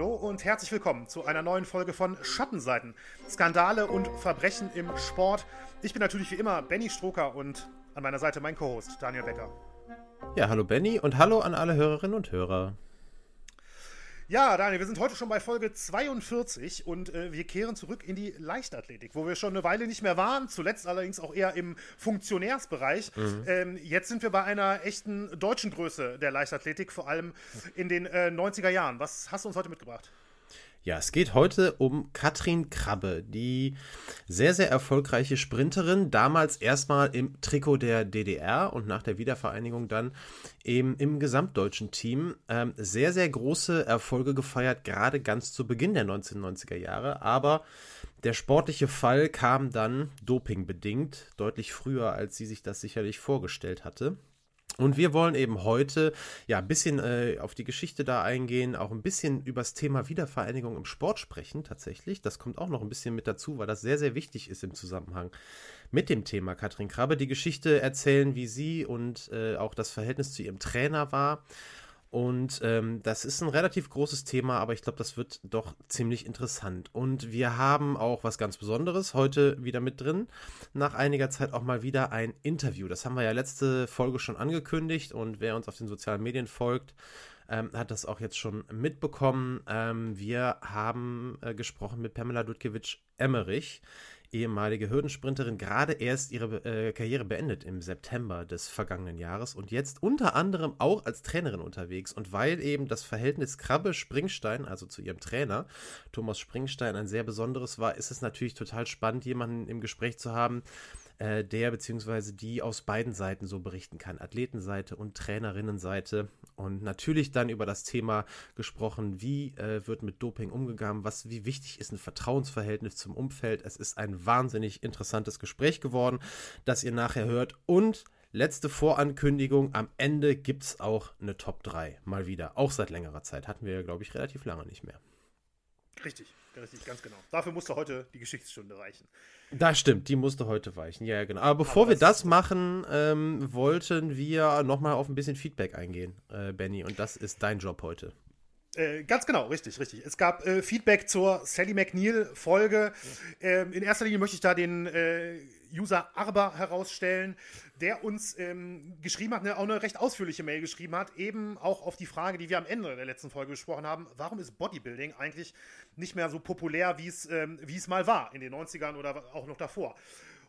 Hallo und herzlich willkommen zu einer neuen Folge von Schattenseiten. Skandale und Verbrechen im Sport. Ich bin natürlich wie immer Benny Stroker und an meiner Seite mein Co-Host Daniel Becker. Ja, hallo Benny und hallo an alle Hörerinnen und Hörer. Ja, Daniel, wir sind heute schon bei Folge 42 und äh, wir kehren zurück in die Leichtathletik, wo wir schon eine Weile nicht mehr waren, zuletzt allerdings auch eher im Funktionärsbereich. Mhm. Ähm, jetzt sind wir bei einer echten deutschen Größe der Leichtathletik, vor allem in den äh, 90er Jahren. Was hast du uns heute mitgebracht? Ja, es geht heute um Katrin Krabbe, die sehr, sehr erfolgreiche Sprinterin, damals erstmal im Trikot der DDR und nach der Wiedervereinigung dann eben im gesamtdeutschen Team. Ähm, sehr, sehr große Erfolge gefeiert, gerade ganz zu Beginn der 1990er Jahre, aber der sportliche Fall kam dann dopingbedingt, deutlich früher, als sie sich das sicherlich vorgestellt hatte. Und wir wollen eben heute ja ein bisschen äh, auf die Geschichte da eingehen, auch ein bisschen über das Thema Wiedervereinigung im Sport sprechen, tatsächlich. Das kommt auch noch ein bisschen mit dazu, weil das sehr, sehr wichtig ist im Zusammenhang mit dem Thema Katrin Krabbe. Die Geschichte erzählen, wie sie und äh, auch das Verhältnis zu ihrem Trainer war. Und ähm, das ist ein relativ großes Thema, aber ich glaube, das wird doch ziemlich interessant. Und wir haben auch was ganz Besonderes heute wieder mit drin. Nach einiger Zeit auch mal wieder ein Interview. Das haben wir ja letzte Folge schon angekündigt und wer uns auf den sozialen Medien folgt, ähm, hat das auch jetzt schon mitbekommen. Ähm, wir haben äh, gesprochen mit Pamela Dudkiewicz-Emmerich ehemalige Hürdensprinterin, gerade erst ihre äh, Karriere beendet im September des vergangenen Jahres und jetzt unter anderem auch als Trainerin unterwegs. Und weil eben das Verhältnis Krabbe-Springstein, also zu ihrem Trainer Thomas Springstein, ein sehr besonderes war, ist es natürlich total spannend, jemanden im Gespräch zu haben, äh, der bzw. die aus beiden Seiten so berichten kann. Athletenseite und Trainerinnenseite. Und natürlich dann über das Thema gesprochen, wie äh, wird mit Doping umgegangen, was, wie wichtig ist ein Vertrauensverhältnis zum Umfeld. Es ist ein wahnsinnig interessantes Gespräch geworden, das ihr nachher hört. Und letzte Vorankündigung, am Ende gibt es auch eine Top 3. Mal wieder. Auch seit längerer Zeit. Hatten wir, glaube ich, relativ lange nicht mehr. Richtig, richtig, ganz genau. Dafür musste heute die Geschichtsstunde reichen. Das stimmt, die musste heute weichen. Ja, genau. Aber bevor Aber wir das machen, ähm, wollten wir nochmal auf ein bisschen Feedback eingehen, äh, Benny. Und das ist dein Job heute. Äh, ganz genau, richtig, richtig. Es gab äh, Feedback zur Sally McNeil-Folge. Ähm, in erster Linie möchte ich da den äh, User Arba herausstellen, der uns ähm, geschrieben hat, eine, auch eine recht ausführliche Mail geschrieben hat, eben auch auf die Frage, die wir am Ende der letzten Folge besprochen haben, warum ist Bodybuilding eigentlich nicht mehr so populär, wie es ähm, mal war in den 90ern oder auch noch davor?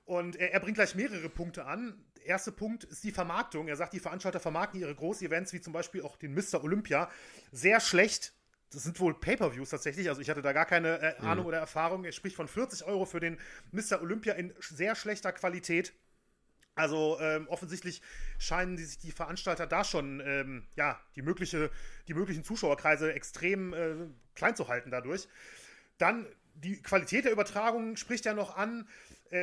Und er, er bringt gleich mehrere Punkte an. Der erste Punkt ist die Vermarktung. Er sagt, die Veranstalter vermarkten ihre Groß-Events, wie zum Beispiel auch den Mr. Olympia, sehr schlecht das sind wohl Pay-per-Views tatsächlich. Also ich hatte da gar keine äh, mhm. Ahnung mhm. oder Erfahrung. Er spricht von 40 Euro für den Mr. Olympia in sehr schlechter Qualität. Also ähm, offensichtlich scheinen die sich die Veranstalter da schon ähm, ja, die, mögliche, die möglichen Zuschauerkreise extrem äh, klein zu halten dadurch. Dann die Qualität der Übertragung spricht ja noch an,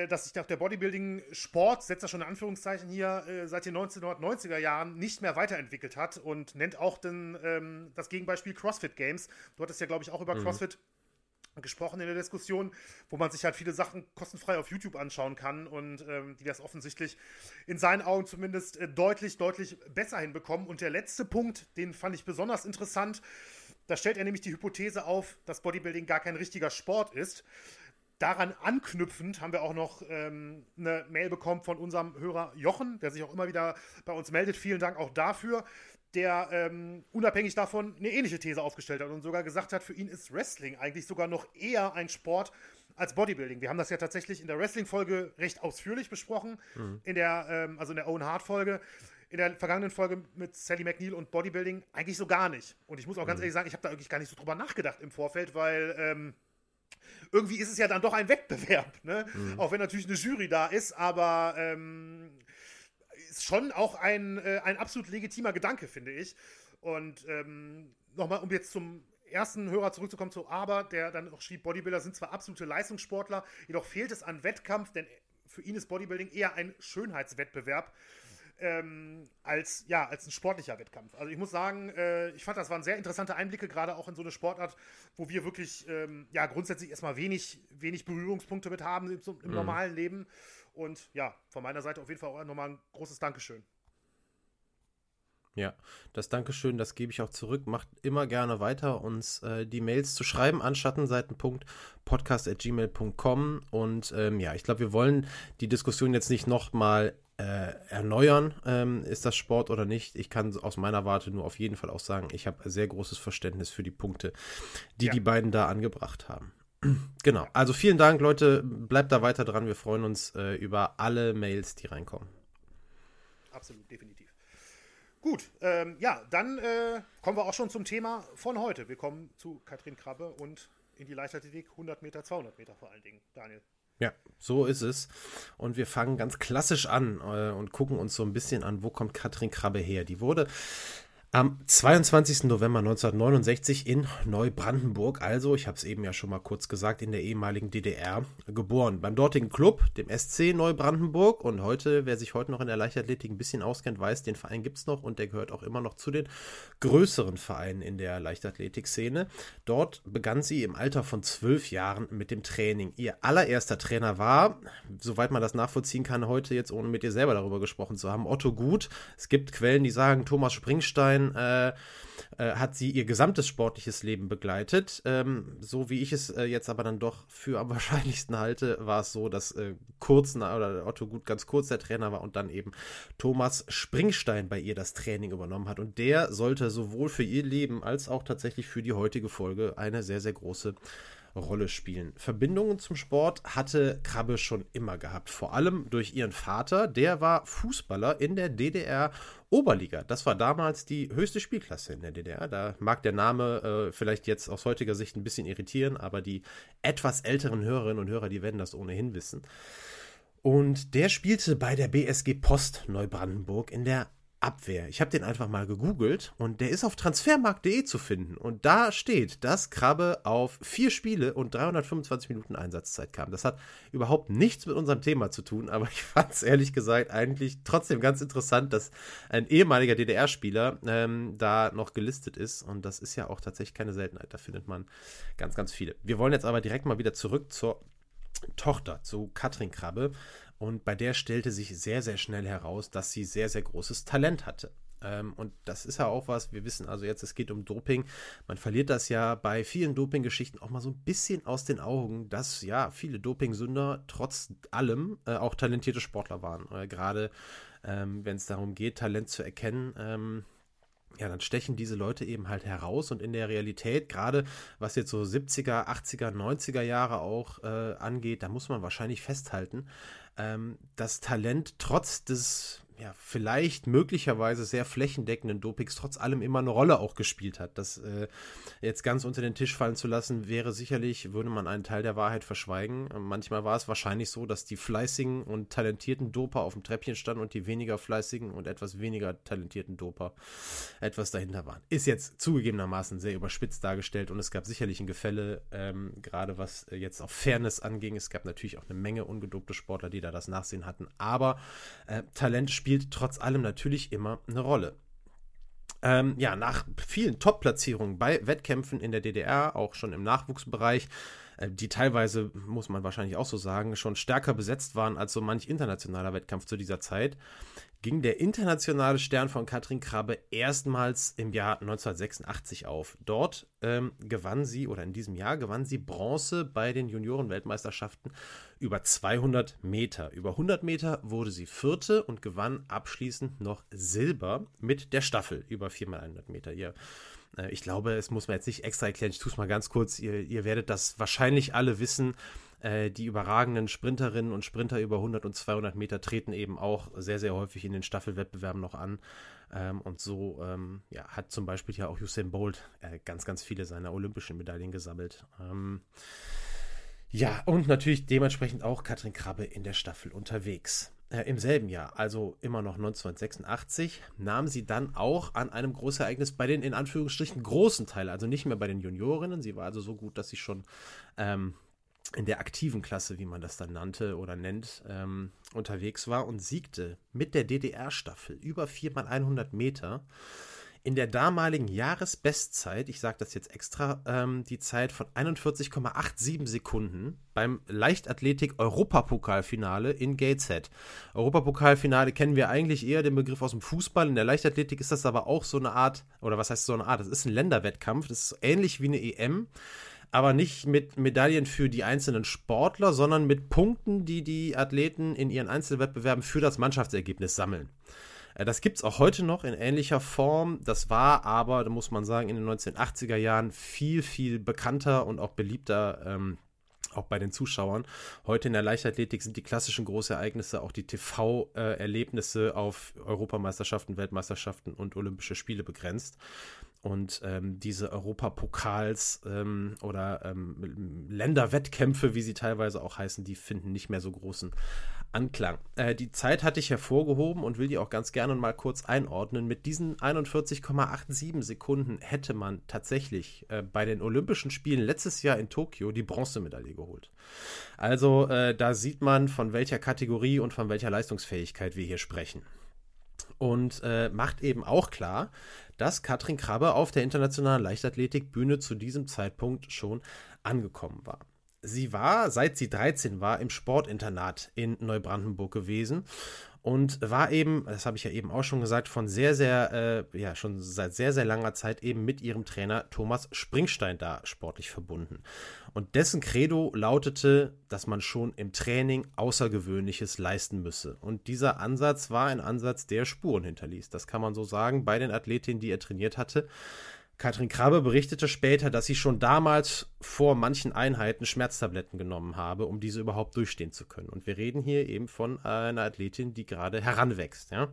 dass sich der Bodybuilding-Sport, setzt er schon in Anführungszeichen hier, äh, seit den 1990er Jahren nicht mehr weiterentwickelt hat und nennt auch den, ähm, das Gegenbeispiel CrossFit Games. Du hattest ja, glaube ich, auch über mhm. CrossFit gesprochen in der Diskussion, wo man sich halt viele Sachen kostenfrei auf YouTube anschauen kann und ähm, die das offensichtlich in seinen Augen zumindest äh, deutlich, deutlich besser hinbekommen. Und der letzte Punkt, den fand ich besonders interessant, da stellt er nämlich die Hypothese auf, dass Bodybuilding gar kein richtiger Sport ist. Daran anknüpfend haben wir auch noch ähm, eine Mail bekommen von unserem Hörer Jochen, der sich auch immer wieder bei uns meldet. Vielen Dank auch dafür, der ähm, unabhängig davon eine ähnliche These aufgestellt hat und sogar gesagt hat, für ihn ist Wrestling eigentlich sogar noch eher ein Sport als Bodybuilding. Wir haben das ja tatsächlich in der Wrestling-Folge recht ausführlich besprochen, mhm. in der, ähm, also in der Owen Hart-Folge in der vergangenen Folge mit Sally McNeil und Bodybuilding eigentlich so gar nicht. Und ich muss auch ganz mhm. ehrlich sagen, ich habe da eigentlich gar nicht so drüber nachgedacht im Vorfeld, weil ähm, irgendwie ist es ja dann doch ein Wettbewerb. Ne? Mhm. Auch wenn natürlich eine Jury da ist, aber ähm, ist schon auch ein, äh, ein absolut legitimer Gedanke, finde ich. Und ähm, nochmal, um jetzt zum ersten Hörer zurückzukommen zu Aber, der dann auch schrieb, Bodybuilder sind zwar absolute Leistungssportler, jedoch fehlt es an Wettkampf, denn für ihn ist Bodybuilding eher ein Schönheitswettbewerb ähm, als, ja, als ein sportlicher Wettkampf. Also ich muss sagen, äh, ich fand, das waren sehr interessante Einblicke, gerade auch in so eine Sportart, wo wir wirklich ähm, ja, grundsätzlich erstmal wenig, wenig Berührungspunkte mit haben im, im mhm. normalen Leben. Und ja, von meiner Seite auf jeden Fall auch nochmal ein großes Dankeschön. Ja, das Dankeschön, das gebe ich auch zurück. Macht immer gerne weiter, uns äh, die Mails zu schreiben an schattenseiten.podcast.gmail.com. Und ähm, ja, ich glaube, wir wollen die Diskussion jetzt nicht nochmal äh, erneuern, ähm, ist das Sport oder nicht. Ich kann aus meiner Warte nur auf jeden Fall auch sagen, ich habe sehr großes Verständnis für die Punkte, die ja. die beiden da angebracht haben. genau, also vielen Dank, Leute. Bleibt da weiter dran. Wir freuen uns äh, über alle Mails, die reinkommen. Absolut, definitiv. Gut, ähm, ja, dann äh, kommen wir auch schon zum Thema von heute. Wir kommen zu Katrin Krabbe und in die Leichtathletik 100 Meter, 200 Meter vor allen Dingen. Daniel. Ja, so ist es. Und wir fangen ganz klassisch an äh, und gucken uns so ein bisschen an, wo kommt Katrin Krabbe her. Die wurde am 22. November 1969 in Neubrandenburg, also ich habe es eben ja schon mal kurz gesagt, in der ehemaligen DDR geboren. Beim dortigen Club, dem SC Neubrandenburg. Und heute, wer sich heute noch in der Leichtathletik ein bisschen auskennt, weiß, den Verein gibt es noch und der gehört auch immer noch zu den größeren Vereinen in der Leichtathletik-Szene. Dort begann sie im Alter von zwölf Jahren mit dem Training. Ihr allererster Trainer war, soweit man das nachvollziehen kann, heute jetzt ohne mit ihr selber darüber gesprochen zu haben, Otto Gut. Es gibt Quellen, die sagen, Thomas Springstein Kindern äh, äh, hat sie ihr gesamtes sportliches Leben begleitet. Ähm, so wie ich es äh, jetzt aber dann doch für am wahrscheinlichsten halte, war es so, dass äh, kurz oder Otto Gut ganz kurz der Trainer war und dann eben Thomas Springstein bei ihr das Training übernommen hat. Und der sollte sowohl für ihr Leben als auch tatsächlich für die heutige Folge eine sehr, sehr große Rolle spielen. Verbindungen zum Sport hatte Krabbe schon immer gehabt, vor allem durch ihren Vater, der war Fußballer in der DDR Oberliga. Das war damals die höchste Spielklasse in der DDR. Da mag der Name äh, vielleicht jetzt aus heutiger Sicht ein bisschen irritieren, aber die etwas älteren Hörerinnen und Hörer, die werden das ohnehin wissen. Und der spielte bei der BSG Post Neubrandenburg in der Abwehr. Ich habe den einfach mal gegoogelt und der ist auf transfermarkt.de zu finden. Und da steht, dass Krabbe auf vier Spiele und 325 Minuten Einsatzzeit kam. Das hat überhaupt nichts mit unserem Thema zu tun, aber ich fand es ehrlich gesagt eigentlich trotzdem ganz interessant, dass ein ehemaliger DDR-Spieler ähm, da noch gelistet ist. Und das ist ja auch tatsächlich keine Seltenheit. Da findet man ganz, ganz viele. Wir wollen jetzt aber direkt mal wieder zurück zur Tochter, zu Katrin Krabbe. Und bei der stellte sich sehr, sehr schnell heraus, dass sie sehr, sehr großes Talent hatte. Ähm, und das ist ja auch was, wir wissen also jetzt, es geht um Doping. Man verliert das ja bei vielen Doping-Geschichten auch mal so ein bisschen aus den Augen, dass ja viele Dopingsünder trotz allem äh, auch talentierte Sportler waren. Äh, Gerade ähm, wenn es darum geht, Talent zu erkennen. Ähm, ja, dann stechen diese Leute eben halt heraus und in der Realität, gerade was jetzt so 70er, 80er, 90er Jahre auch äh, angeht, da muss man wahrscheinlich festhalten, ähm, das Talent trotz des ja, vielleicht möglicherweise sehr flächendeckenden Dopings trotz allem immer eine Rolle auch gespielt hat. Das äh, jetzt ganz unter den Tisch fallen zu lassen, wäre sicherlich, würde man einen Teil der Wahrheit verschweigen. Manchmal war es wahrscheinlich so, dass die fleißigen und talentierten Doper auf dem Treppchen standen und die weniger fleißigen und etwas weniger talentierten Doper etwas dahinter waren. Ist jetzt zugegebenermaßen sehr überspitzt dargestellt und es gab sicherlich ein Gefälle, ähm, gerade was jetzt auf Fairness anging. Es gab natürlich auch eine Menge ungedopte Sportler, die da das Nachsehen hatten, aber äh, Talent spielt spielt trotz allem natürlich immer eine Rolle. Ähm, ja, nach vielen Top-Platzierungen bei Wettkämpfen in der DDR, auch schon im Nachwuchsbereich, äh, die teilweise, muss man wahrscheinlich auch so sagen, schon stärker besetzt waren als so manch internationaler Wettkampf zu dieser Zeit, ging der internationale Stern von Katrin Krabbe erstmals im Jahr 1986 auf. Dort ähm, gewann sie, oder in diesem Jahr gewann sie Bronze bei den Juniorenweltmeisterschaften über 200 Meter. Über 100 Meter wurde sie Vierte und gewann abschließend noch Silber mit der Staffel über 4x100 Meter. Ihr äh, ich glaube, es muss man jetzt nicht extra erklären. Ich tue es mal ganz kurz. Ihr, ihr werdet das wahrscheinlich alle wissen. Äh, die überragenden Sprinterinnen und Sprinter über 100 und 200 Meter treten eben auch sehr, sehr häufig in den Staffelwettbewerben noch an. Ähm, und so ähm, ja, hat zum Beispiel ja auch Usain Bolt äh, ganz, ganz viele seiner olympischen Medaillen gesammelt. Ähm, ja, und natürlich dementsprechend auch Katrin Krabbe in der Staffel unterwegs. Äh, Im selben Jahr, also immer noch 1986, nahm sie dann auch an einem Großereignis bei den in Anführungsstrichen großen Teil, also nicht mehr bei den Juniorinnen. Sie war also so gut, dass sie schon ähm, in der aktiven Klasse, wie man das dann nannte oder nennt, ähm, unterwegs war und siegte mit der DDR-Staffel über 4 mal 100 Meter in der damaligen Jahresbestzeit, ich sage das jetzt extra, ähm, die Zeit von 41,87 Sekunden beim Leichtathletik-Europapokalfinale in Gateshead. Europapokalfinale kennen wir eigentlich eher den Begriff aus dem Fußball. In der Leichtathletik ist das aber auch so eine Art, oder was heißt so eine Art? Das ist ein Länderwettkampf, das ist ähnlich wie eine EM aber nicht mit Medaillen für die einzelnen Sportler, sondern mit Punkten, die die Athleten in ihren Einzelwettbewerben für das Mannschaftsergebnis sammeln. Äh, das gibt es auch heute noch in ähnlicher Form. Das war aber, da muss man sagen, in den 1980er Jahren viel, viel bekannter und auch beliebter. Ähm, auch bei den Zuschauern. Heute in der Leichtathletik sind die klassischen Großereignisse auch die TV-Erlebnisse auf Europameisterschaften, Weltmeisterschaften und Olympische Spiele begrenzt. Und ähm, diese Europapokals ähm, oder ähm, Länderwettkämpfe, wie sie teilweise auch heißen, die finden nicht mehr so großen Anklang. Äh, die Zeit hatte ich hervorgehoben und will die auch ganz gerne mal kurz einordnen. Mit diesen 41,87 Sekunden hätte man tatsächlich äh, bei den Olympischen Spielen letztes Jahr in Tokio die Bronzemedaille geholt. Also äh, da sieht man, von welcher Kategorie und von welcher Leistungsfähigkeit wir hier sprechen und äh, macht eben auch klar, dass Katrin Krabbe auf der internationalen Leichtathletikbühne zu diesem Zeitpunkt schon angekommen war. Sie war, seit sie 13 war, im Sportinternat in Neubrandenburg gewesen und war eben, das habe ich ja eben auch schon gesagt, von sehr, sehr, äh, ja, schon seit sehr, sehr langer Zeit eben mit ihrem Trainer Thomas Springstein da sportlich verbunden. Und dessen Credo lautete, dass man schon im Training Außergewöhnliches leisten müsse. Und dieser Ansatz war ein Ansatz, der Spuren hinterließ. Das kann man so sagen bei den Athletinnen, die er trainiert hatte. Katrin Krabbe berichtete später, dass sie schon damals vor manchen Einheiten Schmerztabletten genommen habe, um diese überhaupt durchstehen zu können. Und wir reden hier eben von einer Athletin, die gerade heranwächst. Ja?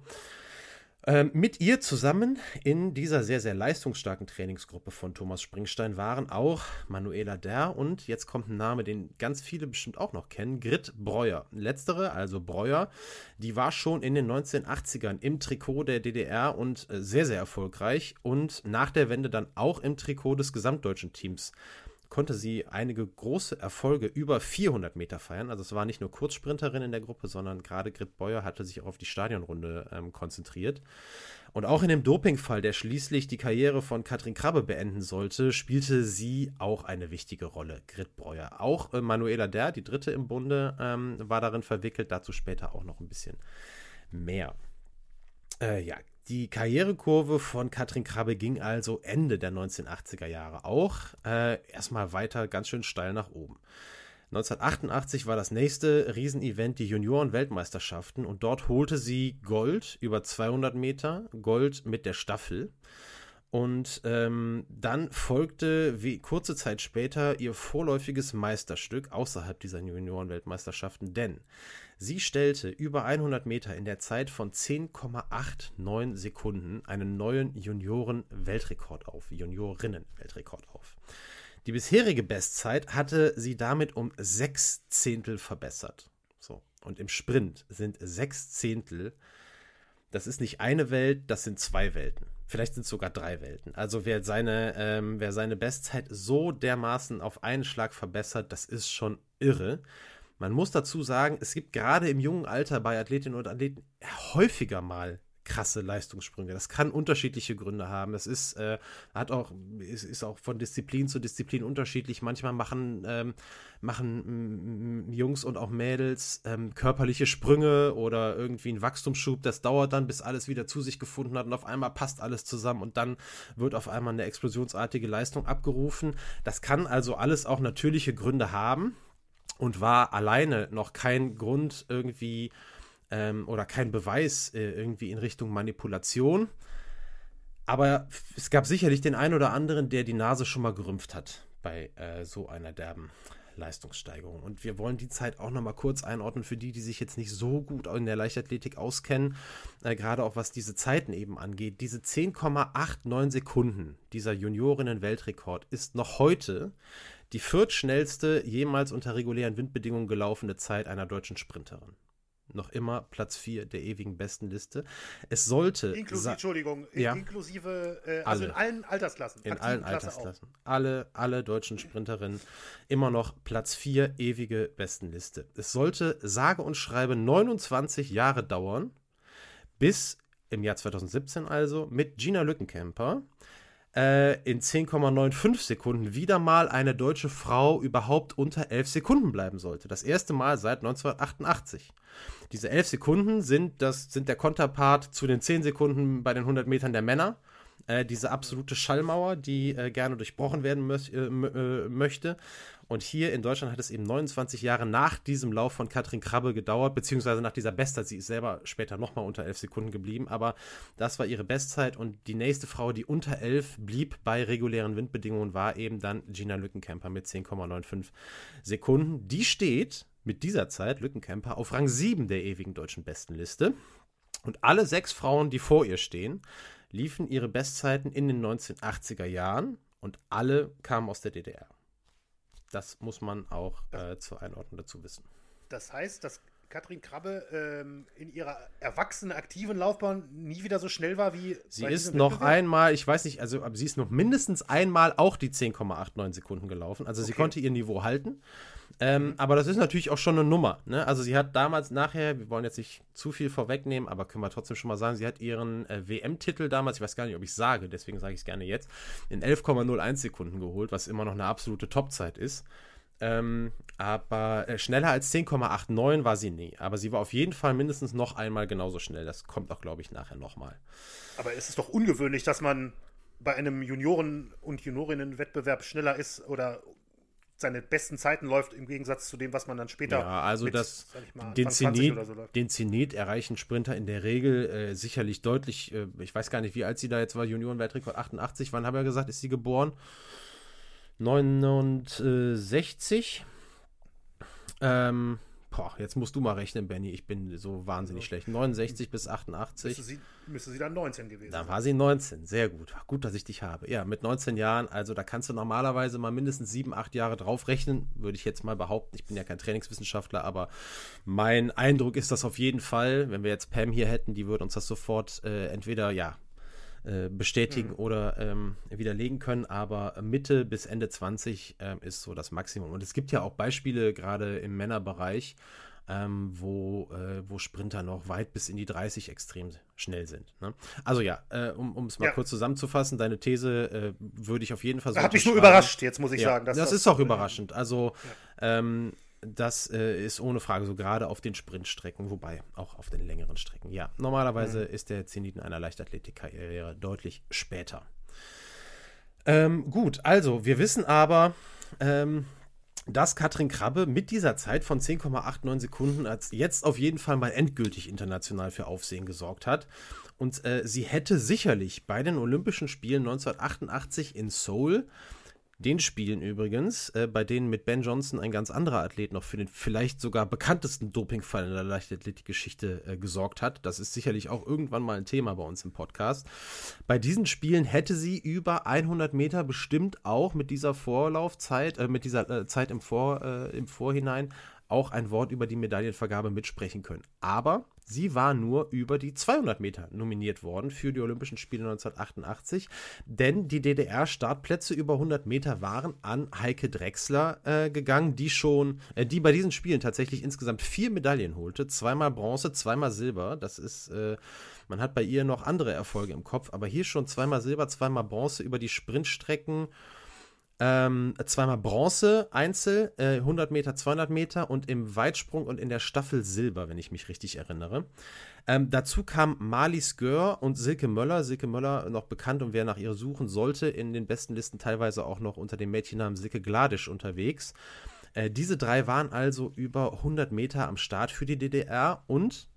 Ähm, mit ihr zusammen in dieser sehr, sehr leistungsstarken Trainingsgruppe von Thomas Springstein waren auch Manuela Der und jetzt kommt ein Name, den ganz viele bestimmt auch noch kennen, Grit Breuer. Letztere, also Breuer, die war schon in den 1980ern im Trikot der DDR und äh, sehr, sehr erfolgreich und nach der Wende dann auch im Trikot des gesamtdeutschen Teams konnte sie einige große Erfolge über 400 Meter feiern. Also es war nicht nur Kurzsprinterin in der Gruppe, sondern gerade Grit Beuer hatte sich auch auf die Stadionrunde ähm, konzentriert. Und auch in dem Dopingfall, der schließlich die Karriere von Katrin Krabbe beenden sollte, spielte sie auch eine wichtige Rolle, Grit Breuer. Auch äh, Manuela Der, die dritte im Bunde, ähm, war darin verwickelt, dazu später auch noch ein bisschen mehr. Äh, ja, die Karrierekurve von Katrin Krabbe ging also Ende der 1980er Jahre auch äh, erstmal weiter ganz schön steil nach oben. 1988 war das nächste Riesenevent die Junioren-Weltmeisterschaften und dort holte sie Gold über 200 Meter, Gold mit der Staffel. Und ähm, dann folgte wie kurze Zeit später ihr vorläufiges Meisterstück außerhalb dieser Junioren-Weltmeisterschaften, denn Sie stellte über 100 Meter in der Zeit von 10,89 Sekunden einen neuen Junioren-Weltrekord auf, Juniorinnen-Weltrekord auf. Die bisherige Bestzeit hatte sie damit um sechs Zehntel verbessert. So. Und im Sprint sind sechs Zehntel, das ist nicht eine Welt, das sind zwei Welten. Vielleicht sind es sogar drei Welten. Also wer seine, ähm, wer seine Bestzeit so dermaßen auf einen Schlag verbessert, das ist schon irre. Man muss dazu sagen, es gibt gerade im jungen Alter bei Athletinnen und Athleten häufiger mal krasse Leistungssprünge. Das kann unterschiedliche Gründe haben. Es ist, äh, hat auch, ist, ist auch von Disziplin zu Disziplin unterschiedlich. Manchmal machen, ähm, machen mm, Jungs und auch Mädels ähm, körperliche Sprünge oder irgendwie einen Wachstumsschub. Das dauert dann, bis alles wieder zu sich gefunden hat und auf einmal passt alles zusammen und dann wird auf einmal eine explosionsartige Leistung abgerufen. Das kann also alles auch natürliche Gründe haben und war alleine noch kein Grund irgendwie ähm, oder kein Beweis äh, irgendwie in Richtung Manipulation. Aber es gab sicherlich den einen oder anderen, der die Nase schon mal gerümpft hat bei äh, so einer derben Leistungssteigerung. Und wir wollen die Zeit auch noch mal kurz einordnen für die, die sich jetzt nicht so gut in der Leichtathletik auskennen, äh, gerade auch was diese Zeiten eben angeht. Diese 10,89 Sekunden, dieser Juniorinnen-Weltrekord, ist noch heute die viertschnellste jemals unter regulären Windbedingungen gelaufene Zeit einer deutschen Sprinterin. Noch immer Platz 4 der ewigen besten Liste. Es sollte. Inklusive, Entschuldigung, ja, inklusive, äh, also alle. in allen Altersklassen. In allen Klasse Altersklassen. Auch. Alle, alle deutschen Sprinterinnen immer noch Platz 4 ewige Bestenliste. Es sollte sage und schreibe 29 Jahre dauern, bis im Jahr 2017 also, mit Gina Lückenkämper äh, in 10,95 Sekunden wieder mal eine deutsche Frau überhaupt unter 11 Sekunden bleiben sollte. Das erste Mal seit 1988. Diese 11 Sekunden sind, das, sind der Konterpart zu den 10 Sekunden bei den 100 Metern der Männer. Äh, diese absolute Schallmauer, die äh, gerne durchbrochen werden äh, äh, möchte. Und hier in Deutschland hat es eben 29 Jahre nach diesem Lauf von Katrin Krabbe gedauert, beziehungsweise nach dieser Bestzeit. Sie ist selber später nochmal unter 11 Sekunden geblieben, aber das war ihre Bestzeit. Und die nächste Frau, die unter 11 blieb bei regulären Windbedingungen, war eben dann Gina Lückenkämper mit 10,95 Sekunden. Die steht mit dieser Zeit, Lückenkämper, auf Rang 7 der ewigen deutschen Bestenliste. Und alle sechs Frauen, die vor ihr stehen, liefen ihre Bestzeiten in den 1980er Jahren und alle kamen aus der DDR. Das muss man auch äh, zur Einordnung dazu wissen. Das heißt, dass Katrin Krabbe ähm, in ihrer erwachsenen, aktiven Laufbahn nie wieder so schnell war wie. Sie ist noch Wettbewerb? einmal, ich weiß nicht, also aber sie ist noch mindestens einmal auch die 10,89 Sekunden gelaufen. Also okay. sie konnte ihr Niveau halten. Ähm, mhm. Aber das ist natürlich auch schon eine Nummer. Ne? Also sie hat damals nachher, wir wollen jetzt nicht zu viel vorwegnehmen, aber können wir trotzdem schon mal sagen, sie hat ihren äh, WM-Titel damals, ich weiß gar nicht, ob ich es sage, deswegen sage ich es gerne jetzt, in 11,01 Sekunden geholt, was immer noch eine absolute Topzeit ist. Ähm, aber äh, schneller als 10,89 war sie nie. Aber sie war auf jeden Fall mindestens noch einmal genauso schnell. Das kommt auch, glaube ich, nachher nochmal. Aber es ist doch ungewöhnlich, dass man bei einem Junioren- und Juniorinnen-Wettbewerb schneller ist oder seine besten Zeiten läuft im Gegensatz zu dem, was man dann später. Ja, also mit, das, mal, den, Zenit, so den Zenit erreichen Sprinter in der Regel äh, sicherlich deutlich. Äh, ich weiß gar nicht, wie alt sie da jetzt war. Junioren-Weltrekord 88. Wann haben wir gesagt, ist sie geboren? 69. Ähm, boah, jetzt musst du mal rechnen, Benny. Ich bin so wahnsinnig also, schlecht. 69 bis 88. Müsste sie, müsste sie dann 19 gewesen sein. Da war sie 19. Sehr gut. Gut, dass ich dich habe. Ja, mit 19 Jahren. Also da kannst du normalerweise mal mindestens 7, 8 Jahre drauf rechnen, würde ich jetzt mal behaupten. Ich bin ja kein Trainingswissenschaftler, aber mein Eindruck ist das auf jeden Fall. Wenn wir jetzt Pam hier hätten, die würde uns das sofort äh, entweder, ja, äh, bestätigen mhm. oder ähm, widerlegen können, aber Mitte bis Ende 20 ähm, ist so das Maximum. Und es gibt ja auch Beispiele, gerade im Männerbereich, ähm, wo, äh, wo Sprinter noch weit bis in die 30 extrem schnell sind. Ne? Also ja, äh, um es mal ja. kurz zusammenzufassen, deine These äh, würde ich auf jeden Fall so. Hat mich nur überrascht, jetzt muss ich ja, sagen. das, das ist auch überraschend. Also ja. ähm, das äh, ist ohne Frage so gerade auf den Sprintstrecken, wobei auch auf den längeren Strecken. Ja, normalerweise mhm. ist der Zenit in einer Leichtathletikkarriere deutlich später. Ähm, gut, also wir wissen aber, ähm, dass Katrin Krabbe mit dieser Zeit von 10,89 Sekunden als jetzt auf jeden Fall mal endgültig international für Aufsehen gesorgt hat. Und äh, sie hätte sicherlich bei den Olympischen Spielen 1988 in Seoul den Spielen übrigens, äh, bei denen mit Ben Johnson ein ganz anderer Athlet noch für den vielleicht sogar bekanntesten Dopingfall in der Leichtathletikgeschichte äh, gesorgt hat. Das ist sicherlich auch irgendwann mal ein Thema bei uns im Podcast. Bei diesen Spielen hätte sie über 100 Meter bestimmt auch mit dieser Vorlaufzeit, äh, mit dieser äh, Zeit im, Vor, äh, im Vorhinein auch ein Wort über die Medaillenvergabe mitsprechen können. Aber sie war nur über die 200 Meter nominiert worden für die Olympischen Spiele 1988, denn die DDR-Startplätze über 100 Meter waren an Heike Drechsler äh, gegangen, die schon, äh, die bei diesen Spielen tatsächlich insgesamt vier Medaillen holte, zweimal Bronze, zweimal Silber. Das ist, äh, man hat bei ihr noch andere Erfolge im Kopf, aber hier schon zweimal Silber, zweimal Bronze über die Sprintstrecken. Ähm, zweimal Bronze, Einzel, äh, 100 Meter, 200 Meter und im Weitsprung und in der Staffel Silber, wenn ich mich richtig erinnere. Ähm, dazu kam Mali Skör und Silke Möller. Silke Möller noch bekannt und wer nach ihr suchen sollte, in den besten Listen teilweise auch noch unter dem Mädchennamen Silke Gladisch unterwegs. Äh, diese drei waren also über 100 Meter am Start für die DDR und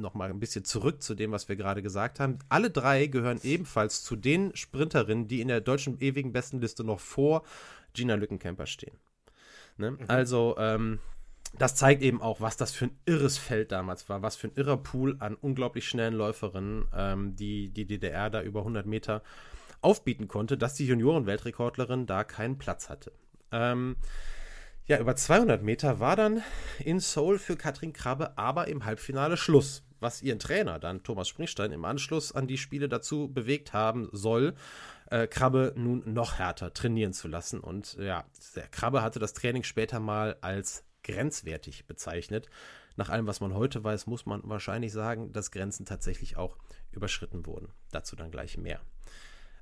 nochmal ein bisschen zurück zu dem, was wir gerade gesagt haben. Alle drei gehören ebenfalls zu den Sprinterinnen, die in der deutschen ewigen Bestenliste noch vor Gina Lückenkämper stehen. Ne? Mhm. Also, ähm, das zeigt eben auch, was das für ein irres Feld damals war, was für ein irrer Pool an unglaublich schnellen Läuferinnen, ähm, die die DDR da über 100 Meter aufbieten konnte, dass die Junioren-Weltrekordlerin da keinen Platz hatte. Ähm, ja, über 200 Meter war dann in Seoul für Katrin Krabbe aber im Halbfinale Schluss was ihren Trainer dann, Thomas Springstein, im Anschluss an die Spiele dazu bewegt haben soll, äh, Krabbe nun noch härter trainieren zu lassen. Und ja, der Krabbe hatte das Training später mal als grenzwertig bezeichnet. nach allem, was man heute weiß, muss man wahrscheinlich sagen, dass Grenzen tatsächlich auch überschritten wurden. Dazu dann gleich mehr.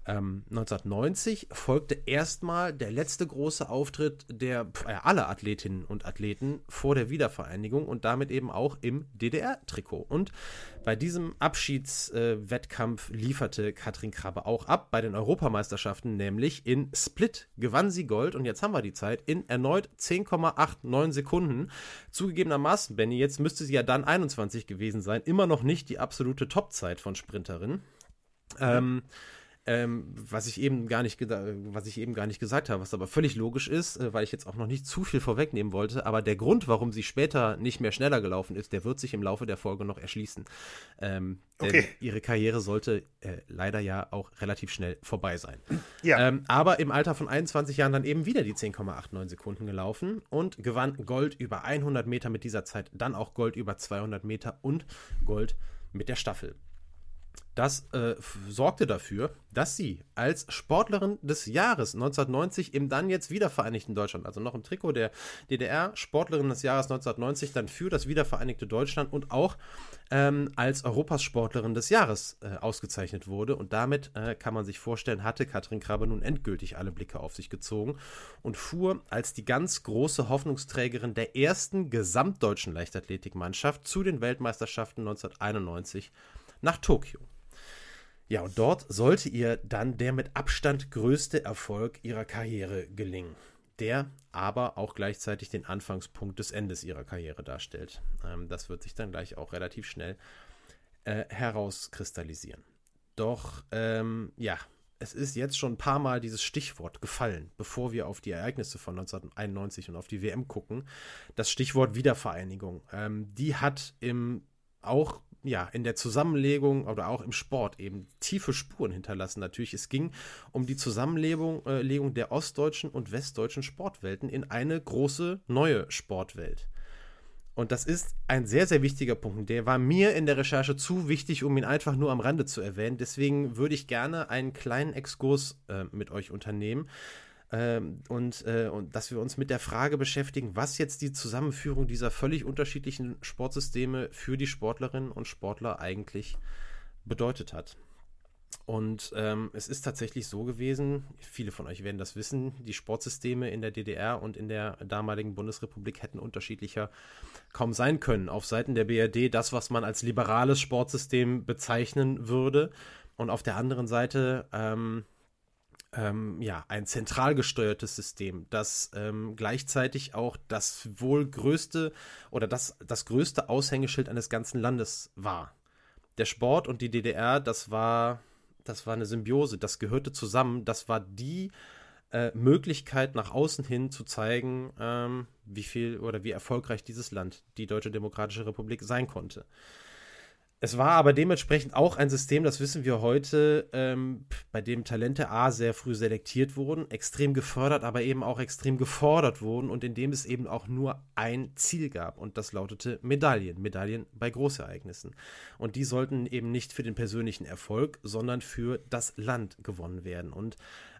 1990 ähm, folgte erstmal der letzte große Auftritt der äh, aller Athletinnen und Athleten vor der Wiedervereinigung und damit eben auch im DDR-Trikot. Und bei diesem Abschiedswettkampf äh, lieferte Katrin Krabbe auch ab bei den Europameisterschaften, nämlich in Split gewann sie Gold und jetzt haben wir die Zeit in erneut 10,89 Sekunden. Zugegebenermaßen, Benny, jetzt müsste sie ja dann 21 gewesen sein, immer noch nicht die absolute Topzeit von Sprinterin. Ähm, ähm, was ich eben gar nicht was ich eben gar nicht gesagt habe, was aber völlig logisch ist, äh, weil ich jetzt auch noch nicht zu viel vorwegnehmen wollte, aber der Grund, warum sie später nicht mehr schneller gelaufen ist, der wird sich im Laufe der Folge noch erschließen. Ähm, denn okay. ihre Karriere sollte äh, leider ja auch relativ schnell vorbei sein. Ja. Ähm, aber im Alter von 21 Jahren dann eben wieder die 10,89 Sekunden gelaufen und gewann Gold über 100 Meter mit dieser Zeit, dann auch Gold über 200 Meter und Gold mit der Staffel. Das äh, sorgte dafür, dass sie als Sportlerin des Jahres 1990 im dann jetzt wiedervereinigten Deutschland, also noch im Trikot der DDR, Sportlerin des Jahres 1990 dann für das wiedervereinigte Deutschland und auch ähm, als Europas Sportlerin des Jahres äh, ausgezeichnet wurde. Und damit äh, kann man sich vorstellen, hatte Katrin Krabbe nun endgültig alle Blicke auf sich gezogen und fuhr als die ganz große Hoffnungsträgerin der ersten gesamtdeutschen Leichtathletikmannschaft zu den Weltmeisterschaften 1991 nach Tokio. Ja, und dort sollte ihr dann der mit Abstand größte Erfolg ihrer Karriere gelingen, der aber auch gleichzeitig den Anfangspunkt des Endes ihrer Karriere darstellt. Ähm, das wird sich dann gleich auch relativ schnell äh, herauskristallisieren. Doch, ähm, ja, es ist jetzt schon ein paar Mal dieses Stichwort gefallen, bevor wir auf die Ereignisse von 1991 und auf die WM gucken. Das Stichwort Wiedervereinigung. Ähm, die hat im auch ja, in der Zusammenlegung oder auch im Sport eben tiefe Spuren hinterlassen. Natürlich, es ging um die Zusammenlegung äh, Legung der ostdeutschen und westdeutschen Sportwelten in eine große neue Sportwelt. Und das ist ein sehr, sehr wichtiger Punkt. Der war mir in der Recherche zu wichtig, um ihn einfach nur am Rande zu erwähnen. Deswegen würde ich gerne einen kleinen Exkurs äh, mit euch unternehmen. Ähm, und, äh, und dass wir uns mit der Frage beschäftigen, was jetzt die Zusammenführung dieser völlig unterschiedlichen Sportsysteme für die Sportlerinnen und Sportler eigentlich bedeutet hat. Und ähm, es ist tatsächlich so gewesen, viele von euch werden das wissen, die Sportsysteme in der DDR und in der damaligen Bundesrepublik hätten unterschiedlicher kaum sein können. Auf Seiten der BRD das, was man als liberales Sportsystem bezeichnen würde. Und auf der anderen Seite ähm, ähm, ja, ein zentral gesteuertes System, das ähm, gleichzeitig auch das wohl größte oder das, das größte Aushängeschild eines ganzen Landes war. Der Sport und die DDR, das war, das war eine Symbiose, das gehörte zusammen, das war die äh, Möglichkeit nach außen hin zu zeigen, ähm, wie viel oder wie erfolgreich dieses Land, die Deutsche Demokratische Republik, sein konnte. Es war aber dementsprechend auch ein System, das wissen wir heute, ähm, bei dem Talente A sehr früh selektiert wurden, extrem gefördert, aber eben auch extrem gefordert wurden und in dem es eben auch nur ein Ziel gab und das lautete Medaillen, Medaillen bei Großereignissen. Und die sollten eben nicht für den persönlichen Erfolg, sondern für das Land gewonnen werden. Und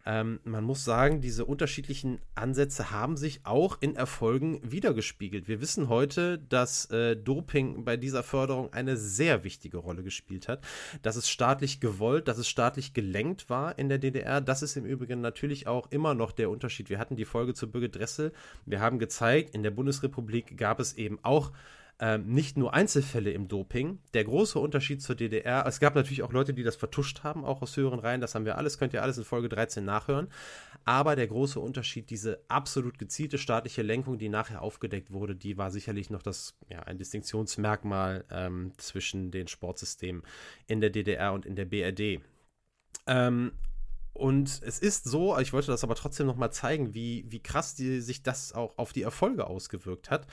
ähm, man muss sagen, diese unterschiedlichen Ansätze haben sich auch in Erfolgen wiedergespiegelt. Wir wissen heute, dass äh, Doping bei dieser Förderung eine sehr wichtige Rolle gespielt hat, dass es staatlich gewollt, dass es staatlich gelenkt war in der DDR. Das ist im Übrigen natürlich auch immer noch der Unterschied. Wir hatten die Folge zu Birgit Dressel. Wir haben gezeigt, in der Bundesrepublik gab es eben auch ähm, nicht nur Einzelfälle im Doping. Der große Unterschied zur DDR, es gab natürlich auch Leute, die das vertuscht haben, auch aus höheren Reihen, das haben wir alles, könnt ihr alles in Folge 13 nachhören. Aber der große Unterschied, diese absolut gezielte staatliche Lenkung, die nachher aufgedeckt wurde, die war sicherlich noch das, ja, ein Distinktionsmerkmal ähm, zwischen den Sportsystemen in der DDR und in der BRD. Ähm, und es ist so, ich wollte das aber trotzdem noch mal zeigen, wie, wie krass die, sich das auch auf die Erfolge ausgewirkt hat.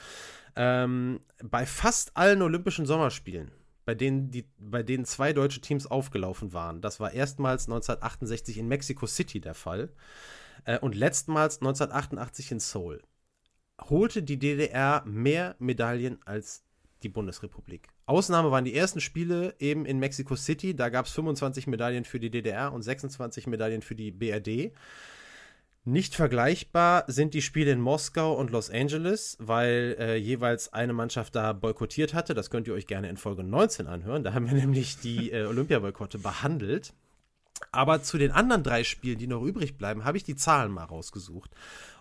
Ähm, bei fast allen Olympischen Sommerspielen, bei denen, die, bei denen zwei deutsche Teams aufgelaufen waren, das war erstmals 1968 in Mexico City der Fall äh, und letztmals 1988 in Seoul, holte die DDR mehr Medaillen als die Bundesrepublik. Ausnahme waren die ersten Spiele eben in Mexico City. Da gab es 25 Medaillen für die DDR und 26 Medaillen für die BRD. Nicht vergleichbar sind die Spiele in Moskau und Los Angeles, weil äh, jeweils eine Mannschaft da boykottiert hatte. Das könnt ihr euch gerne in Folge 19 anhören. Da haben wir nämlich die äh, Olympiaboykotte behandelt. Aber zu den anderen drei Spielen, die noch übrig bleiben, habe ich die Zahlen mal rausgesucht.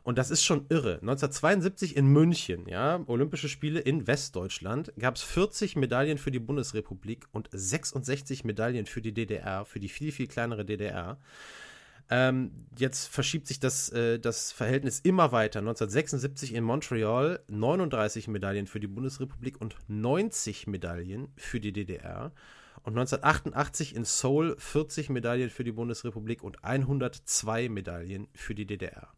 Und das ist schon irre. 1972 in München, ja, Olympische Spiele in Westdeutschland, gab es 40 Medaillen für die Bundesrepublik und 66 Medaillen für die DDR, für die viel, viel kleinere DDR. Ähm, jetzt verschiebt sich das, äh, das Verhältnis immer weiter. 1976 in Montreal 39 Medaillen für die Bundesrepublik und 90 Medaillen für die DDR. Und 1988 in Seoul 40 Medaillen für die Bundesrepublik und 102 Medaillen für die DDR.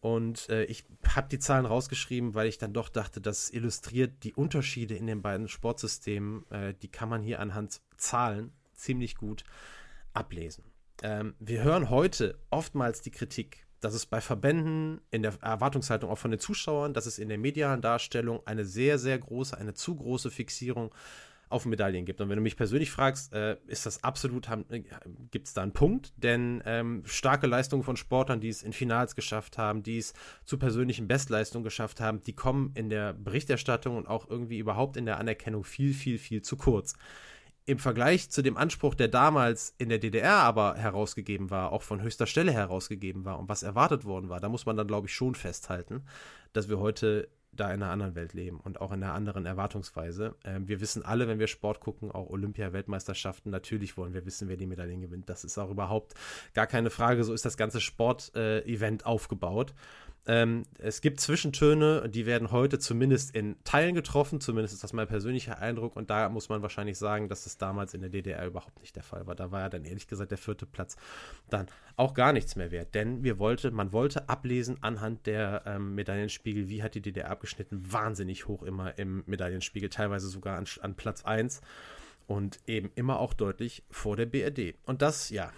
Und äh, ich habe die Zahlen rausgeschrieben, weil ich dann doch dachte, das illustriert die Unterschiede in den beiden Sportsystemen. Äh, die kann man hier anhand Zahlen ziemlich gut ablesen ähm, wir hören heute oftmals die Kritik, dass es bei Verbänden in der Erwartungshaltung auch von den Zuschauern, dass es in der medialen Darstellung eine sehr, sehr große, eine zu große Fixierung auf Medaillen gibt. Und wenn du mich persönlich fragst, äh, ist das absolut, äh, gibt es da einen Punkt? Denn ähm, starke Leistungen von Sportlern, die es in Finals geschafft haben, die es zu persönlichen Bestleistungen geschafft haben, die kommen in der Berichterstattung und auch irgendwie überhaupt in der Anerkennung viel, viel, viel zu kurz im Vergleich zu dem Anspruch, der damals in der DDR aber herausgegeben war, auch von höchster Stelle herausgegeben war und was erwartet worden war, da muss man dann, glaube ich, schon festhalten, dass wir heute da in einer anderen Welt leben und auch in einer anderen Erwartungsweise. Ähm, wir wissen alle, wenn wir Sport gucken, auch Olympia-Weltmeisterschaften, natürlich wollen wir wissen, wer die Medaillen gewinnt. Das ist auch überhaupt gar keine Frage. So ist das ganze Sport-Event äh, aufgebaut. Ähm, es gibt Zwischentöne, die werden heute zumindest in Teilen getroffen, zumindest ist das mein persönlicher Eindruck. Und da muss man wahrscheinlich sagen, dass das damals in der DDR überhaupt nicht der Fall war. Da war ja dann ehrlich gesagt der vierte Platz dann auch gar nichts mehr wert. Denn wir wollte, man wollte ablesen anhand der ähm, Medaillenspiegel, wie hat die DDR abgeschnitten, wahnsinnig hoch immer im Medaillenspiegel, teilweise sogar an, an Platz 1 und eben immer auch deutlich vor der BRD. Und das, ja,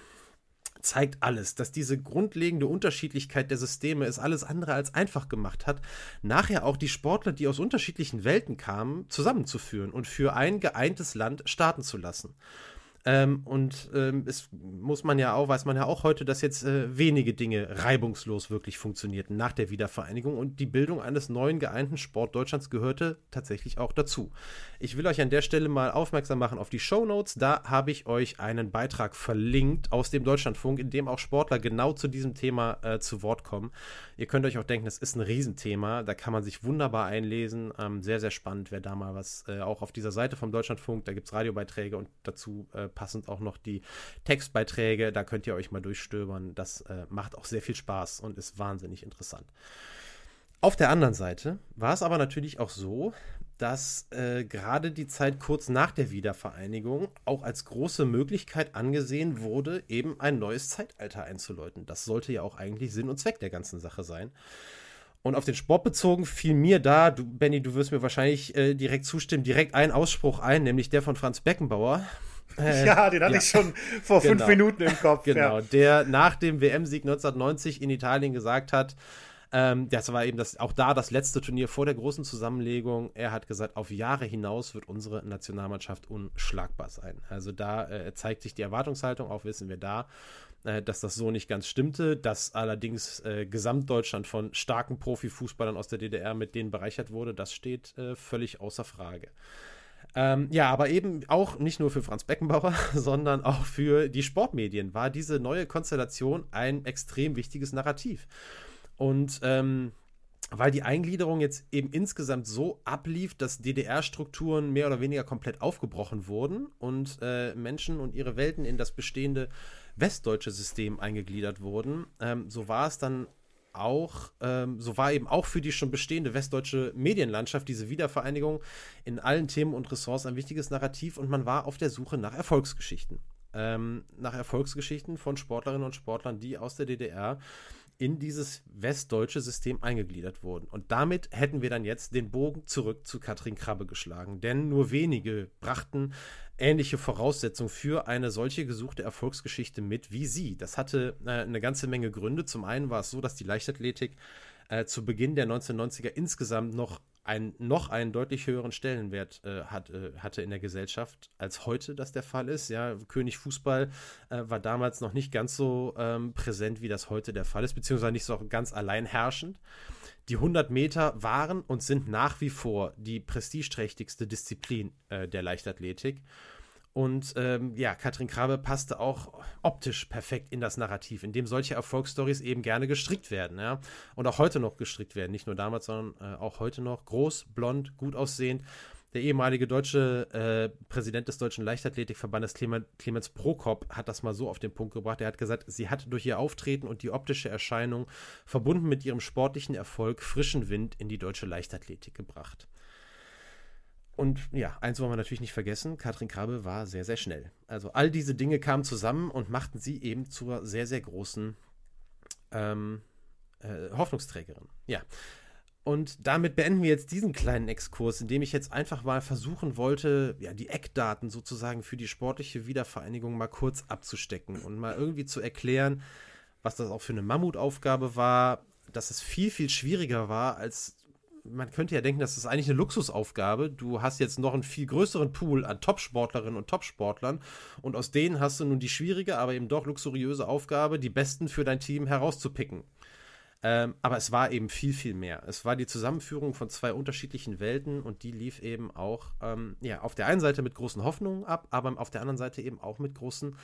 zeigt alles, dass diese grundlegende Unterschiedlichkeit der Systeme es alles andere als einfach gemacht hat, nachher auch die Sportler, die aus unterschiedlichen Welten kamen, zusammenzuführen und für ein geeintes Land starten zu lassen. Ähm, und ähm, es muss man ja auch, weiß man ja auch heute, dass jetzt äh, wenige Dinge reibungslos wirklich funktionierten nach der Wiedervereinigung und die Bildung eines neuen geeinten Sport Deutschlands gehörte tatsächlich auch dazu. Ich will euch an der Stelle mal aufmerksam machen auf die Show Notes. Da habe ich euch einen Beitrag verlinkt aus dem Deutschlandfunk, in dem auch Sportler genau zu diesem Thema äh, zu Wort kommen. Ihr könnt euch auch denken, das ist ein Riesenthema. Da kann man sich wunderbar einlesen. Ähm, sehr, sehr spannend, wer da mal was äh, auch auf dieser Seite vom Deutschlandfunk, da gibt es Radiobeiträge und dazu äh, passend auch noch die Textbeiträge. Da könnt ihr euch mal durchstöbern. Das äh, macht auch sehr viel Spaß und ist wahnsinnig interessant. Auf der anderen Seite war es aber natürlich auch so, dass äh, gerade die Zeit kurz nach der Wiedervereinigung auch als große Möglichkeit angesehen wurde, eben ein neues Zeitalter einzuläuten. Das sollte ja auch eigentlich Sinn und Zweck der ganzen Sache sein. Und auf den Sport bezogen fiel mir da, du, Benny, du wirst mir wahrscheinlich äh, direkt zustimmen, direkt ein Ausspruch ein, nämlich der von Franz Beckenbauer. Äh, ja, den hatte ja. ich schon vor genau. fünf Minuten im Kopf. Genau, ja. der nach dem WM-Sieg 1990 in Italien gesagt hat, ähm, das war eben das, auch da das letzte Turnier vor der großen Zusammenlegung. Er hat gesagt, auf Jahre hinaus wird unsere Nationalmannschaft unschlagbar sein. Also da äh, zeigt sich die Erwartungshaltung, auch wissen wir da, äh, dass das so nicht ganz stimmte, dass allerdings äh, Gesamtdeutschland von starken Profifußballern aus der DDR mit denen bereichert wurde, das steht äh, völlig außer Frage. Ähm, ja, aber eben auch nicht nur für Franz Beckenbauer, sondern auch für die Sportmedien war diese neue Konstellation ein extrem wichtiges Narrativ. Und ähm, weil die Eingliederung jetzt eben insgesamt so ablief, dass DDR-Strukturen mehr oder weniger komplett aufgebrochen wurden und äh, Menschen und ihre Welten in das bestehende westdeutsche System eingegliedert wurden, ähm, so war es dann auch, ähm, so war eben auch für die schon bestehende westdeutsche Medienlandschaft diese Wiedervereinigung in allen Themen und Ressorts ein wichtiges Narrativ und man war auf der Suche nach Erfolgsgeschichten. Ähm, nach Erfolgsgeschichten von Sportlerinnen und Sportlern, die aus der DDR in dieses westdeutsche System eingegliedert wurden. Und damit hätten wir dann jetzt den Bogen zurück zu Katrin Krabbe geschlagen. Denn nur wenige brachten ähnliche Voraussetzungen für eine solche gesuchte Erfolgsgeschichte mit wie sie. Das hatte äh, eine ganze Menge Gründe. Zum einen war es so, dass die Leichtathletik äh, zu Beginn der 1990er insgesamt noch ein, noch einen deutlich höheren Stellenwert äh, hat, äh, hatte in der Gesellschaft, als heute das der Fall ist. Ja, König Fußball äh, war damals noch nicht ganz so ähm, präsent, wie das heute der Fall ist, beziehungsweise nicht so ganz allein herrschend. Die 100 Meter waren und sind nach wie vor die prestigeträchtigste Disziplin äh, der Leichtathletik. Und ähm, ja, Katrin Krabbe passte auch optisch perfekt in das Narrativ, in dem solche Erfolgsstories eben gerne gestrickt werden, ja. Und auch heute noch gestrickt werden. Nicht nur damals, sondern äh, auch heute noch. Groß, blond, gut aussehend. Der ehemalige deutsche äh, Präsident des Deutschen Leichtathletikverbandes, Clemens Prokop, hat das mal so auf den Punkt gebracht. Er hat gesagt, sie hat durch ihr Auftreten und die optische Erscheinung, verbunden mit ihrem sportlichen Erfolg, frischen Wind in die deutsche Leichtathletik gebracht. Und ja, eins wollen wir natürlich nicht vergessen, Katrin Krabbe war sehr, sehr schnell. Also all diese Dinge kamen zusammen und machten sie eben zur sehr, sehr großen ähm, äh, Hoffnungsträgerin. Ja. Und damit beenden wir jetzt diesen kleinen Exkurs, indem ich jetzt einfach mal versuchen wollte, ja, die Eckdaten sozusagen für die sportliche Wiedervereinigung mal kurz abzustecken und mal irgendwie zu erklären, was das auch für eine Mammutaufgabe war, dass es viel, viel schwieriger war, als man könnte ja denken, das ist eigentlich eine Luxusaufgabe. Du hast jetzt noch einen viel größeren Pool an Top-Sportlerinnen und Top-Sportlern und aus denen hast du nun die schwierige, aber eben doch luxuriöse Aufgabe, die Besten für dein Team herauszupicken. Ähm, aber es war eben viel, viel mehr. Es war die Zusammenführung von zwei unterschiedlichen Welten und die lief eben auch, ähm, ja, auf der einen Seite mit großen Hoffnungen ab, aber auf der anderen Seite eben auch mit großen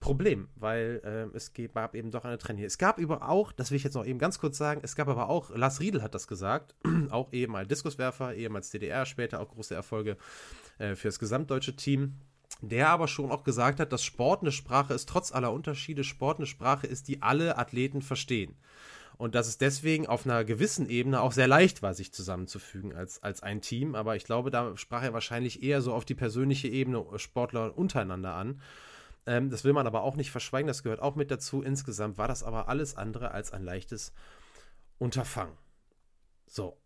Problem, weil äh, es gab eben doch eine Trennung. Es gab über auch, das will ich jetzt noch eben ganz kurz sagen, es gab aber auch, Lars Riedel hat das gesagt, auch ehemals Diskuswerfer, ehemals DDR, später auch große Erfolge äh, für das gesamtdeutsche Team. Der aber schon auch gesagt hat, dass Sport eine Sprache ist, trotz aller Unterschiede, Sport eine Sprache ist, die alle Athleten verstehen. Und dass es deswegen auf einer gewissen Ebene auch sehr leicht war, sich zusammenzufügen als, als ein Team. Aber ich glaube, da sprach er wahrscheinlich eher so auf die persönliche Ebene Sportler untereinander an. Ähm, das will man aber auch nicht verschweigen, das gehört auch mit dazu. Insgesamt war das aber alles andere als ein leichtes Unterfangen. So.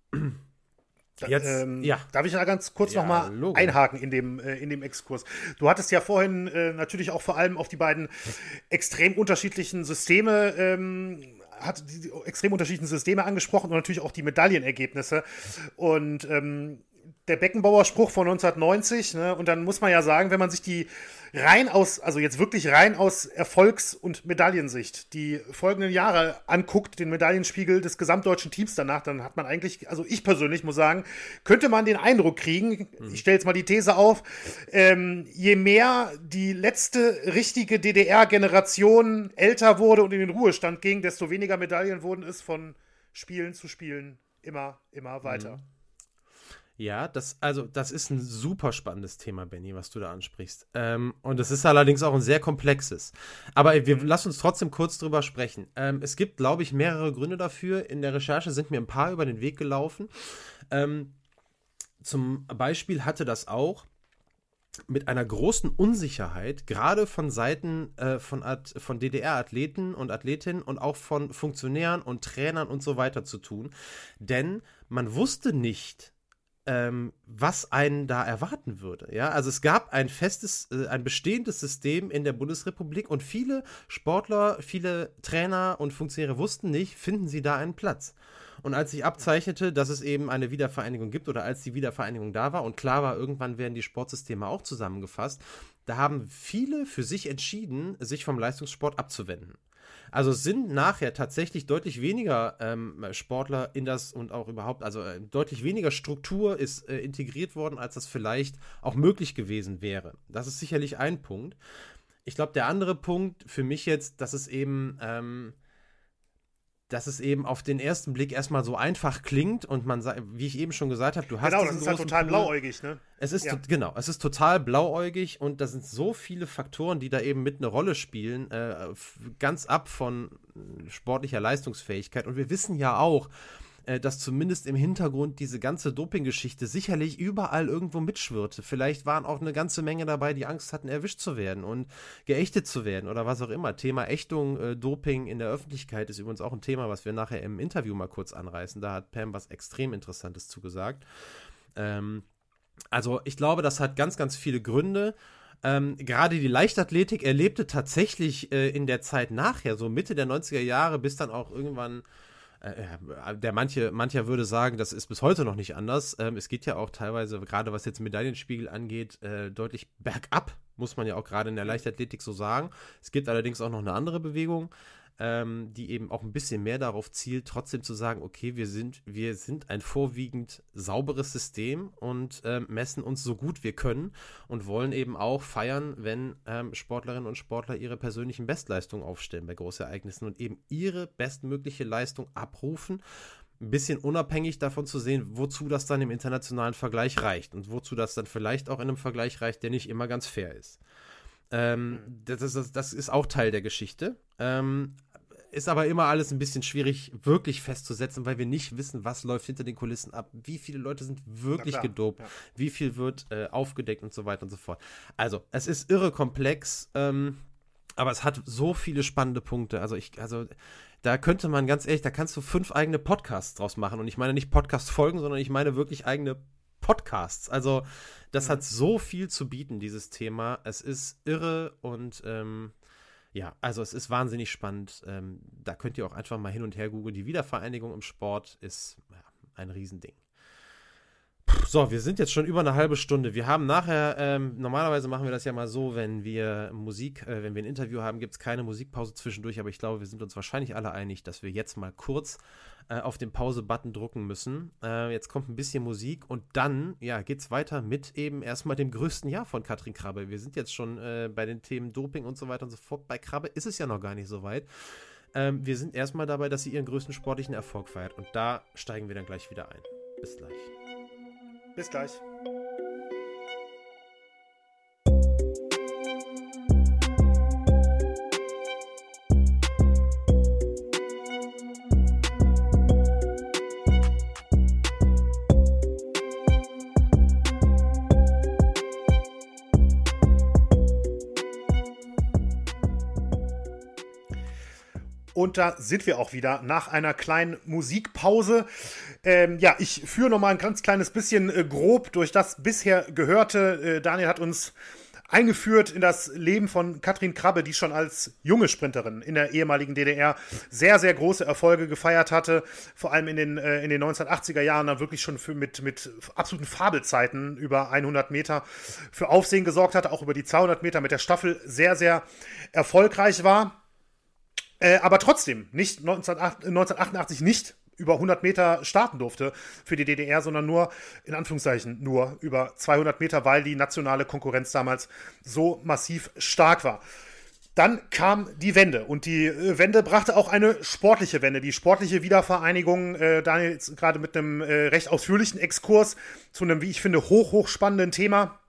Jetzt, ähm, ja. Darf ich da ganz kurz ja, nochmal einhaken in dem, äh, in dem Exkurs? Du hattest ja vorhin äh, natürlich auch vor allem auf die beiden extrem unterschiedlichen Systeme ähm, hat die extrem unterschiedlichen Systeme angesprochen und natürlich auch die Medaillenergebnisse. Und ähm, der Beckenbauer-Spruch von 1990. Ne? Und dann muss man ja sagen, wenn man sich die rein aus, also jetzt wirklich rein aus Erfolgs- und Medaillensicht, die folgenden Jahre anguckt, den Medaillenspiegel des gesamtdeutschen Teams danach, dann hat man eigentlich, also ich persönlich muss sagen, könnte man den Eindruck kriegen, mhm. ich stelle jetzt mal die These auf, ähm, je mehr die letzte richtige DDR-Generation älter wurde und in den Ruhestand ging, desto weniger Medaillen wurden es von Spielen zu Spielen immer, immer weiter. Mhm. Ja, das, also, das ist ein super spannendes Thema, Benny, was du da ansprichst. Ähm, und es ist allerdings auch ein sehr komplexes. Aber wir mhm. lass uns trotzdem kurz drüber sprechen. Ähm, es gibt, glaube ich, mehrere Gründe dafür. In der Recherche sind mir ein paar über den Weg gelaufen. Ähm, zum Beispiel hatte das auch mit einer großen Unsicherheit, gerade von Seiten äh, von, von DDR-Athleten und Athletinnen und auch von Funktionären und Trainern und so weiter zu tun. Denn man wusste nicht, ähm, was einen da erwarten würde. Ja, also es gab ein festes, äh, ein bestehendes System in der Bundesrepublik und viele Sportler, viele Trainer und Funktionäre wussten nicht, finden sie da einen Platz. Und als sich abzeichnete, dass es eben eine Wiedervereinigung gibt oder als die Wiedervereinigung da war und klar war, irgendwann werden die Sportsysteme auch zusammengefasst, da haben viele für sich entschieden, sich vom Leistungssport abzuwenden. Also sind nachher tatsächlich deutlich weniger ähm, Sportler in das und auch überhaupt, also äh, deutlich weniger Struktur ist äh, integriert worden, als das vielleicht auch möglich gewesen wäre. Das ist sicherlich ein Punkt. Ich glaube, der andere Punkt für mich jetzt, dass es eben ähm, dass es eben auf den ersten Blick erstmal so einfach klingt und man, wie ich eben schon gesagt habe, du hast. Genau, das ist halt total Pool. blauäugig, ne? Es ist, ja. genau, es ist total blauäugig und da sind so viele Faktoren, die da eben mit eine Rolle spielen, äh, ganz ab von sportlicher Leistungsfähigkeit. Und wir wissen ja auch, äh, dass zumindest im Hintergrund diese ganze Doping-Geschichte sicherlich überall irgendwo mitschwirrte. Vielleicht waren auch eine ganze Menge dabei, die Angst hatten, erwischt zu werden und geächtet zu werden oder was auch immer. Thema Ächtung, äh, Doping in der Öffentlichkeit ist übrigens auch ein Thema, was wir nachher im Interview mal kurz anreißen. Da hat Pam was extrem Interessantes zugesagt. Ähm, also ich glaube, das hat ganz, ganz viele Gründe. Ähm, gerade die Leichtathletik erlebte tatsächlich äh, in der Zeit nachher, so Mitte der 90er Jahre, bis dann auch irgendwann äh, der manche, mancher würde sagen, das ist bis heute noch nicht anders. Ähm, es geht ja auch teilweise, gerade was jetzt Medaillenspiegel angeht, äh, deutlich bergab, muss man ja auch gerade in der Leichtathletik so sagen. Es gibt allerdings auch noch eine andere Bewegung, ähm, die eben auch ein bisschen mehr darauf zielt, trotzdem zu sagen, okay, wir sind, wir sind ein vorwiegend sauberes System und ähm, messen uns so gut wir können und wollen eben auch feiern, wenn ähm, Sportlerinnen und Sportler ihre persönlichen Bestleistungen aufstellen bei Großereignissen und eben ihre bestmögliche Leistung abrufen ein bisschen unabhängig davon zu sehen, wozu das dann im internationalen Vergleich reicht und wozu das dann vielleicht auch in einem Vergleich reicht, der nicht immer ganz fair ist. Ähm, mhm. das, das, das, ist auch Teil der Geschichte. Ähm, ist aber immer alles ein bisschen schwierig, wirklich festzusetzen, weil wir nicht wissen, was läuft hinter den Kulissen ab, wie viele Leute sind wirklich gedopt, ja. wie viel wird äh, aufgedeckt und so weiter und so fort. Also, es ist irre komplex, ähm, aber es hat so viele spannende Punkte. Also, ich, also, da könnte man ganz ehrlich, da kannst du fünf eigene Podcasts draus machen. Und ich meine nicht Podcast-Folgen, sondern ich meine wirklich eigene Podcasts. Also, das mhm. hat so viel zu bieten, dieses Thema. Es ist irre und ähm, ja, also es ist wahnsinnig spannend. Ähm, da könnt ihr auch einfach mal hin und her googeln. Die Wiedervereinigung im Sport ist ja, ein Riesending. So, wir sind jetzt schon über eine halbe Stunde. Wir haben nachher, ähm, normalerweise machen wir das ja mal so, wenn wir Musik, äh, wenn wir ein Interview haben, gibt es keine Musikpause zwischendurch, aber ich glaube, wir sind uns wahrscheinlich alle einig, dass wir jetzt mal kurz äh, auf den Pause-Button drücken müssen. Äh, jetzt kommt ein bisschen Musik und dann, ja, geht's weiter mit eben erstmal dem größten Jahr von Katrin Krabbe. Wir sind jetzt schon äh, bei den Themen Doping und so weiter und so fort. Bei Krabbe ist es ja noch gar nicht so weit. Ähm, wir sind erstmal dabei, dass sie ihren größten sportlichen Erfolg feiert und da steigen wir dann gleich wieder ein. Bis gleich. Bis gleich. Und da sind wir auch wieder nach einer kleinen Musikpause. Ähm, ja, ich führe noch mal ein ganz kleines bisschen äh, grob durch das bisher Gehörte. Äh, Daniel hat uns eingeführt in das Leben von Katrin Krabbe, die schon als junge Sprinterin in der ehemaligen DDR sehr, sehr große Erfolge gefeiert hatte. Vor allem in den, äh, in den 1980er Jahren dann wirklich schon für, mit, mit absoluten Fabelzeiten über 100 Meter für Aufsehen gesorgt hatte, auch über die 200 Meter mit der Staffel sehr, sehr erfolgreich war. Äh, aber trotzdem, nicht 1988 nicht über 100 Meter starten durfte für die DDR, sondern nur, in Anführungszeichen, nur über 200 Meter, weil die nationale Konkurrenz damals so massiv stark war. Dann kam die Wende und die äh, Wende brachte auch eine sportliche Wende. Die sportliche Wiedervereinigung, äh, Daniel gerade mit einem äh, recht ausführlichen Exkurs zu einem, wie ich finde, hoch, hoch spannenden Thema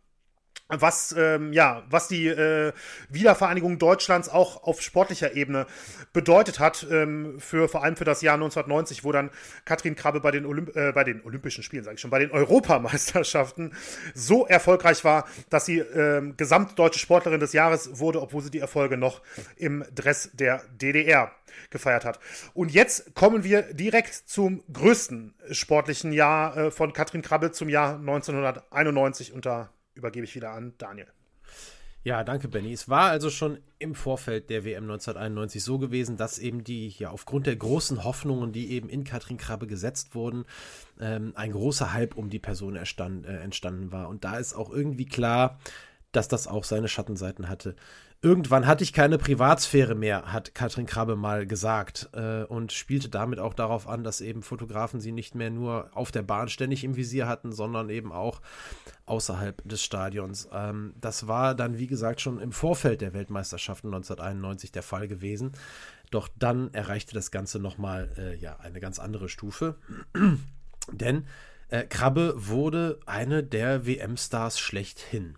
was ähm, ja was die äh, Wiedervereinigung Deutschlands auch auf sportlicher Ebene bedeutet hat ähm, für vor allem für das Jahr 1990, wo dann Katrin Krabbe bei den Olymp äh, bei den Olympischen Spielen sage ich schon bei den Europameisterschaften so erfolgreich war, dass sie ähm, gesamtdeutsche Sportlerin des Jahres wurde, obwohl sie die Erfolge noch im Dress der DDR gefeiert hat. Und jetzt kommen wir direkt zum größten sportlichen Jahr äh, von Katrin Krabbe zum Jahr 1991 unter übergebe ich wieder an Daniel. Ja, danke, Benny. Es war also schon im Vorfeld der WM 1991 so gewesen, dass eben die, ja, aufgrund der großen Hoffnungen, die eben in Katrin Krabbe gesetzt wurden, ähm, ein großer Hype um die Person erstand, äh, entstanden war. Und da ist auch irgendwie klar, dass das auch seine Schattenseiten hatte. Irgendwann hatte ich keine Privatsphäre mehr, hat Katrin Krabbe mal gesagt äh, und spielte damit auch darauf an, dass eben Fotografen sie nicht mehr nur auf der Bahn ständig im Visier hatten, sondern eben auch außerhalb des Stadions. Ähm, das war dann, wie gesagt, schon im Vorfeld der Weltmeisterschaften 1991 der Fall gewesen. Doch dann erreichte das Ganze nochmal äh, ja, eine ganz andere Stufe. Denn äh, Krabbe wurde eine der WM-Stars schlechthin.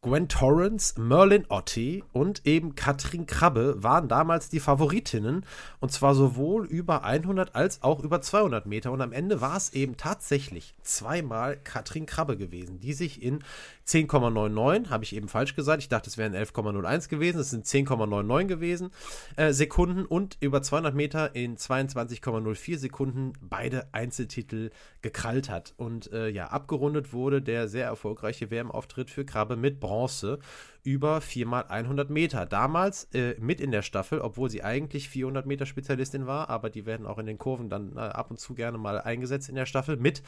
Gwen Torrance, Merlin Otti und eben Katrin Krabbe waren damals die Favoritinnen. Und zwar sowohl über 100 als auch über 200 Meter. Und am Ende war es eben tatsächlich zweimal Katrin Krabbe gewesen, die sich in 10,99, habe ich eben falsch gesagt, ich dachte es wären 11,01 gewesen, es sind 10,99 gewesen äh, Sekunden und über 200 Meter in 22,04 Sekunden beide Einzeltitel gekrallt hat. Und äh, ja, abgerundet wurde der sehr erfolgreiche WM-Auftritt für Krabbe mit Bronze Bronze über 4x100 Meter. Damals äh, mit in der Staffel, obwohl sie eigentlich 400 Meter Spezialistin war, aber die werden auch in den Kurven dann äh, ab und zu gerne mal eingesetzt in der Staffel mit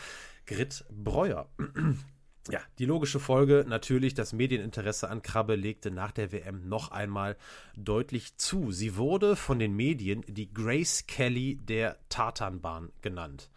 Grit Breuer. Ja, die logische Folge natürlich, das Medieninteresse an Krabbe legte nach der WM noch einmal deutlich zu. Sie wurde von den Medien die Grace Kelly der Tartanbahn genannt.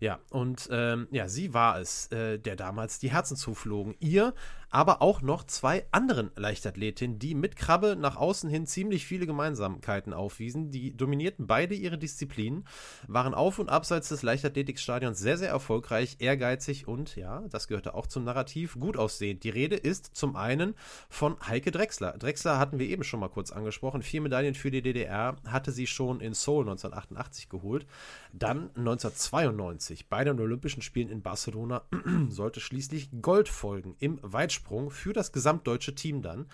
Ja, und ähm, ja, sie war es, äh, der damals die Herzen zuflogen. Ihr aber auch noch zwei anderen Leichtathletinnen, die mit Krabbe nach außen hin ziemlich viele Gemeinsamkeiten aufwiesen. Die dominierten beide ihre Disziplinen, waren auf und abseits des Leichtathletikstadions sehr, sehr erfolgreich, ehrgeizig und, ja, das gehörte auch zum Narrativ, gut aussehend. Die Rede ist zum einen von Heike Drexler. Drexler hatten wir eben schon mal kurz angesprochen. Vier Medaillen für die DDR hatte sie schon in Seoul 1988 geholt. Dann 1992 bei den Olympischen Spielen in Barcelona sollte schließlich Gold folgen im Weitsprung Vorsprung für das gesamtdeutsche Team dann.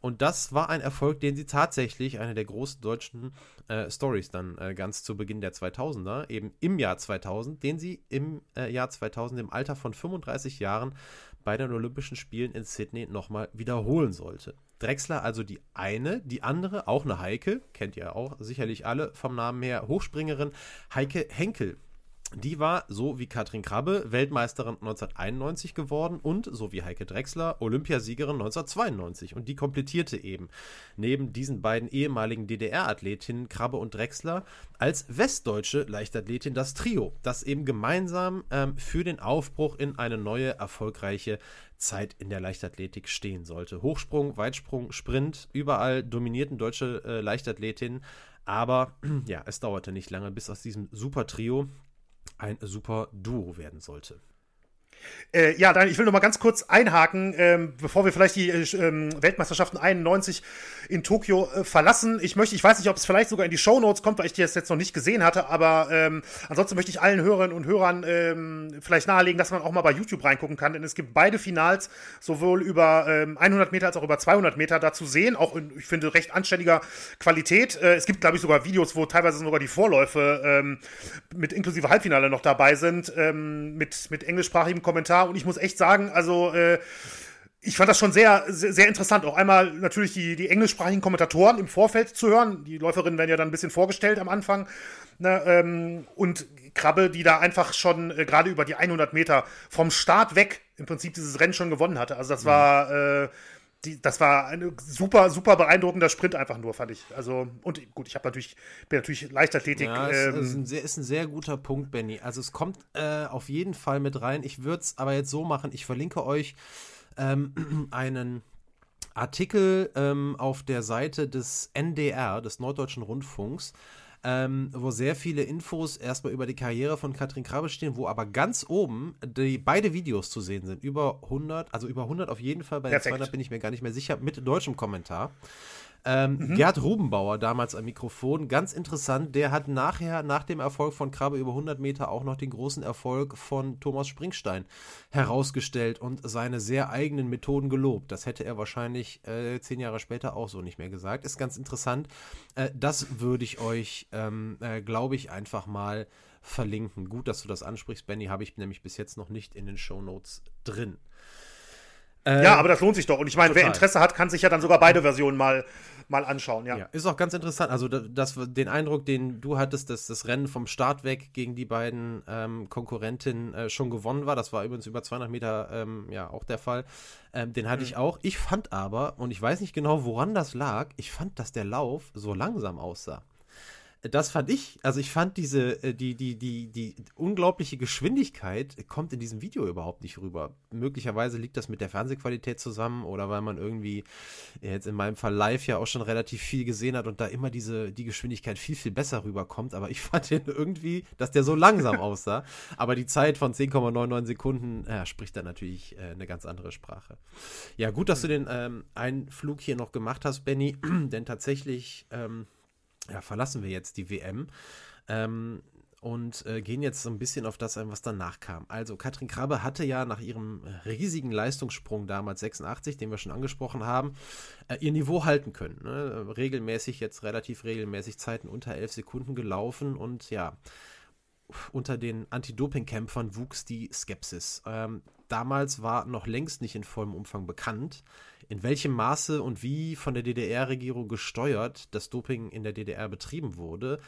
Und das war ein Erfolg, den sie tatsächlich, eine der großen deutschen äh, Stories dann äh, ganz zu Beginn der 2000er, eben im Jahr 2000, den sie im äh, Jahr 2000 im Alter von 35 Jahren bei den Olympischen Spielen in Sydney nochmal wiederholen sollte. Drexler also die eine, die andere, auch eine Heike, kennt ihr auch sicherlich alle vom Namen her, Hochspringerin Heike Henkel die war, so wie Katrin Krabbe, Weltmeisterin 1991 geworden und, so wie Heike Drexler, Olympiasiegerin 1992. Und die komplettierte eben neben diesen beiden ehemaligen DDR-Athletinnen Krabbe und Drexler als westdeutsche Leichtathletin das Trio, das eben gemeinsam ähm, für den Aufbruch in eine neue, erfolgreiche Zeit in der Leichtathletik stehen sollte. Hochsprung, Weitsprung, Sprint, überall dominierten deutsche äh, Leichtathletinnen. Aber ja, es dauerte nicht lange, bis aus diesem Super-Trio ein super Duo werden sollte. Äh, ja, dann, ich will noch mal ganz kurz einhaken, ähm, bevor wir vielleicht die äh, ähm, Weltmeisterschaften 91 in Tokio äh, verlassen. Ich möchte, ich weiß nicht, ob es vielleicht sogar in die Show Notes kommt, weil ich die jetzt noch nicht gesehen hatte, aber ähm, ansonsten möchte ich allen Hörerinnen und Hörern ähm, vielleicht nahelegen, dass man auch mal bei YouTube reingucken kann, denn es gibt beide Finals sowohl über 100 ähm, Meter als auch über 200 Meter da zu sehen, auch in, ich finde, recht anständiger Qualität. Äh, es gibt, glaube ich, sogar Videos, wo teilweise sogar die Vorläufe ähm, mit inklusive Halbfinale noch dabei sind, mit, mit englischsprachigem Kommentar und ich muss echt sagen, also äh, ich fand das schon sehr, sehr, sehr, interessant. Auch einmal natürlich die, die englischsprachigen Kommentatoren im Vorfeld zu hören. Die Läuferinnen werden ja dann ein bisschen vorgestellt am Anfang. Ne, ähm, und Krabbe, die da einfach schon äh, gerade über die 100 Meter vom Start weg im Prinzip dieses Rennen schon gewonnen hatte. Also das mhm. war äh, die, das war ein super, super beeindruckender Sprint einfach nur, fand ich. Also, und gut, ich habe natürlich, bin natürlich Leichtathletik. Ja, ähm, ist, ein sehr, ist ein sehr guter Punkt, Benny. Also es kommt äh, auf jeden Fall mit rein. Ich würde es aber jetzt so machen, ich verlinke euch ähm, einen Artikel ähm, auf der Seite des NDR, des Norddeutschen Rundfunks, ähm, wo sehr viele Infos erstmal über die Karriere von Katrin Krabbe stehen, wo aber ganz oben die beide Videos zu sehen sind. Über 100, also über 100 auf jeden Fall, bei der 200 bin ich mir gar nicht mehr sicher, mit deutschem Kommentar. Ähm, mhm. Gerd Rubenbauer, damals am Mikrofon, ganz interessant, der hat nachher, nach dem Erfolg von Krabbe über 100 Meter, auch noch den großen Erfolg von Thomas Springstein herausgestellt und seine sehr eigenen Methoden gelobt. Das hätte er wahrscheinlich äh, zehn Jahre später auch so nicht mehr gesagt. Ist ganz interessant. Äh, das würde ich euch, ähm, äh, glaube ich, einfach mal verlinken. Gut, dass du das ansprichst, Benny, habe ich nämlich bis jetzt noch nicht in den Show Notes drin. Äh, ja, aber das lohnt sich doch. Und ich meine, wer Interesse hat, kann sich ja dann sogar beide Versionen mal, mal anschauen. Ja. ja. ist auch ganz interessant. Also, das, den Eindruck, den du hattest, dass das Rennen vom Start weg gegen die beiden ähm, Konkurrentinnen äh, schon gewonnen war, das war übrigens über 200 Meter ähm, ja auch der Fall. Ähm, den hatte mhm. ich auch. Ich fand aber, und ich weiß nicht genau, woran das lag, ich fand, dass der Lauf so langsam aussah das fand ich, also ich fand diese, äh, die, die, die, die unglaubliche Geschwindigkeit kommt in diesem Video überhaupt nicht rüber. Möglicherweise liegt das mit der Fernsehqualität zusammen oder weil man irgendwie jetzt in meinem Fall live ja auch schon relativ viel gesehen hat und da immer diese, die Geschwindigkeit viel, viel besser rüberkommt. Aber ich fand den irgendwie, dass der so langsam aussah. Aber die Zeit von 10,99 Sekunden ja, spricht da natürlich äh, eine ganz andere Sprache. Ja, gut, dass du den ähm, Einflug hier noch gemacht hast, Benny, denn tatsächlich, ähm, ja, verlassen wir jetzt die WM. Ähm, und äh, gehen jetzt so ein bisschen auf das ein, was danach kam. Also Katrin Krabbe hatte ja nach ihrem riesigen Leistungssprung damals 86, den wir schon angesprochen haben, äh, ihr Niveau halten können. Ne? Regelmäßig, jetzt relativ regelmäßig Zeiten unter 11 Sekunden gelaufen und ja, unter den Anti-Doping-Kämpfern wuchs die Skepsis. Ähm, damals war noch längst nicht in vollem Umfang bekannt, in welchem Maße und wie von der DDR-Regierung gesteuert das Doping in der DDR betrieben wurde.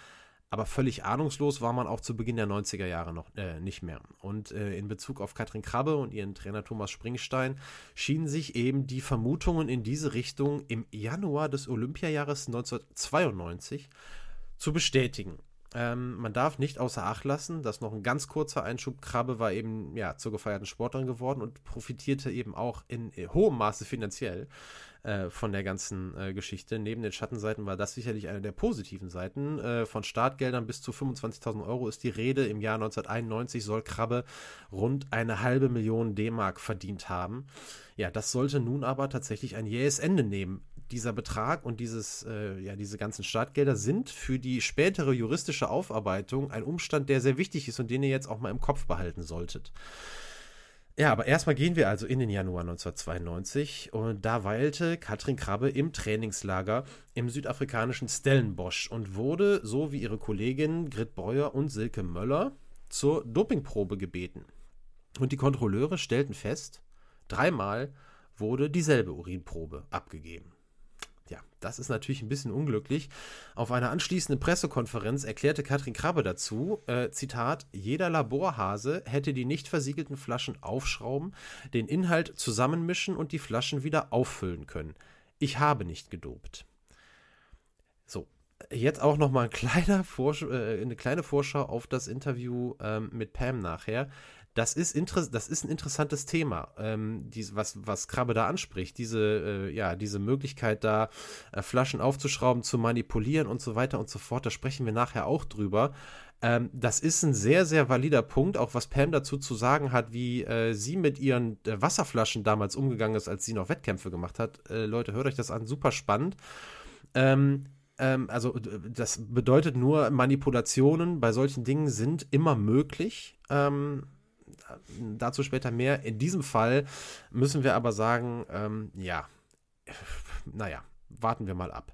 Aber völlig ahnungslos war man auch zu Beginn der 90er Jahre noch äh, nicht mehr. Und äh, in Bezug auf Katrin Krabbe und ihren Trainer Thomas Springstein schienen sich eben die Vermutungen in diese Richtung im Januar des Olympiajahres 1992 zu bestätigen. Ähm, man darf nicht außer Acht lassen, dass noch ein ganz kurzer Einschub. Krabbe war eben ja zur gefeierten Sportlerin geworden und profitierte eben auch in hohem Maße finanziell äh, von der ganzen äh, Geschichte. Neben den Schattenseiten war das sicherlich eine der positiven Seiten. Äh, von Startgeldern bis zu 25.000 Euro ist die Rede. Im Jahr 1991 soll Krabbe rund eine halbe Million D-Mark verdient haben. Ja, das sollte nun aber tatsächlich ein jähes Ende nehmen dieser Betrag und dieses, äh, ja, diese ganzen Startgelder sind für die spätere juristische Aufarbeitung ein Umstand, der sehr wichtig ist und den ihr jetzt auch mal im Kopf behalten solltet. Ja, aber erstmal gehen wir also in den Januar 1992 und da weilte Katrin Krabbe im Trainingslager im südafrikanischen Stellenbosch und wurde, so wie ihre Kolleginnen Grit Breuer und Silke Möller, zur Dopingprobe gebeten. Und die Kontrolleure stellten fest, dreimal wurde dieselbe Urinprobe abgegeben. Ja, das ist natürlich ein bisschen unglücklich. Auf einer anschließenden Pressekonferenz erklärte Katrin Krabbe dazu, äh, Zitat, jeder Laborhase hätte die nicht versiegelten Flaschen aufschrauben, den Inhalt zusammenmischen und die Flaschen wieder auffüllen können. Ich habe nicht gedopt. So, jetzt auch noch mal ein äh, eine kleine Vorschau auf das Interview ähm, mit Pam nachher das ist, das ist ein interessantes Thema, ähm, dies, was, was Krabbe da anspricht. Diese, äh, ja, diese Möglichkeit, da äh, Flaschen aufzuschrauben, zu manipulieren und so weiter und so fort. Da sprechen wir nachher auch drüber. Ähm, das ist ein sehr, sehr valider Punkt, auch was Pam dazu zu sagen hat, wie äh, sie mit ihren äh, Wasserflaschen damals umgegangen ist, als sie noch Wettkämpfe gemacht hat. Äh, Leute, hört euch das an, super spannend. Ähm, ähm also das bedeutet nur, Manipulationen bei solchen Dingen sind immer möglich. Ähm, dazu später mehr. In diesem Fall müssen wir aber sagen, ähm, ja, naja, warten wir mal ab.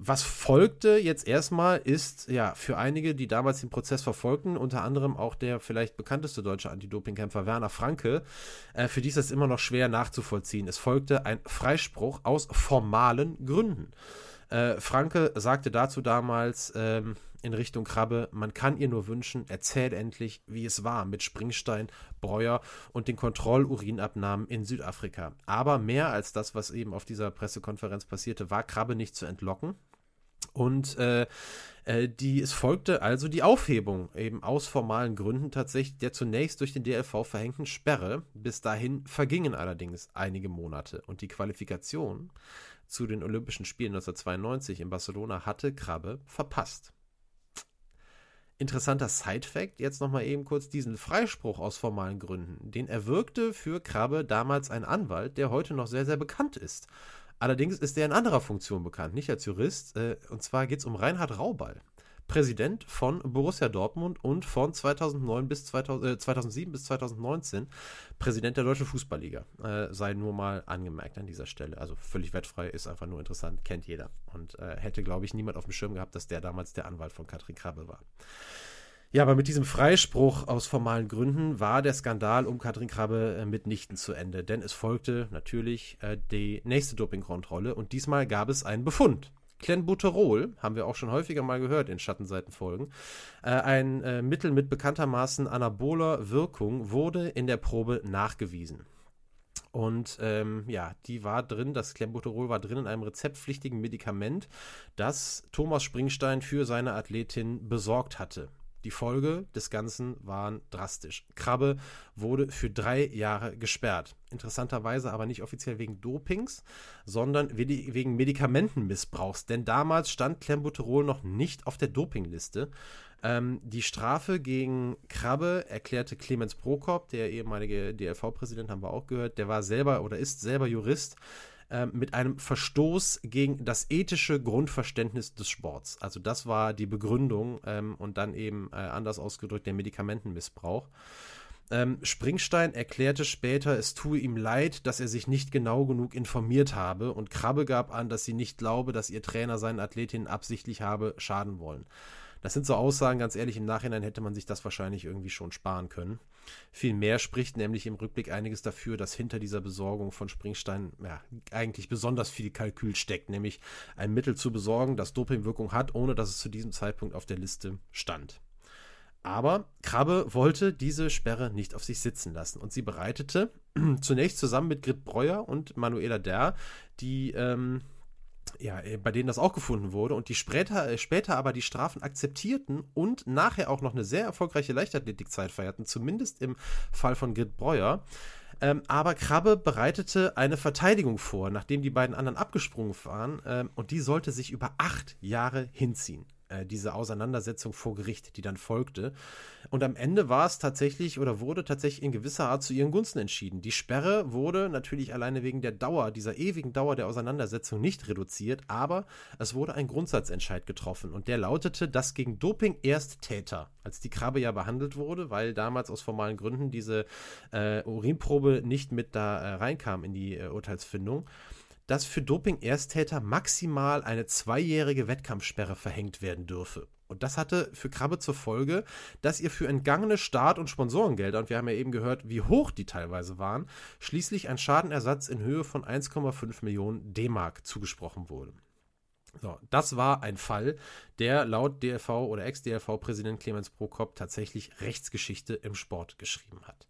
Was folgte jetzt erstmal ist, ja, für einige, die damals den Prozess verfolgten, unter anderem auch der vielleicht bekannteste deutsche Anti-Doping-Kämpfer Werner Franke, äh, für die ist das immer noch schwer nachzuvollziehen. Es folgte ein Freispruch aus formalen Gründen. Äh, Franke sagte dazu damals, ähm, in Richtung Krabbe. Man kann ihr nur wünschen, erzählt endlich, wie es war mit Springstein, Breuer und den Kontrollurinabnahmen in Südafrika. Aber mehr als das, was eben auf dieser Pressekonferenz passierte, war Krabbe nicht zu entlocken. Und äh, äh, die, es folgte also die Aufhebung, eben aus formalen Gründen tatsächlich, der zunächst durch den DLV verhängten Sperre. Bis dahin vergingen allerdings einige Monate und die Qualifikation zu den Olympischen Spielen 1992 in Barcelona hatte Krabbe verpasst. Interessanter Side-Fact, jetzt nochmal eben kurz diesen Freispruch aus formalen Gründen. Den erwirkte für Krabbe damals ein Anwalt, der heute noch sehr, sehr bekannt ist. Allerdings ist er in anderer Funktion bekannt, nicht als Jurist. Äh, und zwar geht es um Reinhard Rauball. Präsident von Borussia Dortmund und von 2009 bis 2000, äh, 2007 bis 2019 Präsident der Deutschen Fußballliga. Äh, sei nur mal angemerkt an dieser Stelle. Also völlig wettfrei, ist einfach nur interessant, kennt jeder. Und äh, hätte, glaube ich, niemand auf dem Schirm gehabt, dass der damals der Anwalt von Katrin Krabbe war. Ja, aber mit diesem Freispruch aus formalen Gründen war der Skandal um Katrin Krabbe äh, mitnichten zu Ende, denn es folgte natürlich äh, die nächste Dopingkontrolle und diesmal gab es einen Befund. Clenbuterol, haben wir auch schon häufiger mal gehört in Schattenseitenfolgen, äh, ein äh, Mittel mit bekanntermaßen anaboler Wirkung wurde in der Probe nachgewiesen. Und ähm, ja, die war drin, das Clenbuterol war drin in einem rezeptpflichtigen Medikament, das Thomas Springstein für seine Athletin besorgt hatte. Die Folge des Ganzen waren drastisch. Krabbe wurde für drei Jahre gesperrt. Interessanterweise aber nicht offiziell wegen Dopings, sondern wegen Medikamentenmissbrauchs. Denn damals stand Clenbuterol noch nicht auf der Dopingliste. Ähm, die Strafe gegen Krabbe erklärte Clemens Prokop, der ehemalige DLV-Präsident, haben wir auch gehört. Der war selber oder ist selber Jurist ähm, mit einem Verstoß gegen das ethische Grundverständnis des Sports. Also das war die Begründung ähm, und dann eben äh, anders ausgedrückt der Medikamentenmissbrauch. Ähm, Springstein erklärte später, es tue ihm leid, dass er sich nicht genau genug informiert habe und Krabbe gab an, dass sie nicht glaube, dass ihr Trainer seinen Athletinnen absichtlich habe schaden wollen. Das sind so Aussagen, ganz ehrlich, im Nachhinein hätte man sich das wahrscheinlich irgendwie schon sparen können. Vielmehr spricht nämlich im Rückblick einiges dafür, dass hinter dieser Besorgung von Springstein ja, eigentlich besonders viel Kalkül steckt, nämlich ein Mittel zu besorgen, das Dopingwirkung hat, ohne dass es zu diesem Zeitpunkt auf der Liste stand. Aber Krabbe wollte diese Sperre nicht auf sich sitzen lassen und sie bereitete zunächst zusammen mit Grit Breuer und Manuela Der, die ähm, ja, äh, bei denen das auch gefunden wurde und die später, äh, später aber die Strafen akzeptierten und nachher auch noch eine sehr erfolgreiche Leichtathletikzeit feierten, zumindest im Fall von Grit Breuer. Ähm, aber Krabbe bereitete eine Verteidigung vor, nachdem die beiden anderen abgesprungen waren, ähm, und die sollte sich über acht Jahre hinziehen. Äh, diese Auseinandersetzung vor Gericht, die dann folgte. Und am Ende war es tatsächlich oder wurde tatsächlich in gewisser Art zu ihren Gunsten entschieden. Die Sperre wurde natürlich alleine wegen der Dauer, dieser ewigen Dauer der Auseinandersetzung nicht reduziert, aber es wurde ein Grundsatzentscheid getroffen und der lautete, dass gegen Doping erst Täter, als die Krabbe ja behandelt wurde, weil damals aus formalen Gründen diese äh, Urinprobe nicht mit da äh, reinkam in die äh, Urteilsfindung dass für Doping-Ersttäter maximal eine zweijährige Wettkampfsperre verhängt werden dürfe. Und das hatte für Krabbe zur Folge, dass ihr für entgangene Start- und Sponsorengelder, und wir haben ja eben gehört, wie hoch die teilweise waren, schließlich ein Schadenersatz in Höhe von 1,5 Millionen D-Mark zugesprochen wurde. So, das war ein Fall, der laut DLV oder Ex-DLV-Präsident Clemens Prokop tatsächlich Rechtsgeschichte im Sport geschrieben hat.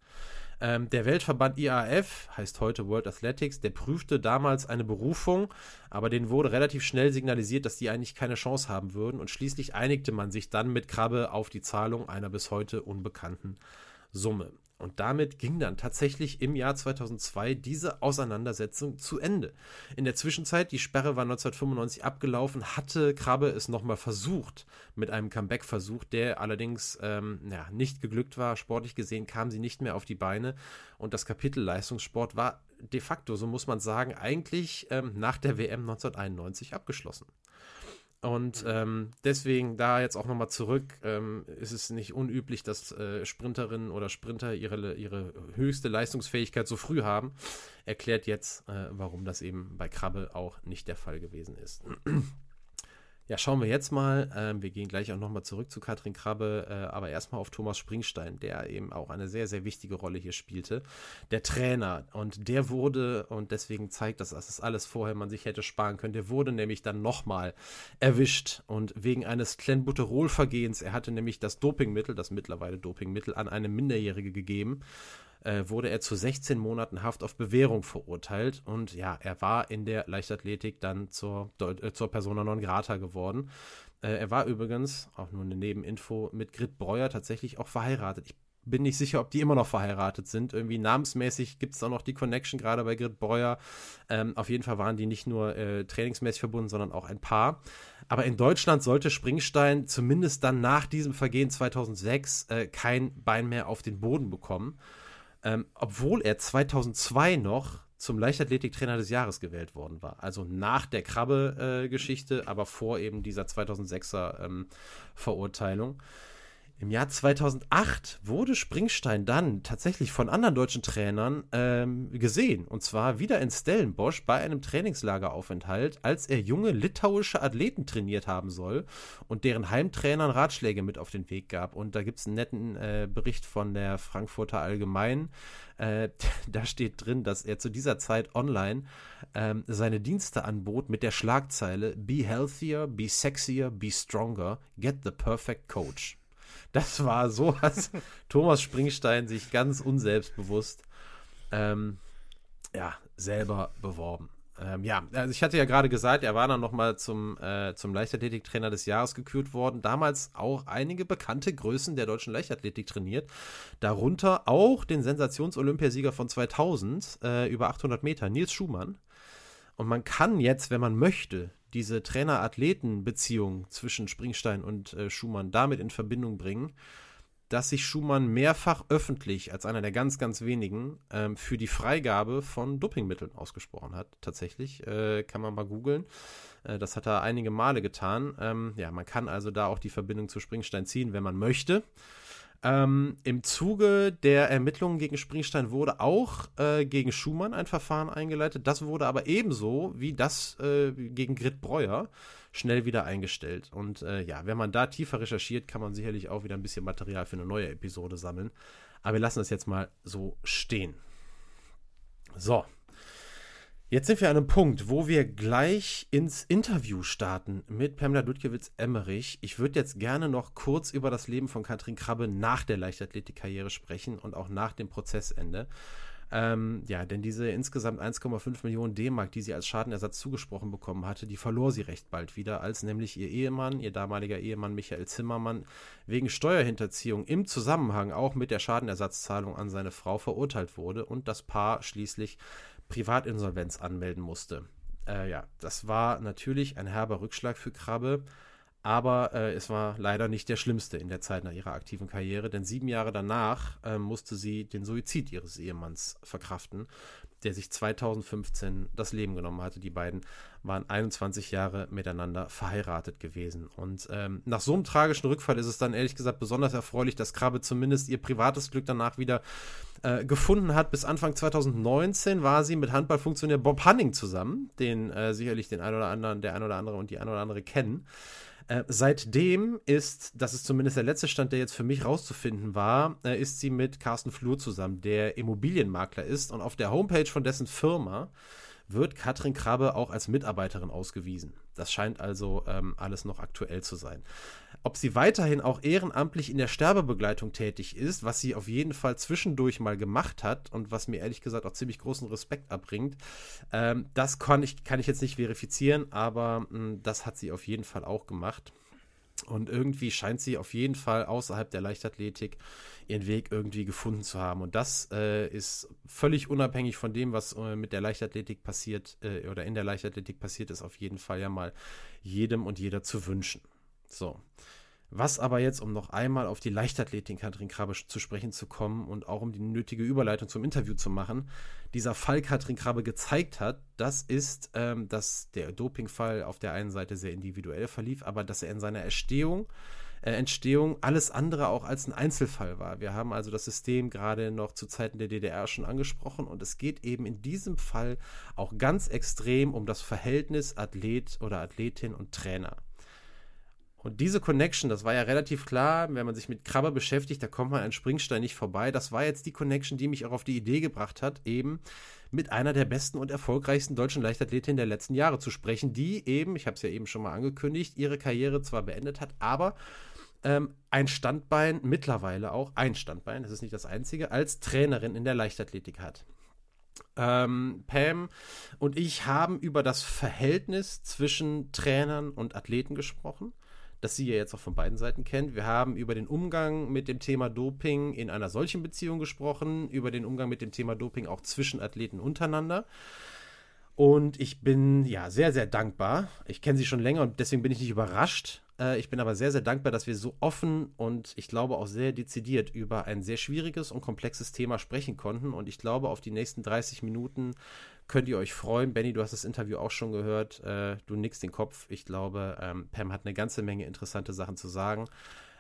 Ähm, der Weltverband IAF, heißt heute World Athletics, der prüfte damals eine Berufung, aber denen wurde relativ schnell signalisiert, dass die eigentlich keine Chance haben würden und schließlich einigte man sich dann mit Krabbe auf die Zahlung einer bis heute unbekannten Summe. Und damit ging dann tatsächlich im Jahr 2002 diese Auseinandersetzung zu Ende. In der Zwischenzeit, die Sperre war 1995 abgelaufen, hatte Krabbe es nochmal versucht mit einem Comeback-Versuch, der allerdings ähm, ja, nicht geglückt war. Sportlich gesehen kam sie nicht mehr auf die Beine und das Kapitel Leistungssport war de facto, so muss man sagen, eigentlich ähm, nach der WM 1991 abgeschlossen. Und mhm. ähm, deswegen da jetzt auch nochmal zurück, ähm, ist es nicht unüblich, dass äh, Sprinterinnen oder Sprinter ihre, ihre höchste Leistungsfähigkeit so früh haben. Erklärt jetzt, äh, warum das eben bei Krabbe auch nicht der Fall gewesen ist. Ja, schauen wir jetzt mal. Ähm, wir gehen gleich auch nochmal zurück zu Katrin Krabbe, äh, aber erstmal auf Thomas Springstein, der eben auch eine sehr, sehr wichtige Rolle hier spielte. Der Trainer. Und der wurde, und deswegen zeigt das, dass das alles vorher man sich hätte sparen können, der wurde nämlich dann nochmal erwischt. Und wegen eines Clenbuterol-Vergehens, er hatte nämlich das Dopingmittel, das mittlerweile Dopingmittel, an eine Minderjährige gegeben äh, wurde er zu 16 Monaten Haft auf Bewährung verurteilt. Und ja, er war in der Leichtathletik dann zur, äh, zur Persona non grata geworden. Äh, er war übrigens, auch nur eine Nebeninfo, mit Grit Breuer tatsächlich auch verheiratet. Ich bin nicht sicher, ob die immer noch verheiratet sind. Irgendwie namensmäßig gibt es auch noch die Connection, gerade bei Grit Breuer. Ähm, auf jeden Fall waren die nicht nur äh, trainingsmäßig verbunden, sondern auch ein Paar. Aber in Deutschland sollte Springstein zumindest dann nach diesem Vergehen 2006 äh, kein Bein mehr auf den Boden bekommen ähm, obwohl er 2002 noch zum Leichtathletiktrainer des Jahres gewählt worden war. Also nach der Krabbe-Geschichte, äh, aber vor eben dieser 2006er ähm, Verurteilung. Im Jahr 2008 wurde Springstein dann tatsächlich von anderen deutschen Trainern ähm, gesehen. Und zwar wieder in Stellenbosch bei einem Trainingslageraufenthalt, als er junge litauische Athleten trainiert haben soll und deren Heimtrainern Ratschläge mit auf den Weg gab. Und da gibt es einen netten äh, Bericht von der Frankfurter Allgemein. Äh, da steht drin, dass er zu dieser Zeit online ähm, seine Dienste anbot mit der Schlagzeile Be healthier, be sexier, be stronger, get the perfect coach. Das war so, als Thomas Springstein sich ganz unselbstbewusst ähm, ja, selber beworben. Ähm, ja, also ich hatte ja gerade gesagt, er war dann nochmal zum, äh, zum Leichtathletiktrainer des Jahres gekürt worden. Damals auch einige bekannte Größen der deutschen Leichtathletik trainiert. Darunter auch den Sensations-Olympiasieger von 2000 äh, über 800 Meter, Nils Schumann. Und man kann jetzt, wenn man möchte, diese Trainer-Athleten-Beziehung zwischen Springstein und äh, Schumann damit in Verbindung bringen, dass sich Schumann mehrfach öffentlich als einer der ganz, ganz wenigen ähm, für die Freigabe von Dopingmitteln ausgesprochen hat. Tatsächlich äh, kann man mal googeln. Äh, das hat er einige Male getan. Ähm, ja, man kann also da auch die Verbindung zu Springstein ziehen, wenn man möchte. Ähm, Im Zuge der Ermittlungen gegen Springstein wurde auch äh, gegen Schumann ein Verfahren eingeleitet. Das wurde aber ebenso wie das äh, gegen Grit Breuer schnell wieder eingestellt. Und äh, ja, wenn man da tiefer recherchiert, kann man sicherlich auch wieder ein bisschen Material für eine neue Episode sammeln. Aber wir lassen das jetzt mal so stehen. So. Jetzt sind wir an einem Punkt, wo wir gleich ins Interview starten mit Pamela Dudkiewicz-Emmerich. Ich würde jetzt gerne noch kurz über das Leben von Katrin Krabbe nach der Leichtathletikkarriere sprechen und auch nach dem Prozessende. Ähm, ja, denn diese insgesamt 1,5 Millionen D-Mark, die sie als Schadenersatz zugesprochen bekommen hatte, die verlor sie recht bald wieder, als nämlich ihr Ehemann, ihr damaliger Ehemann Michael Zimmermann, wegen Steuerhinterziehung im Zusammenhang auch mit der Schadenersatzzahlung an seine Frau verurteilt wurde und das Paar schließlich Privatinsolvenz anmelden musste. Äh, ja, das war natürlich ein herber Rückschlag für Krabbe. Aber äh, es war leider nicht der schlimmste in der Zeit nach ihrer aktiven Karriere, denn sieben Jahre danach äh, musste sie den Suizid ihres Ehemanns verkraften, der sich 2015 das Leben genommen hatte. Die beiden waren 21 Jahre miteinander verheiratet gewesen. Und ähm, nach so einem tragischen Rückfall ist es dann ehrlich gesagt besonders erfreulich, dass Krabbe zumindest ihr privates Glück danach wieder äh, gefunden hat. Bis Anfang 2019 war sie mit Handballfunktionär Bob Hanning zusammen, den äh, sicherlich den ein oder anderen, der ein oder andere und die ein oder andere kennen. Äh, seitdem ist, das ist zumindest der letzte Stand, der jetzt für mich rauszufinden war, äh, ist sie mit Carsten Flur zusammen, der Immobilienmakler ist und auf der Homepage von dessen Firma wird Katrin Krabbe auch als Mitarbeiterin ausgewiesen. Das scheint also ähm, alles noch aktuell zu sein. Ob sie weiterhin auch ehrenamtlich in der Sterbebegleitung tätig ist, was sie auf jeden Fall zwischendurch mal gemacht hat und was mir ehrlich gesagt auch ziemlich großen Respekt abbringt, ähm, das kann ich, kann ich jetzt nicht verifizieren, aber mh, hm, das hat sie auf jeden Fall auch gemacht. Und irgendwie scheint sie auf jeden Fall außerhalb der Leichtathletik ihren Weg irgendwie gefunden zu haben. Und das äh, ist völlig unabhängig von dem, was äh, mit der Leichtathletik passiert äh, oder in der Leichtathletik passiert ist, auf jeden Fall ja mal jedem und jeder zu wünschen. So. Was aber jetzt, um noch einmal auf die Leichtathletin Katrin Krabbe zu sprechen zu kommen und auch um die nötige Überleitung zum Interview zu machen, dieser Fall Katrin Krabbe gezeigt hat, das ist, ähm, dass der Dopingfall auf der einen Seite sehr individuell verlief, aber dass er in seiner Entstehung, äh, Entstehung alles andere auch als ein Einzelfall war. Wir haben also das System gerade noch zu Zeiten der DDR schon angesprochen und es geht eben in diesem Fall auch ganz extrem um das Verhältnis Athlet oder Athletin und Trainer. Und diese Connection, das war ja relativ klar, wenn man sich mit Krabbe beschäftigt, da kommt man an Springstein nicht vorbei. Das war jetzt die Connection, die mich auch auf die Idee gebracht hat, eben mit einer der besten und erfolgreichsten deutschen Leichtathletinnen der letzten Jahre zu sprechen, die eben, ich habe es ja eben schon mal angekündigt, ihre Karriere zwar beendet hat, aber ähm, ein Standbein, mittlerweile auch ein Standbein, das ist nicht das einzige, als Trainerin in der Leichtathletik hat. Ähm, Pam und ich haben über das Verhältnis zwischen Trainern und Athleten gesprochen das sie ja jetzt auch von beiden Seiten kennt. Wir haben über den Umgang mit dem Thema Doping in einer solchen Beziehung gesprochen, über den Umgang mit dem Thema Doping auch zwischen Athleten untereinander. Und ich bin ja sehr, sehr dankbar. Ich kenne sie schon länger und deswegen bin ich nicht überrascht. Äh, ich bin aber sehr, sehr dankbar, dass wir so offen und ich glaube auch sehr dezidiert über ein sehr schwieriges und komplexes Thema sprechen konnten. Und ich glaube, auf die nächsten 30 Minuten könnt ihr euch freuen. Benny, du hast das Interview auch schon gehört. Äh, du nickst den Kopf. Ich glaube, ähm, Pam hat eine ganze Menge interessante Sachen zu sagen.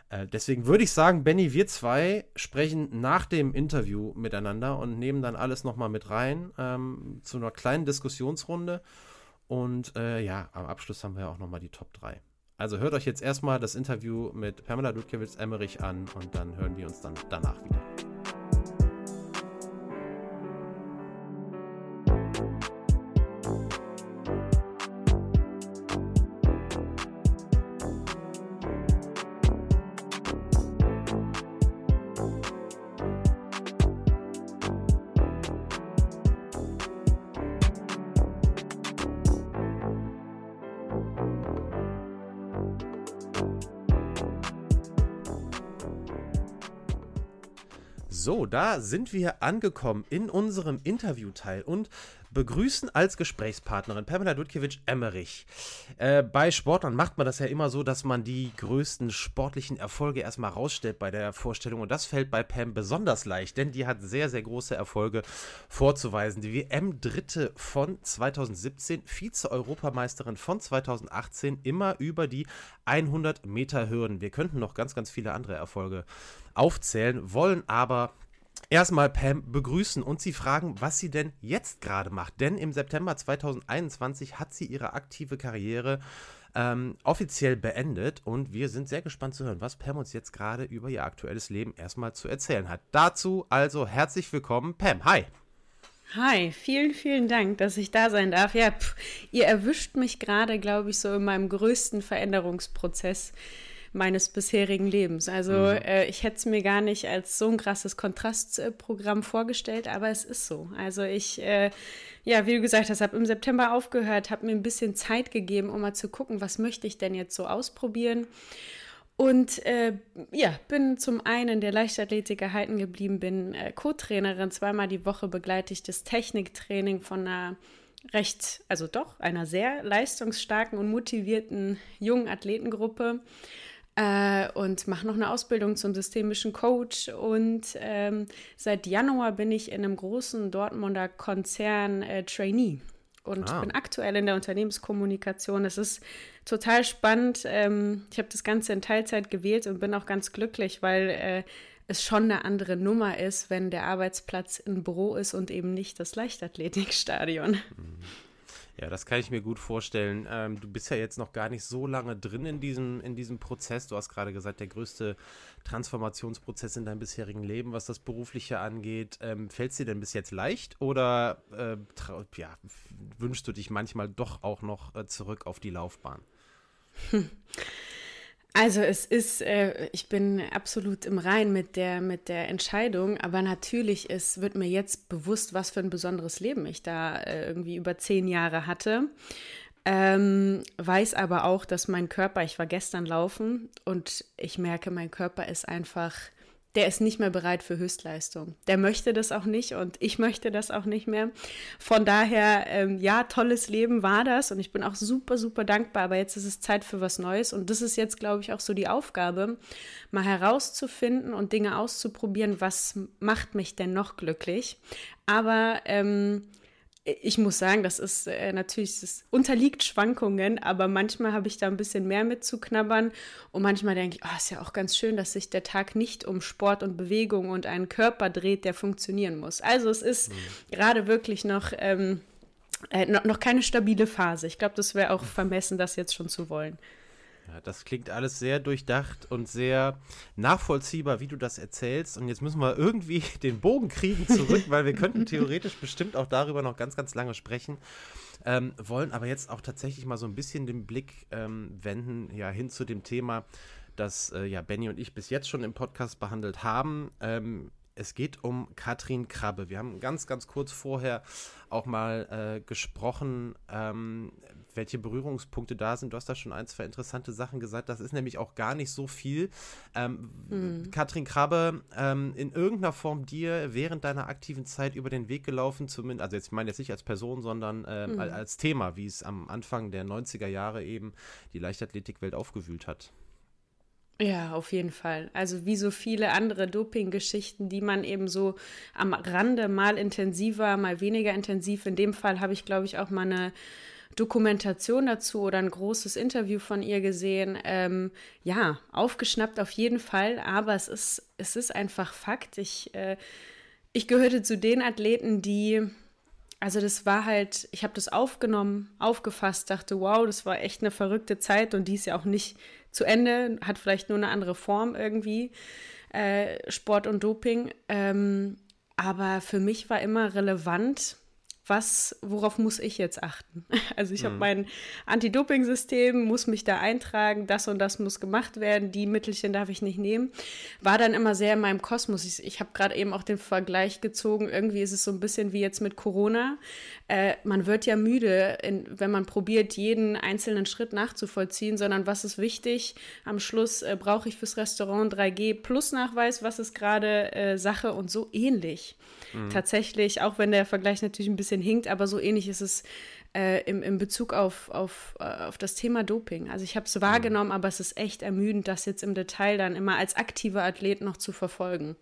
Äh, deswegen würde ich sagen, Benny, wir zwei sprechen nach dem Interview miteinander und nehmen dann alles nochmal mit rein ähm, zu einer kleinen Diskussionsrunde. Und äh, ja, am Abschluss haben wir ja auch nochmal die Top 3. Also hört euch jetzt erstmal das Interview mit Pamela Ludkiewicz-Emmerich an und dann hören wir uns dann danach wieder. Da sind wir angekommen in unserem Interviewteil und begrüßen als Gesprächspartnerin Pamela Dudkiewicz-Emmerich. Äh, bei Sportlern macht man das ja immer so, dass man die größten sportlichen Erfolge erstmal rausstellt bei der Vorstellung. Und das fällt bei Pam besonders leicht, denn die hat sehr, sehr große Erfolge vorzuweisen. Die WM-Dritte von 2017, Vize-Europameisterin von 2018, immer über die 100 Meter Hürden. Wir könnten noch ganz, ganz viele andere Erfolge aufzählen, wollen aber erstmal Pam begrüßen und sie fragen, was sie denn jetzt gerade macht. Denn im September 2021 hat sie ihre aktive Karriere ähm, offiziell beendet und wir sind sehr gespannt zu hören, was Pam uns jetzt gerade über ihr aktuelles Leben erstmal zu erzählen hat. Dazu also herzlich willkommen, Pam. Hi. Hi, vielen, vielen Dank, dass ich da sein darf. Ja, pff, ihr erwischt mich gerade, glaube ich, so in meinem größten Veränderungsprozess meines bisherigen Lebens. Also mhm. äh, ich hätte es mir gar nicht als so ein krasses Kontrastprogramm vorgestellt, aber es ist so. Also ich, äh, ja, wie du gesagt hast, habe im September aufgehört, habe mir ein bisschen Zeit gegeben, um mal zu gucken, was möchte ich denn jetzt so ausprobieren. Und äh, ja, bin zum einen der Leichtathletik erhalten geblieben, bin äh, Co-Trainerin. Zweimal die Woche begleite ich das Techniktraining von einer recht, also doch, einer sehr leistungsstarken und motivierten jungen Athletengruppe. Äh, und mache noch eine Ausbildung zum systemischen Coach. Und ähm, seit Januar bin ich in einem großen Dortmunder Konzern äh, Trainee und ah. bin aktuell in der Unternehmenskommunikation. Es ist total spannend. Ähm, ich habe das Ganze in Teilzeit gewählt und bin auch ganz glücklich, weil äh, es schon eine andere Nummer ist, wenn der Arbeitsplatz ein Büro ist und eben nicht das Leichtathletikstadion. Mhm. Ja, das kann ich mir gut vorstellen. Ähm, du bist ja jetzt noch gar nicht so lange drin in diesem, in diesem Prozess. Du hast gerade gesagt, der größte Transformationsprozess in deinem bisherigen Leben, was das Berufliche angeht. Ähm, Fällt es dir denn bis jetzt leicht oder äh, ja, wünschst du dich manchmal doch auch noch äh, zurück auf die Laufbahn? Hm. Also es ist, äh, ich bin absolut im Rein mit der, mit der Entscheidung, aber natürlich ist, wird mir jetzt bewusst, was für ein besonderes Leben ich da äh, irgendwie über zehn Jahre hatte. Ähm, weiß aber auch, dass mein Körper, ich war gestern laufen und ich merke, mein Körper ist einfach der ist nicht mehr bereit für Höchstleistung. Der möchte das auch nicht und ich möchte das auch nicht mehr. Von daher, ähm, ja, tolles Leben war das und ich bin auch super, super dankbar. Aber jetzt ist es Zeit für was Neues und das ist jetzt, glaube ich, auch so die Aufgabe, mal herauszufinden und Dinge auszuprobieren, was macht mich denn noch glücklich. Aber ähm, ich muss sagen, das ist äh, natürlich, das unterliegt Schwankungen, aber manchmal habe ich da ein bisschen mehr mit zu knabbern und manchmal denke ich, oh, ist ja auch ganz schön, dass sich der Tag nicht um Sport und Bewegung und einen Körper dreht, der funktionieren muss. Also es ist mhm. gerade wirklich noch, ähm, äh, noch, noch keine stabile Phase. Ich glaube, das wäre auch vermessen, das jetzt schon zu wollen. Ja, das klingt alles sehr durchdacht und sehr nachvollziehbar, wie du das erzählst. Und jetzt müssen wir irgendwie den Bogen kriegen zurück, weil wir könnten theoretisch bestimmt auch darüber noch ganz, ganz lange sprechen. Ähm, wollen aber jetzt auch tatsächlich mal so ein bisschen den Blick ähm, wenden, ja, hin zu dem Thema, das äh, ja Benny und ich bis jetzt schon im Podcast behandelt haben. Ähm, es geht um Katrin Krabbe. Wir haben ganz, ganz kurz vorher auch mal äh, gesprochen, ähm, welche Berührungspunkte da sind. Du hast da schon ein, zwei interessante Sachen gesagt. Das ist nämlich auch gar nicht so viel. Ähm, mhm. Katrin Krabbe, ähm, in irgendeiner Form dir während deiner aktiven Zeit über den Weg gelaufen, zumindest, also jetzt ich meine jetzt nicht als Person, sondern ähm, mhm. als Thema, wie es am Anfang der 90er Jahre eben die Leichtathletikwelt aufgewühlt hat. Ja, auf jeden Fall. Also wie so viele andere Doping-Geschichten, die man eben so am Rande mal intensiver, mal weniger intensiv. In dem Fall habe ich, glaube ich, auch mal eine Dokumentation dazu oder ein großes Interview von ihr gesehen. Ähm, ja, aufgeschnappt auf jeden Fall, aber es ist, es ist einfach Fakt. Ich, äh, ich gehörte zu den Athleten, die also das war halt, ich habe das aufgenommen, aufgefasst, dachte, wow, das war echt eine verrückte Zeit und die ist ja auch nicht zu Ende, hat vielleicht nur eine andere Form irgendwie, äh, Sport und Doping. Ähm, aber für mich war immer relevant, was, worauf muss ich jetzt achten? Also ich mhm. habe mein Anti-Doping-System, muss mich da eintragen, das und das muss gemacht werden, die Mittelchen darf ich nicht nehmen. War dann immer sehr in meinem Kosmos. Ich, ich habe gerade eben auch den Vergleich gezogen, irgendwie ist es so ein bisschen wie jetzt mit Corona. Äh, man wird ja müde, in, wenn man probiert, jeden einzelnen Schritt nachzuvollziehen, sondern was ist wichtig? Am Schluss äh, brauche ich fürs Restaurant 3G plus Nachweis, was ist gerade äh, Sache und so ähnlich. Mhm. Tatsächlich, auch wenn der Vergleich natürlich ein bisschen hinkt, aber so ähnlich ist es äh, im, im Bezug auf, auf, äh, auf das Thema Doping. Also ich habe es wahrgenommen, mhm. aber es ist echt ermüdend, das jetzt im Detail dann immer als aktiver Athlet noch zu verfolgen.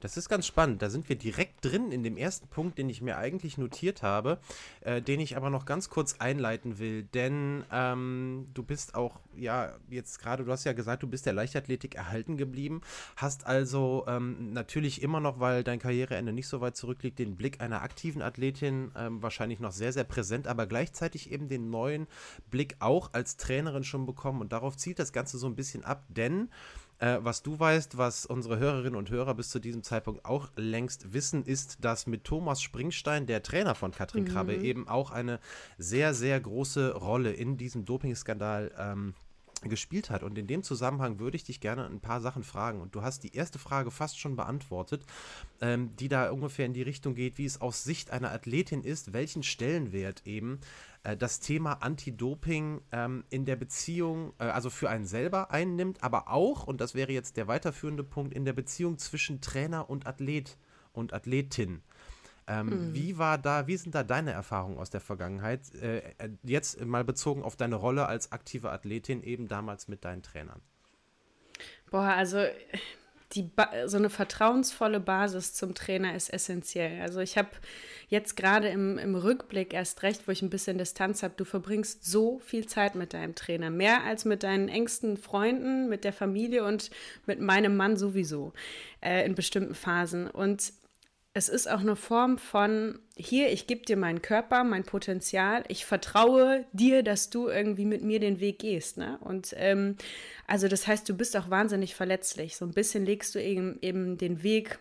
Das ist ganz spannend. Da sind wir direkt drin in dem ersten Punkt, den ich mir eigentlich notiert habe, äh, den ich aber noch ganz kurz einleiten will. Denn ähm, du bist auch, ja, jetzt gerade, du hast ja gesagt, du bist der Leichtathletik erhalten geblieben, hast also ähm, natürlich immer noch, weil dein Karriereende nicht so weit zurückliegt, den Blick einer aktiven Athletin ähm, wahrscheinlich noch sehr, sehr präsent, aber gleichzeitig eben den neuen Blick auch als Trainerin schon bekommen. Und darauf zielt das Ganze so ein bisschen ab, denn äh, was du weißt, was unsere Hörerinnen und Hörer bis zu diesem Zeitpunkt auch längst wissen, ist, dass mit Thomas Springstein, der Trainer von Katrin mhm. Krabbe, eben auch eine sehr, sehr große Rolle in diesem Dopingskandal ähm, gespielt hat. Und in dem Zusammenhang würde ich dich gerne ein paar Sachen fragen. Und du hast die erste Frage fast schon beantwortet, ähm, die da ungefähr in die Richtung geht, wie es aus Sicht einer Athletin ist, welchen Stellenwert eben äh, das Thema Anti-Doping ähm, in der Beziehung, äh, also für einen selber einnimmt, aber auch, und das wäre jetzt der weiterführende Punkt, in der Beziehung zwischen Trainer und Athlet und Athletin. Ähm, mhm. Wie war da, wie sind da deine Erfahrungen aus der Vergangenheit? Äh, äh jetzt mal bezogen auf deine Rolle als aktive Athletin, eben damals mit deinen Trainern. Boah, also die so eine vertrauensvolle Basis zum Trainer ist essentiell. Also ich habe jetzt gerade im, im Rückblick erst recht, wo ich ein bisschen Distanz habe, du verbringst so viel Zeit mit deinem Trainer, mehr als mit deinen engsten Freunden, mit der Familie und mit meinem Mann sowieso äh, in bestimmten Phasen. Und es ist auch eine Form von, hier, ich gebe dir meinen Körper, mein Potenzial, ich vertraue dir, dass du irgendwie mit mir den Weg gehst. Ne? Und ähm, also das heißt, du bist auch wahnsinnig verletzlich. So ein bisschen legst du eben, eben den Weg,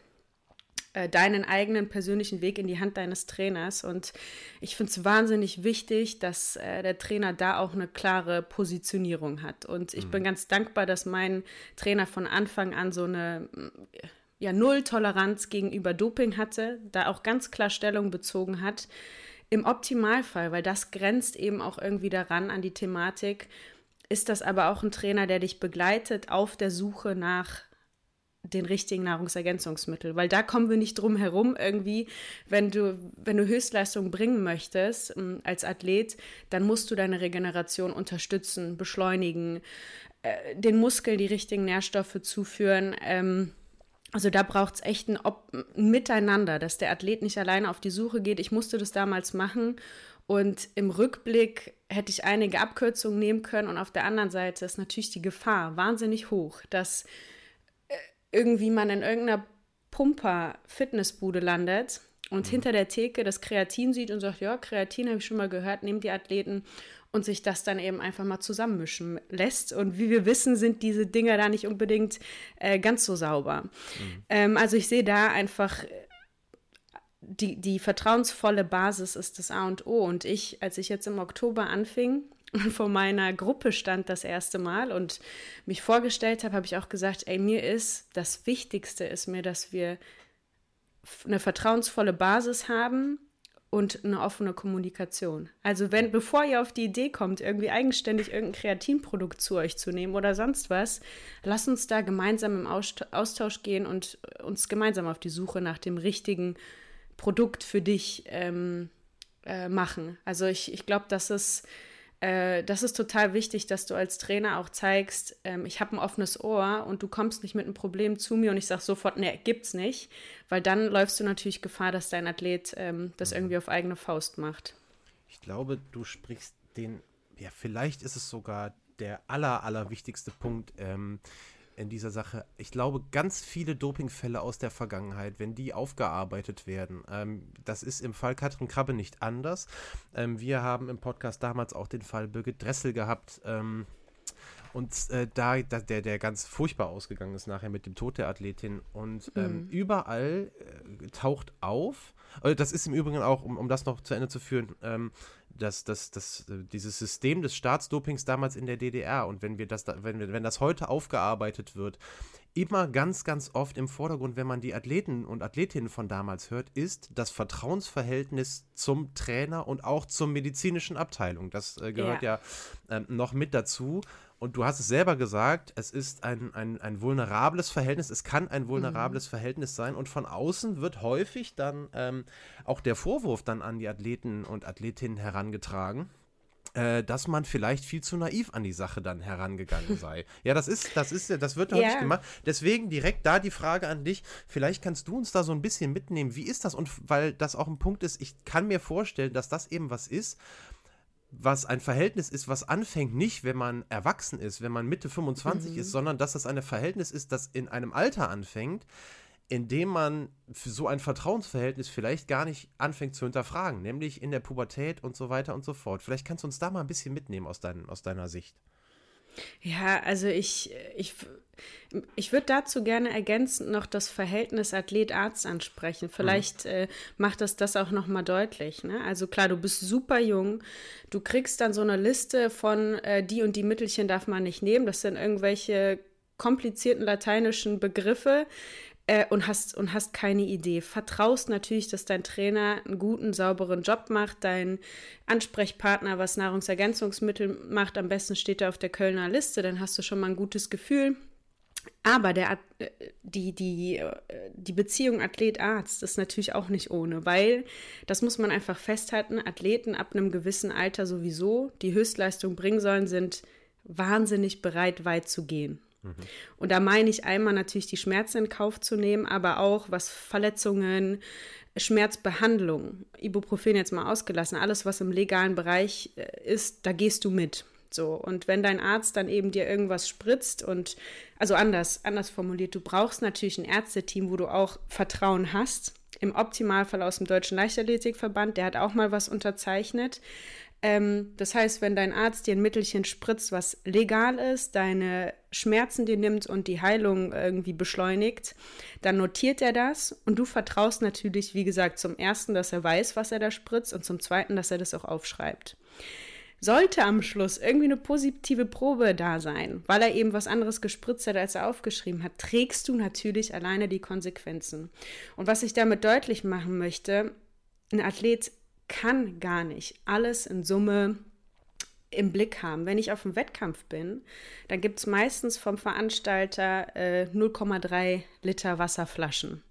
äh, deinen eigenen persönlichen Weg in die Hand deines Trainers. Und ich finde es wahnsinnig wichtig, dass äh, der Trainer da auch eine klare Positionierung hat. Und ich mhm. bin ganz dankbar, dass mein Trainer von Anfang an so eine ja null Toleranz gegenüber Doping hatte, da auch ganz klar Stellung bezogen hat. Im Optimalfall, weil das grenzt eben auch irgendwie daran an die Thematik, ist das aber auch ein Trainer, der dich begleitet auf der Suche nach den richtigen Nahrungsergänzungsmitteln, weil da kommen wir nicht drum herum irgendwie, wenn du wenn du Höchstleistung bringen möchtest ähm, als Athlet, dann musst du deine Regeneration unterstützen, beschleunigen, äh, den Muskeln die richtigen Nährstoffe zuführen. Ähm, also da braucht es echt ein, Ob ein Miteinander, dass der Athlet nicht alleine auf die Suche geht. Ich musste das damals machen und im Rückblick hätte ich einige Abkürzungen nehmen können und auf der anderen Seite ist natürlich die Gefahr wahnsinnig hoch, dass äh, irgendwie man in irgendeiner Pumper-Fitnessbude landet und mhm. hinter der Theke das Kreatin sieht und sagt, ja, Kreatin habe ich schon mal gehört, nehmt die Athleten und sich das dann eben einfach mal zusammenmischen lässt. Und wie wir wissen, sind diese Dinger da nicht unbedingt äh, ganz so sauber. Mhm. Ähm, also ich sehe da einfach die, die vertrauensvolle Basis ist das A und O. Und ich, als ich jetzt im Oktober anfing und vor meiner Gruppe stand das erste Mal und mich vorgestellt habe, habe ich auch gesagt, ey, mir ist das Wichtigste ist mir, dass wir eine vertrauensvolle Basis haben, und eine offene Kommunikation. Also wenn, bevor ihr auf die Idee kommt, irgendwie eigenständig irgendein Kreatinprodukt zu euch zu nehmen oder sonst was, lasst uns da gemeinsam im Austausch gehen und uns gemeinsam auf die Suche nach dem richtigen Produkt für dich ähm, äh, machen. Also ich, ich glaube, das ist äh, das ist total wichtig, dass du als Trainer auch zeigst, ähm, ich habe ein offenes Ohr und du kommst nicht mit einem Problem zu mir und ich sage sofort, nee, gibt's nicht, weil dann läufst du natürlich Gefahr, dass dein Athlet ähm, das mhm. irgendwie auf eigene Faust macht. Ich glaube, du sprichst den, ja, vielleicht ist es sogar der aller, aller wichtigste Punkt. Ähm, in dieser Sache. Ich glaube, ganz viele Dopingfälle aus der Vergangenheit, wenn die aufgearbeitet werden, ähm, das ist im Fall Katrin Krabbe nicht anders. Ähm, wir haben im Podcast damals auch den Fall Birgit Dressel gehabt. Ähm, und äh, da, da, der, der ganz furchtbar ausgegangen ist nachher mit dem Tod der Athletin. Und ähm, mhm. überall äh, taucht auf, äh, das ist im Übrigen auch, um, um das noch zu Ende zu führen, ähm, das, das, das, dieses System des Staatsdopings damals in der DDR und wenn wir das, wenn, wir, wenn das heute aufgearbeitet wird, immer ganz, ganz oft im Vordergrund, wenn man die Athleten und Athletinnen von damals hört, ist das Vertrauensverhältnis zum Trainer und auch zur medizinischen Abteilung. Das äh, gehört ja, ja äh, noch mit dazu. Und du hast es selber gesagt, es ist ein, ein, ein vulnerables Verhältnis, es kann ein vulnerables mhm. Verhältnis sein und von außen wird häufig dann ähm, auch der Vorwurf dann an die Athleten und Athletinnen herangetragen, äh, dass man vielleicht viel zu naiv an die Sache dann herangegangen sei. ja, das ist, das ist, das wird häufig yeah. gemacht. Deswegen direkt da die Frage an dich. Vielleicht kannst du uns da so ein bisschen mitnehmen. Wie ist das? Und weil das auch ein Punkt ist, ich kann mir vorstellen, dass das eben was ist, was ein Verhältnis ist, was anfängt nicht, wenn man erwachsen ist, wenn man Mitte 25 mhm. ist, sondern dass das ein Verhältnis ist, das in einem Alter anfängt, in dem man für so ein Vertrauensverhältnis vielleicht gar nicht anfängt zu hinterfragen, nämlich in der Pubertät und so weiter und so fort. Vielleicht kannst du uns da mal ein bisschen mitnehmen aus, dein, aus deiner Sicht. Ja, also ich, ich, ich würde dazu gerne ergänzend noch das Verhältnis Athlet-Arzt ansprechen. Vielleicht mhm. äh, macht das das auch noch mal deutlich. Ne? Also klar, du bist super jung, du kriegst dann so eine Liste von äh, die und die Mittelchen darf man nicht nehmen. Das sind irgendwelche komplizierten lateinischen Begriffe, äh, und, hast, und hast keine Idee. Vertraust natürlich, dass dein Trainer einen guten, sauberen Job macht, dein Ansprechpartner, was Nahrungsergänzungsmittel macht, am besten steht er auf der Kölner Liste, dann hast du schon mal ein gutes Gefühl. Aber der, äh, die, die, äh, die Beziehung Athlet-Arzt ist natürlich auch nicht ohne, weil, das muss man einfach festhalten, Athleten ab einem gewissen Alter sowieso, die Höchstleistung bringen sollen, sind wahnsinnig bereit, weit zu gehen. Mhm. Und da meine ich einmal natürlich die Schmerzen in Kauf zu nehmen, aber auch was Verletzungen, Schmerzbehandlung, Ibuprofen jetzt mal ausgelassen, alles, was im legalen Bereich äh, ist, da gehst du mit. So, und wenn dein Arzt dann eben dir irgendwas spritzt und, also anders, anders formuliert, du brauchst natürlich ein Ärzteteam, wo du auch Vertrauen hast. Im Optimalfall aus dem Deutschen Leichtathletikverband, der hat auch mal was unterzeichnet. Ähm, das heißt, wenn dein Arzt dir ein Mittelchen spritzt, was legal ist, deine Schmerzen dir nimmt und die Heilung irgendwie beschleunigt, dann notiert er das und du vertraust natürlich, wie gesagt, zum ersten, dass er weiß, was er da spritzt und zum zweiten, dass er das auch aufschreibt. Sollte am Schluss irgendwie eine positive Probe da sein, weil er eben was anderes gespritzt hat, als er aufgeschrieben hat, trägst du natürlich alleine die Konsequenzen. Und was ich damit deutlich machen möchte, ein Athlet kann gar nicht alles in Summe im Blick haben. Wenn ich auf dem Wettkampf bin, dann gibt es meistens vom Veranstalter äh, 0,3 Liter Wasserflaschen.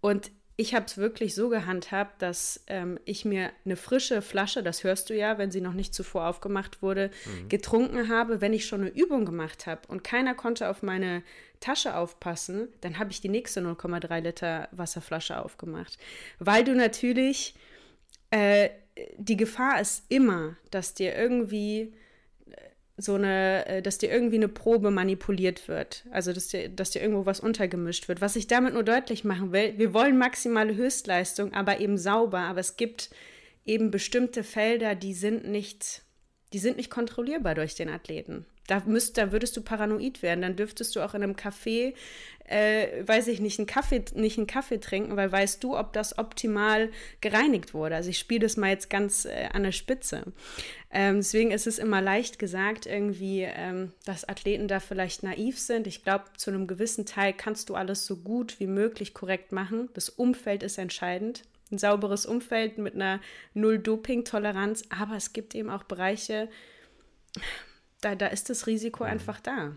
Und ich habe es wirklich so gehandhabt, dass ähm, ich mir eine frische Flasche, das hörst du ja, wenn sie noch nicht zuvor aufgemacht wurde, mhm. getrunken habe. Wenn ich schon eine Übung gemacht habe und keiner konnte auf meine Tasche aufpassen, dann habe ich die nächste 0,3 Liter Wasserflasche aufgemacht. Weil du natürlich äh, die Gefahr ist immer, dass dir irgendwie äh, so eine, äh, dass dir irgendwie eine Probe manipuliert wird. Also dass dir, dass dir irgendwo was untergemischt wird. Was ich damit nur deutlich machen will, wir wollen maximale Höchstleistung, aber eben sauber. Aber es gibt eben bestimmte Felder, die sind nicht, die sind nicht kontrollierbar durch den Athleten. Da, müsst, da würdest du paranoid werden. Dann dürftest du auch in einem Café, äh, weiß ich nicht, einen Kaffee, nicht einen Kaffee trinken, weil weißt du, ob das optimal gereinigt wurde. Also ich spiele das mal jetzt ganz äh, an der Spitze. Ähm, deswegen ist es immer leicht gesagt, irgendwie, ähm, dass Athleten da vielleicht naiv sind. Ich glaube, zu einem gewissen Teil kannst du alles so gut wie möglich korrekt machen. Das Umfeld ist entscheidend ein sauberes Umfeld mit einer Null-Doping-Toleranz, aber es gibt eben auch Bereiche, da, da ist das Risiko mhm. einfach da.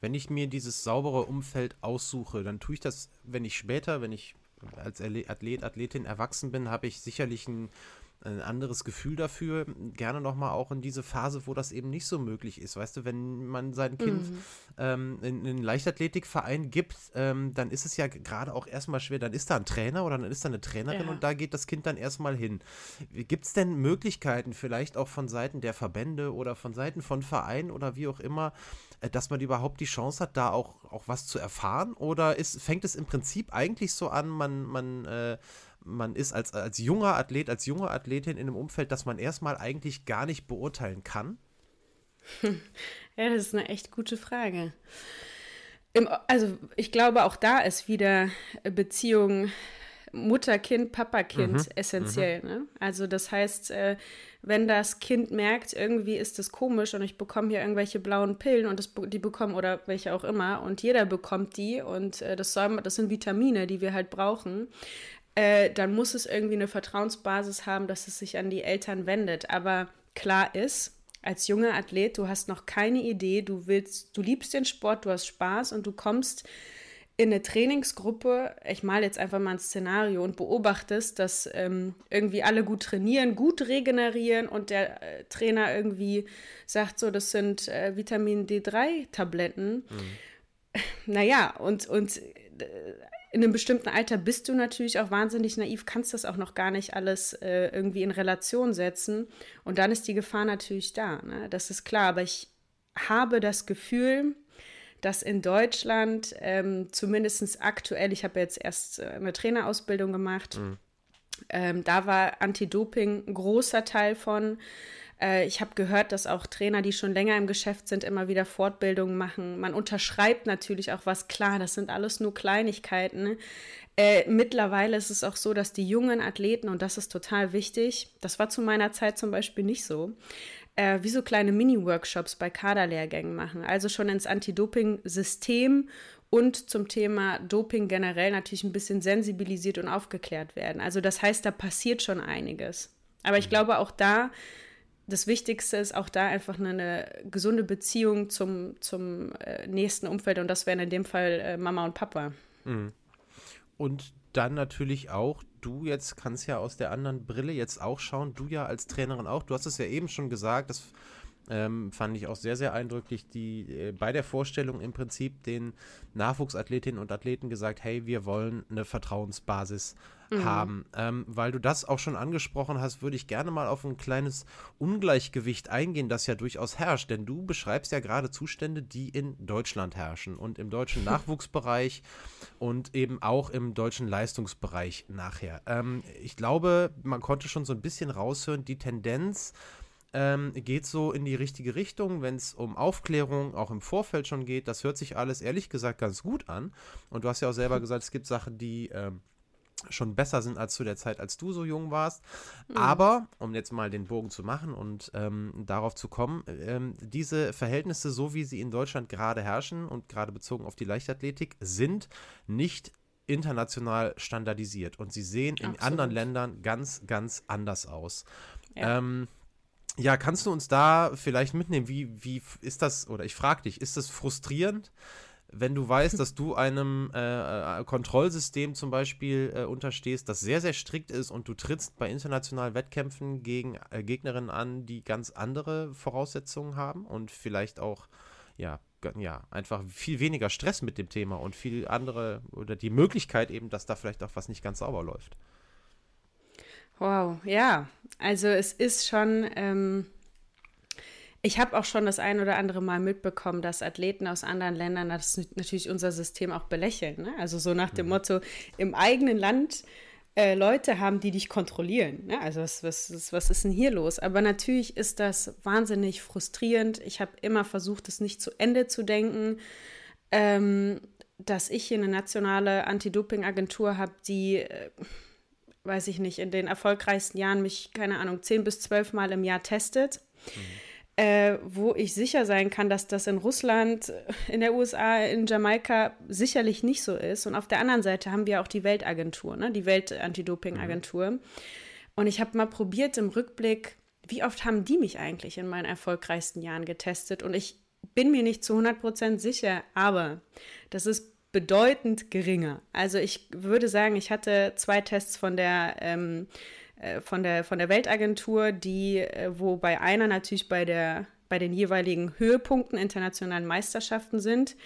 Wenn ich mir dieses saubere Umfeld aussuche, dann tue ich das, wenn ich später, wenn ich als Athlet, Athletin erwachsen bin, habe ich sicherlich ein ein anderes Gefühl dafür. Gerne nochmal auch in diese Phase, wo das eben nicht so möglich ist. Weißt du, wenn man sein Kind mhm. ähm, in, einen Leichtathletikverein gibt, ähm, dann ist es ja gerade auch erstmal schwer. Dann ist da ein Trainer oder dann ist da eine Trainerin ja. und da geht das Kind dann erstmal hin. Gibt es denn Möglichkeiten, vielleicht auch von Seiten der Verbände oder von Seiten von Vereinen oder wie auch immer, äh, dass man überhaupt die Chance hat, da auch, auch was zu erfahren? Oder ist, fängt es im Prinzip eigentlich so an, man, man äh, man ist als, als junger Athlet, als junge Athletin in einem Umfeld, das man erstmal eigentlich gar nicht beurteilen kann? Ja, das ist eine echt gute Frage. Im, also ich glaube, auch da ist wieder Beziehung Mutter-Kind, Papa-Kind mhm. essentiell. Mhm. Ne? Also das heißt, äh, wenn das Kind merkt, irgendwie ist das komisch und ich bekomme hier irgendwelche blauen Pillen und das, die bekommen oder welche auch immer und jeder bekommt die und äh, das, soll, das sind Vitamine, die wir halt brauchen, äh, dann muss es irgendwie eine Vertrauensbasis haben, dass es sich an die Eltern wendet. Aber klar ist, als junger Athlet, du hast noch keine Idee, du willst, du liebst den Sport, du hast Spaß und du kommst in eine Trainingsgruppe, ich male jetzt einfach mal ein Szenario und beobachtest, dass ähm, irgendwie alle gut trainieren, gut regenerieren und der äh, Trainer irgendwie sagt, so, das sind äh, Vitamin D3-Tabletten. Mhm. Naja, und, und äh, in einem bestimmten Alter bist du natürlich auch wahnsinnig naiv, kannst das auch noch gar nicht alles äh, irgendwie in Relation setzen. Und dann ist die Gefahr natürlich da. Ne? Das ist klar. Aber ich habe das Gefühl, dass in Deutschland ähm, zumindest aktuell, ich habe jetzt erst äh, eine Trainerausbildung gemacht, mhm. ähm, da war Anti-Doping ein großer Teil von. Äh, ich habe gehört, dass auch Trainer, die schon länger im Geschäft sind, immer wieder Fortbildungen machen. Man unterschreibt natürlich auch was klar, das sind alles nur Kleinigkeiten. Ne? Äh, mittlerweile ist es auch so, dass die jungen Athleten, und das ist total wichtig, das war zu meiner Zeit zum Beispiel nicht so, äh, wie so kleine Mini-Workshops bei Kaderlehrgängen machen. Also schon ins Anti-Doping-System und zum Thema Doping generell natürlich ein bisschen sensibilisiert und aufgeklärt werden. Also das heißt, da passiert schon einiges. Aber ich mhm. glaube auch da, das Wichtigste ist auch da einfach eine, eine gesunde Beziehung zum, zum äh, nächsten Umfeld und das wären in dem Fall äh, Mama und Papa. Mhm. Und dann natürlich auch, du jetzt kannst ja aus der anderen Brille jetzt auch schauen, du ja als Trainerin auch, du hast es ja eben schon gesagt, das ähm, fand ich auch sehr, sehr eindrücklich, die äh, bei der Vorstellung im Prinzip den Nachwuchsathletinnen und Athleten gesagt, hey, wir wollen eine Vertrauensbasis mhm. haben. Ähm, weil du das auch schon angesprochen hast, würde ich gerne mal auf ein kleines Ungleichgewicht eingehen, das ja durchaus herrscht. Denn du beschreibst ja gerade Zustände, die in Deutschland herrschen und im deutschen Nachwuchsbereich und eben auch im deutschen Leistungsbereich nachher. Ähm, ich glaube, man konnte schon so ein bisschen raushören, die Tendenz, ähm, geht so in die richtige Richtung, wenn es um Aufklärung auch im Vorfeld schon geht. Das hört sich alles ehrlich gesagt ganz gut an. Und du hast ja auch selber gesagt, es gibt Sachen, die ähm, schon besser sind als zu der Zeit, als du so jung warst. Mhm. Aber, um jetzt mal den Bogen zu machen und ähm, darauf zu kommen, ähm, diese Verhältnisse, so wie sie in Deutschland gerade herrschen und gerade bezogen auf die Leichtathletik, sind nicht international standardisiert und sie sehen in Absolut. anderen Ländern ganz, ganz anders aus. Ja. Ähm, ja, kannst du uns da vielleicht mitnehmen? Wie, wie ist das, oder ich frage dich, ist das frustrierend, wenn du weißt, dass du einem äh, äh, Kontrollsystem zum Beispiel äh, unterstehst, das sehr, sehr strikt ist und du trittst bei internationalen Wettkämpfen gegen äh, Gegnerinnen an, die ganz andere Voraussetzungen haben und vielleicht auch, ja, ja, einfach viel weniger Stress mit dem Thema und viel andere oder die Möglichkeit eben, dass da vielleicht auch was nicht ganz sauber läuft. Wow, ja. Also es ist schon, ähm, ich habe auch schon das ein oder andere Mal mitbekommen, dass Athleten aus anderen Ländern das natürlich unser System auch belächeln. Ne? Also so nach dem mhm. Motto, im eigenen Land äh, Leute haben, die dich kontrollieren. Ne? Also was, was, was ist denn hier los? Aber natürlich ist das wahnsinnig frustrierend. Ich habe immer versucht, es nicht zu Ende zu denken. Ähm, dass ich hier eine nationale Anti-Doping-Agentur habe, die äh, weiß ich nicht, in den erfolgreichsten Jahren mich, keine Ahnung, zehn bis zwölf Mal im Jahr testet. Mhm. Äh, wo ich sicher sein kann, dass das in Russland, in der USA, in Jamaika sicherlich nicht so ist. Und auf der anderen Seite haben wir auch die Weltagentur, ne? die Welt-Anti-Doping-Agentur. Mhm. Und ich habe mal probiert im Rückblick, wie oft haben die mich eigentlich in meinen erfolgreichsten Jahren getestet? Und ich bin mir nicht zu 100% sicher, aber das ist bedeutend geringer. Also ich würde sagen, ich hatte zwei Tests von der ähm, äh, von der von der Weltagentur, die äh, wo bei einer natürlich bei der bei den jeweiligen Höhepunkten internationalen Meisterschaften sind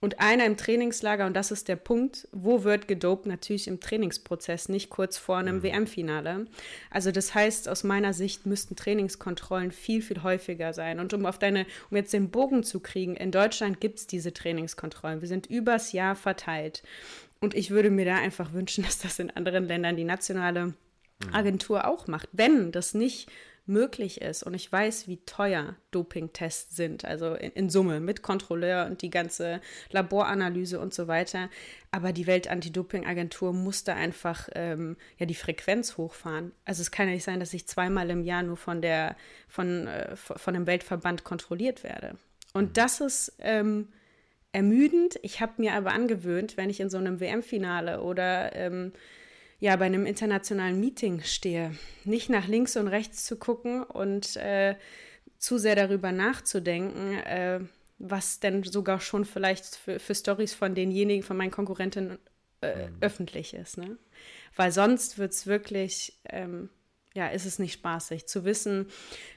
und einer im Trainingslager, und das ist der Punkt, wo wird gedopt? Natürlich im Trainingsprozess, nicht kurz vor einem mhm. WM-Finale. Also das heißt, aus meiner Sicht müssten Trainingskontrollen viel, viel häufiger sein. Und um auf deine, um jetzt den Bogen zu kriegen, in Deutschland gibt es diese Trainingskontrollen. Wir sind übers Jahr verteilt. Und ich würde mir da einfach wünschen, dass das in anderen Ländern die nationale mhm. Agentur auch macht. Wenn das nicht möglich ist und ich weiß, wie teuer Dopingtests sind, also in, in, Summe mit Kontrolleur und die ganze Laboranalyse und so weiter. Aber die Welt-Anti-Doping-Agentur musste einfach ähm, ja die Frequenz hochfahren. Also es kann ja nicht sein, dass ich zweimal im Jahr nur von der von, äh, von dem Weltverband kontrolliert werde. Und mhm. das ist ähm, ermüdend. Ich habe mir aber angewöhnt, wenn ich in so einem WM-Finale oder ähm, ja, bei einem internationalen Meeting stehe, nicht nach links und rechts zu gucken und äh, zu sehr darüber nachzudenken, äh, was denn sogar schon vielleicht für, für Stories von denjenigen, von meinen Konkurrentinnen äh, mhm. öffentlich ist. Ne? Weil sonst wird es wirklich, ähm, ja, ist es nicht spaßig zu wissen,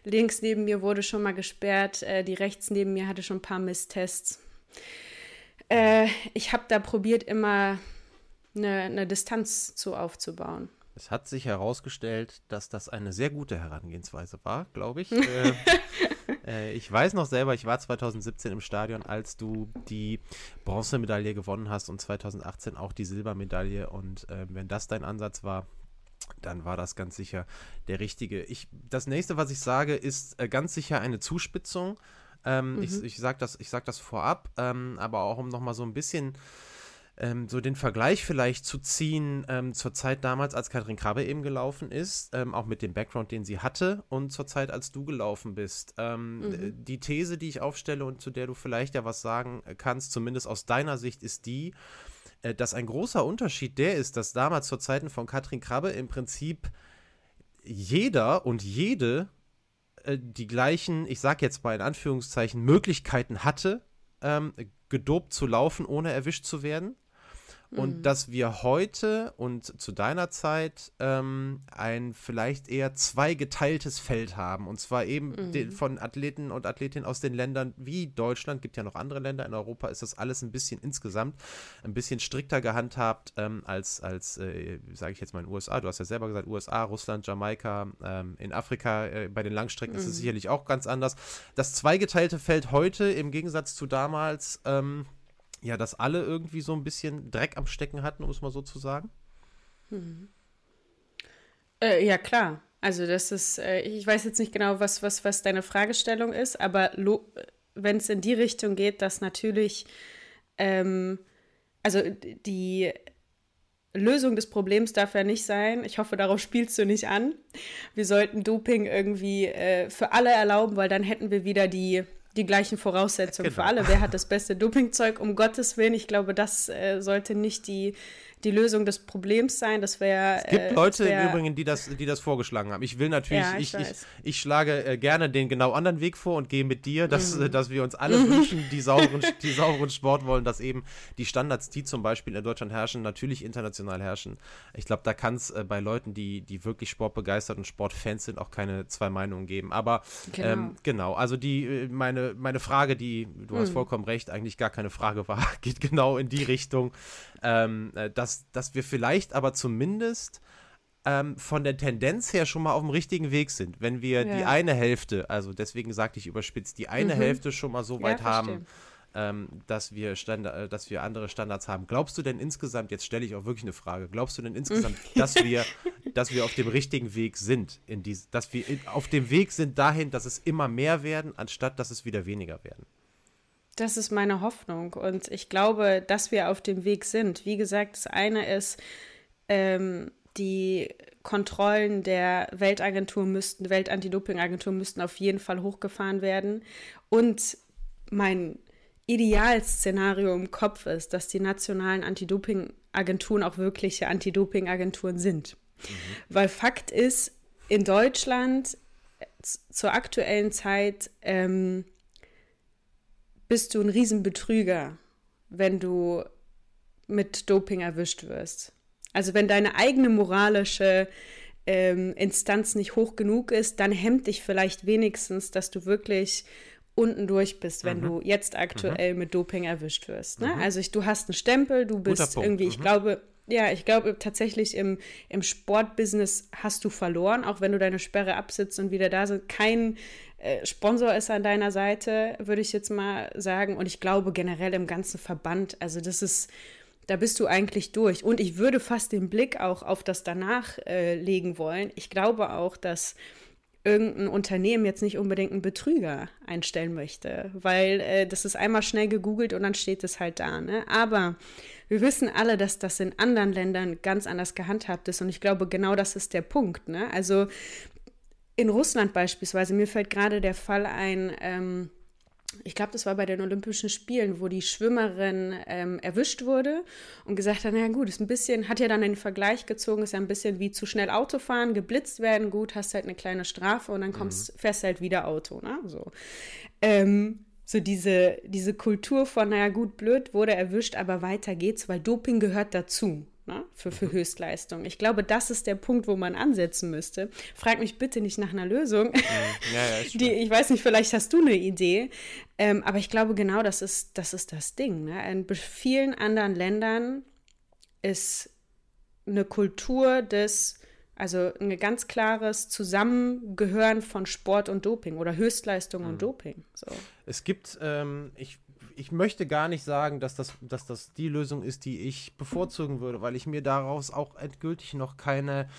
links neben mir wurde schon mal gesperrt, äh, die rechts neben mir hatte schon ein paar Misstests. Äh, ich habe da probiert, immer eine, eine Distanz zu aufzubauen. Es hat sich herausgestellt, dass das eine sehr gute Herangehensweise war, glaube ich. äh, äh, ich weiß noch selber, ich war 2017 im Stadion, als du die Bronzemedaille gewonnen hast und 2018 auch die Silbermedaille. Und äh, wenn das dein Ansatz war, dann war das ganz sicher der richtige. Ich, das nächste, was ich sage, ist äh, ganz sicher eine Zuspitzung. Ähm, mhm. Ich, ich sage das, sag das vorab, ähm, aber auch um nochmal so ein bisschen ähm, so den Vergleich vielleicht zu ziehen ähm, zur Zeit damals, als Katrin Krabbe eben gelaufen ist, ähm, auch mit dem Background, den sie hatte, und zur Zeit, als du gelaufen bist. Ähm, mhm. Die These, die ich aufstelle und zu der du vielleicht ja was sagen kannst, zumindest aus deiner Sicht, ist die, äh, dass ein großer Unterschied der ist, dass damals zur Zeiten von Katrin Krabbe im Prinzip jeder und jede äh, die gleichen, ich sag jetzt mal in Anführungszeichen, Möglichkeiten hatte, ähm, gedopt zu laufen, ohne erwischt zu werden und mhm. dass wir heute und zu deiner Zeit ähm, ein vielleicht eher zweigeteiltes Feld haben. Und zwar eben mhm. den, von Athleten und Athletinnen aus den Ländern wie Deutschland, gibt ja noch andere Länder in Europa, ist das alles ein bisschen insgesamt ein bisschen strikter gehandhabt ähm, als, als äh, sage ich jetzt mal in den USA. Du hast ja selber gesagt, USA, Russland, Jamaika, ähm, in Afrika, äh, bei den Langstrecken mhm. ist es mhm. sicherlich auch ganz anders. Das zweigeteilte Feld heute im Gegensatz zu damals, ähm, ja, dass alle irgendwie so ein bisschen Dreck am Stecken hatten, um es mal so zu sagen? Mhm. Äh, ja, klar. Also das ist, äh, ich weiß jetzt nicht genau, was, was, was deine Fragestellung ist, aber wenn es in die Richtung geht, dass natürlich, ähm, also die Lösung des Problems darf ja nicht sein, ich hoffe, darauf spielst du nicht an, wir sollten Doping irgendwie äh, für alle erlauben, weil dann hätten wir wieder die die gleichen Voraussetzungen genau. für alle. Wer hat das beste Dopingzeug? Um Gottes Willen, ich glaube, das äh, sollte nicht die die Lösung des Problems sein. Das wäre. Es gibt äh, Leute wär, im Übrigen, die das, die das vorgeschlagen haben. Ich will natürlich, ja, ich, ich, ich, ich, schlage äh, gerne den genau anderen Weg vor und gehe mit dir, dass, mhm. dass wir uns alle wünschen, die sauberen, die sauberen Sport wollen, dass eben die Standards, die zum Beispiel in Deutschland herrschen, natürlich international herrschen. Ich glaube, da kann es äh, bei Leuten, die, die wirklich sportbegeistert und Sportfans sind, auch keine zwei Meinungen geben. Aber genau, ähm, genau also die, äh, meine, meine Frage, die, du mhm. hast vollkommen recht, eigentlich gar keine Frage war, geht genau in die Richtung ähm, äh, dass, dass wir vielleicht aber zumindest ähm, von der Tendenz her schon mal auf dem richtigen Weg sind. Wenn wir ja. die eine Hälfte, also deswegen sagte ich überspitzt, die eine mhm. Hälfte schon mal so weit ja, haben, ähm, dass, wir Standard, äh, dass wir andere Standards haben. Glaubst du denn insgesamt, jetzt stelle ich auch wirklich eine Frage, glaubst du denn insgesamt, dass wir, dass wir auf dem richtigen Weg sind, in dies, dass wir in, auf dem Weg sind dahin, dass es immer mehr werden, anstatt dass es wieder weniger werden? Das ist meine Hoffnung und ich glaube, dass wir auf dem Weg sind. Wie gesagt, das eine ist, ähm, die Kontrollen der Weltagentur müssten, Weltantidopingagentur müssten auf jeden Fall hochgefahren werden. Und mein Idealszenario im Kopf ist, dass die nationalen Antidopingagenturen auch wirkliche Antidopingagenturen sind. Mhm. Weil Fakt ist, in Deutschland zur aktuellen Zeit ähm, bist du ein Riesenbetrüger, wenn du mit Doping erwischt wirst. Also wenn deine eigene moralische ähm, Instanz nicht hoch genug ist, dann hemmt dich vielleicht wenigstens, dass du wirklich unten durch bist, wenn mhm. du jetzt aktuell mhm. mit Doping erwischt wirst. Ne? Mhm. Also ich, du hast einen Stempel, du bist irgendwie, ich mhm. glaube, ja, ich glaube tatsächlich im, im Sportbusiness hast du verloren, auch wenn du deine Sperre absitzt und wieder da sind. Kein äh, Sponsor ist an deiner Seite, würde ich jetzt mal sagen. Und ich glaube generell im ganzen Verband, also das ist, da bist du eigentlich durch. Und ich würde fast den Blick auch auf das danach äh, legen wollen. Ich glaube auch, dass irgendein Unternehmen jetzt nicht unbedingt einen Betrüger einstellen möchte, weil äh, das ist einmal schnell gegoogelt und dann steht es halt da. Ne? Aber wir wissen alle, dass das in anderen Ländern ganz anders gehandhabt ist und ich glaube, genau das ist der Punkt. Ne? Also in Russland beispielsweise, mir fällt gerade der Fall ein, ähm, ich glaube, das war bei den Olympischen Spielen, wo die Schwimmerin ähm, erwischt wurde und gesagt hat, na gut, ist ein bisschen, hat ja dann den Vergleich gezogen, ist ja ein bisschen wie zu schnell Auto fahren, geblitzt werden, gut, hast halt eine kleine Strafe und dann kommst, mhm. fährst halt wieder Auto, ne? So. Ähm, So diese, diese Kultur von, naja, gut, blöd, wurde erwischt, aber weiter geht's, weil Doping gehört dazu ne? für, für mhm. Höchstleistung. Ich glaube, das ist der Punkt, wo man ansetzen müsste. Frag mich bitte nicht nach einer Lösung. Mhm. Ja, ja, Die, ich weiß nicht, vielleicht hast du eine Idee, ähm, aber ich glaube, genau das ist das, ist das Ding. Ne? In vielen anderen Ländern ist eine Kultur des also ein ganz klares Zusammengehören von Sport und Doping oder Höchstleistung mhm. und Doping. So. Es gibt, ähm, ich ich möchte gar nicht sagen, dass das, dass das die Lösung ist, die ich bevorzugen würde, weil ich mir daraus auch endgültig noch keine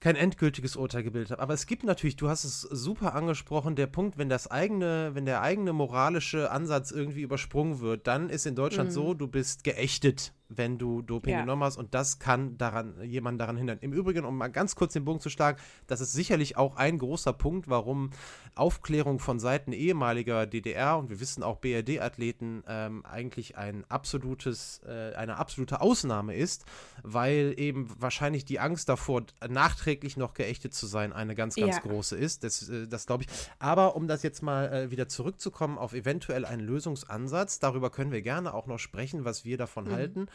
kein endgültiges Urteil gebildet habe. Aber es gibt natürlich, du hast es super angesprochen, der Punkt, wenn das eigene, wenn der eigene moralische Ansatz irgendwie übersprungen wird, dann ist in Deutschland mhm. so, du bist geächtet wenn du Doping ja. genommen hast und das kann daran jemanden daran hindern. Im Übrigen, um mal ganz kurz den Bogen zu schlagen, das ist sicherlich auch ein großer Punkt, warum Aufklärung von Seiten ehemaliger DDR und wir wissen auch BRD-Athleten ähm, eigentlich ein absolutes, äh, eine absolute Ausnahme ist, weil eben wahrscheinlich die Angst davor, nachträglich noch geächtet zu sein, eine ganz, ganz ja. große ist. Das, äh, das glaube ich. Aber um das jetzt mal äh, wieder zurückzukommen auf eventuell einen Lösungsansatz, darüber können wir gerne auch noch sprechen, was wir davon mhm. halten.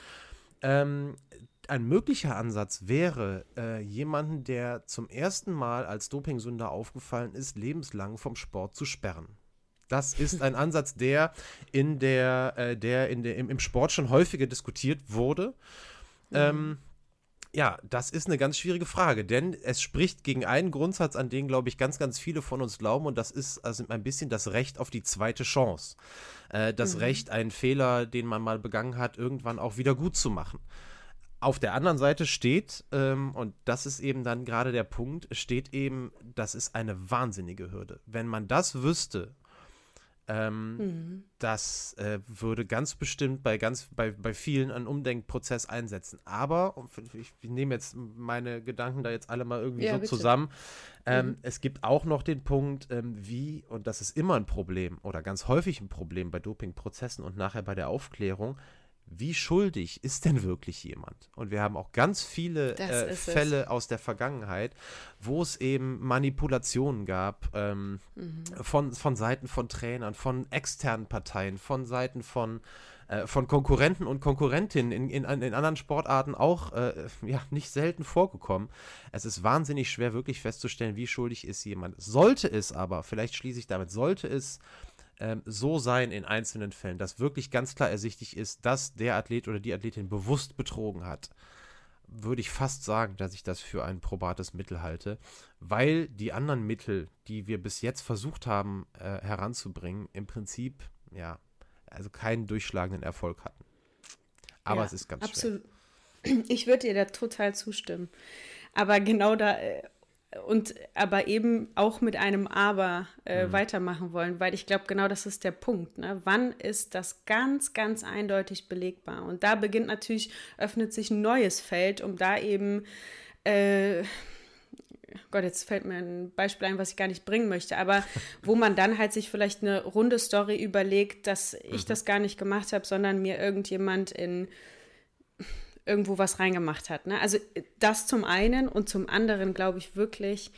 Ähm, ein möglicher Ansatz wäre, äh, jemanden, der zum ersten Mal als Dopingsünder aufgefallen ist, lebenslang vom Sport zu sperren. Das ist ein Ansatz, der in der, äh, der in der im, im, Sport schon häufiger diskutiert wurde. Mhm. Ähm, ja, das ist eine ganz schwierige Frage, denn es spricht gegen einen Grundsatz, an den, glaube ich, ganz, ganz viele von uns glauben, und das ist also ein bisschen das Recht auf die zweite Chance. Äh, das mhm. Recht, einen Fehler, den man mal begangen hat, irgendwann auch wieder gut zu machen. Auf der anderen Seite steht, ähm, und das ist eben dann gerade der Punkt, steht eben, das ist eine wahnsinnige Hürde. Wenn man das wüsste, ähm, mhm. Das äh, würde ganz bestimmt bei ganz bei, bei vielen einen Umdenkprozess einsetzen. Aber ich, ich nehme jetzt meine Gedanken da jetzt alle mal irgendwie ja, so bitte. zusammen. Ähm, mhm. Es gibt auch noch den Punkt, ähm, wie und das ist immer ein Problem oder ganz häufig ein Problem bei Dopingprozessen und nachher bei der Aufklärung wie schuldig ist denn wirklich jemand? Und wir haben auch ganz viele äh, Fälle es. aus der Vergangenheit, wo es eben Manipulationen gab ähm, mhm. von, von Seiten von Trainern, von externen Parteien, von Seiten von, äh, von Konkurrenten und Konkurrentinnen in, in, in anderen Sportarten auch äh, ja, nicht selten vorgekommen. Es ist wahnsinnig schwer, wirklich festzustellen, wie schuldig ist jemand. Sollte es aber, vielleicht schließe ich damit, sollte es ähm, so sein in einzelnen Fällen, dass wirklich ganz klar ersichtlich ist, dass der Athlet oder die Athletin bewusst betrogen hat, würde ich fast sagen, dass ich das für ein probates Mittel halte, weil die anderen Mittel, die wir bis jetzt versucht haben äh, heranzubringen, im Prinzip ja also keinen durchschlagenden Erfolg hatten. Aber ja, es ist ganz absolut. schwer. Ich würde dir da total zustimmen. Aber genau da, äh, und aber eben auch mit einem Aber äh, mhm. weitermachen wollen, weil ich glaube, genau das ist der Punkt. Ne? Wann ist das ganz, ganz eindeutig belegbar? Und da beginnt natürlich, öffnet sich ein neues Feld, um da eben, äh, Gott, jetzt fällt mir ein Beispiel ein, was ich gar nicht bringen möchte, aber wo man dann halt sich vielleicht eine runde Story überlegt, dass ich mhm. das gar nicht gemacht habe, sondern mir irgendjemand in irgendwo was reingemacht hat. Ne? Also das zum einen und zum anderen glaube ich wirklich,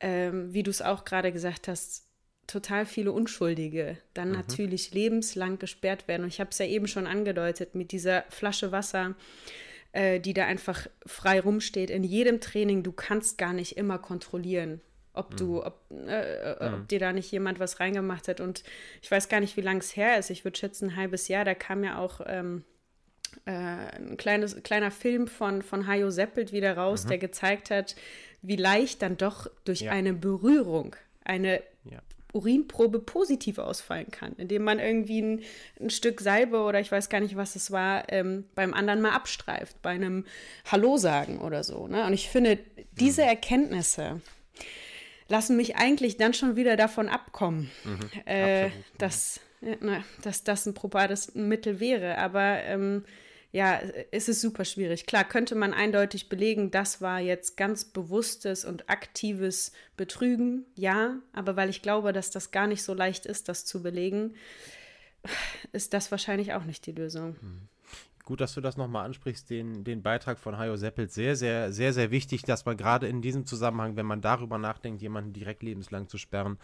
ähm, wie du es auch gerade gesagt hast, total viele Unschuldige dann mhm. natürlich lebenslang gesperrt werden. Und ich habe es ja eben schon angedeutet mit dieser Flasche Wasser, äh, die da einfach frei rumsteht in jedem Training. Du kannst gar nicht immer kontrollieren, ob du, mhm. ob, äh, äh, mhm. ob dir da nicht jemand was reingemacht hat. Und ich weiß gar nicht, wie lange es her ist. Ich würde schätzen, ein halbes Jahr. Da kam ja auch ähm, äh, ein kleines, kleiner Film von, von Hajo Seppelt wieder raus, mhm. der gezeigt hat, wie leicht dann doch durch ja. eine Berührung eine ja. Urinprobe positiv ausfallen kann, indem man irgendwie ein, ein, Stück Salbe oder ich weiß gar nicht, was es war, ähm, beim anderen mal abstreift, bei einem Hallo sagen oder so. Ne? Und ich finde, diese mhm. Erkenntnisse lassen mich eigentlich dann schon wieder davon abkommen, mhm. äh, dass, na, dass das ein probates Mittel wäre. Aber ähm, ja, es ist super schwierig. Klar, könnte man eindeutig belegen, das war jetzt ganz bewusstes und aktives Betrügen, ja, aber weil ich glaube, dass das gar nicht so leicht ist, das zu belegen, ist das wahrscheinlich auch nicht die Lösung. Mhm. Gut, dass du das nochmal ansprichst, den, den Beitrag von Hajo Seppelt. Sehr, sehr, sehr, sehr wichtig, dass man gerade in diesem Zusammenhang, wenn man darüber nachdenkt, jemanden direkt lebenslang zu sperren,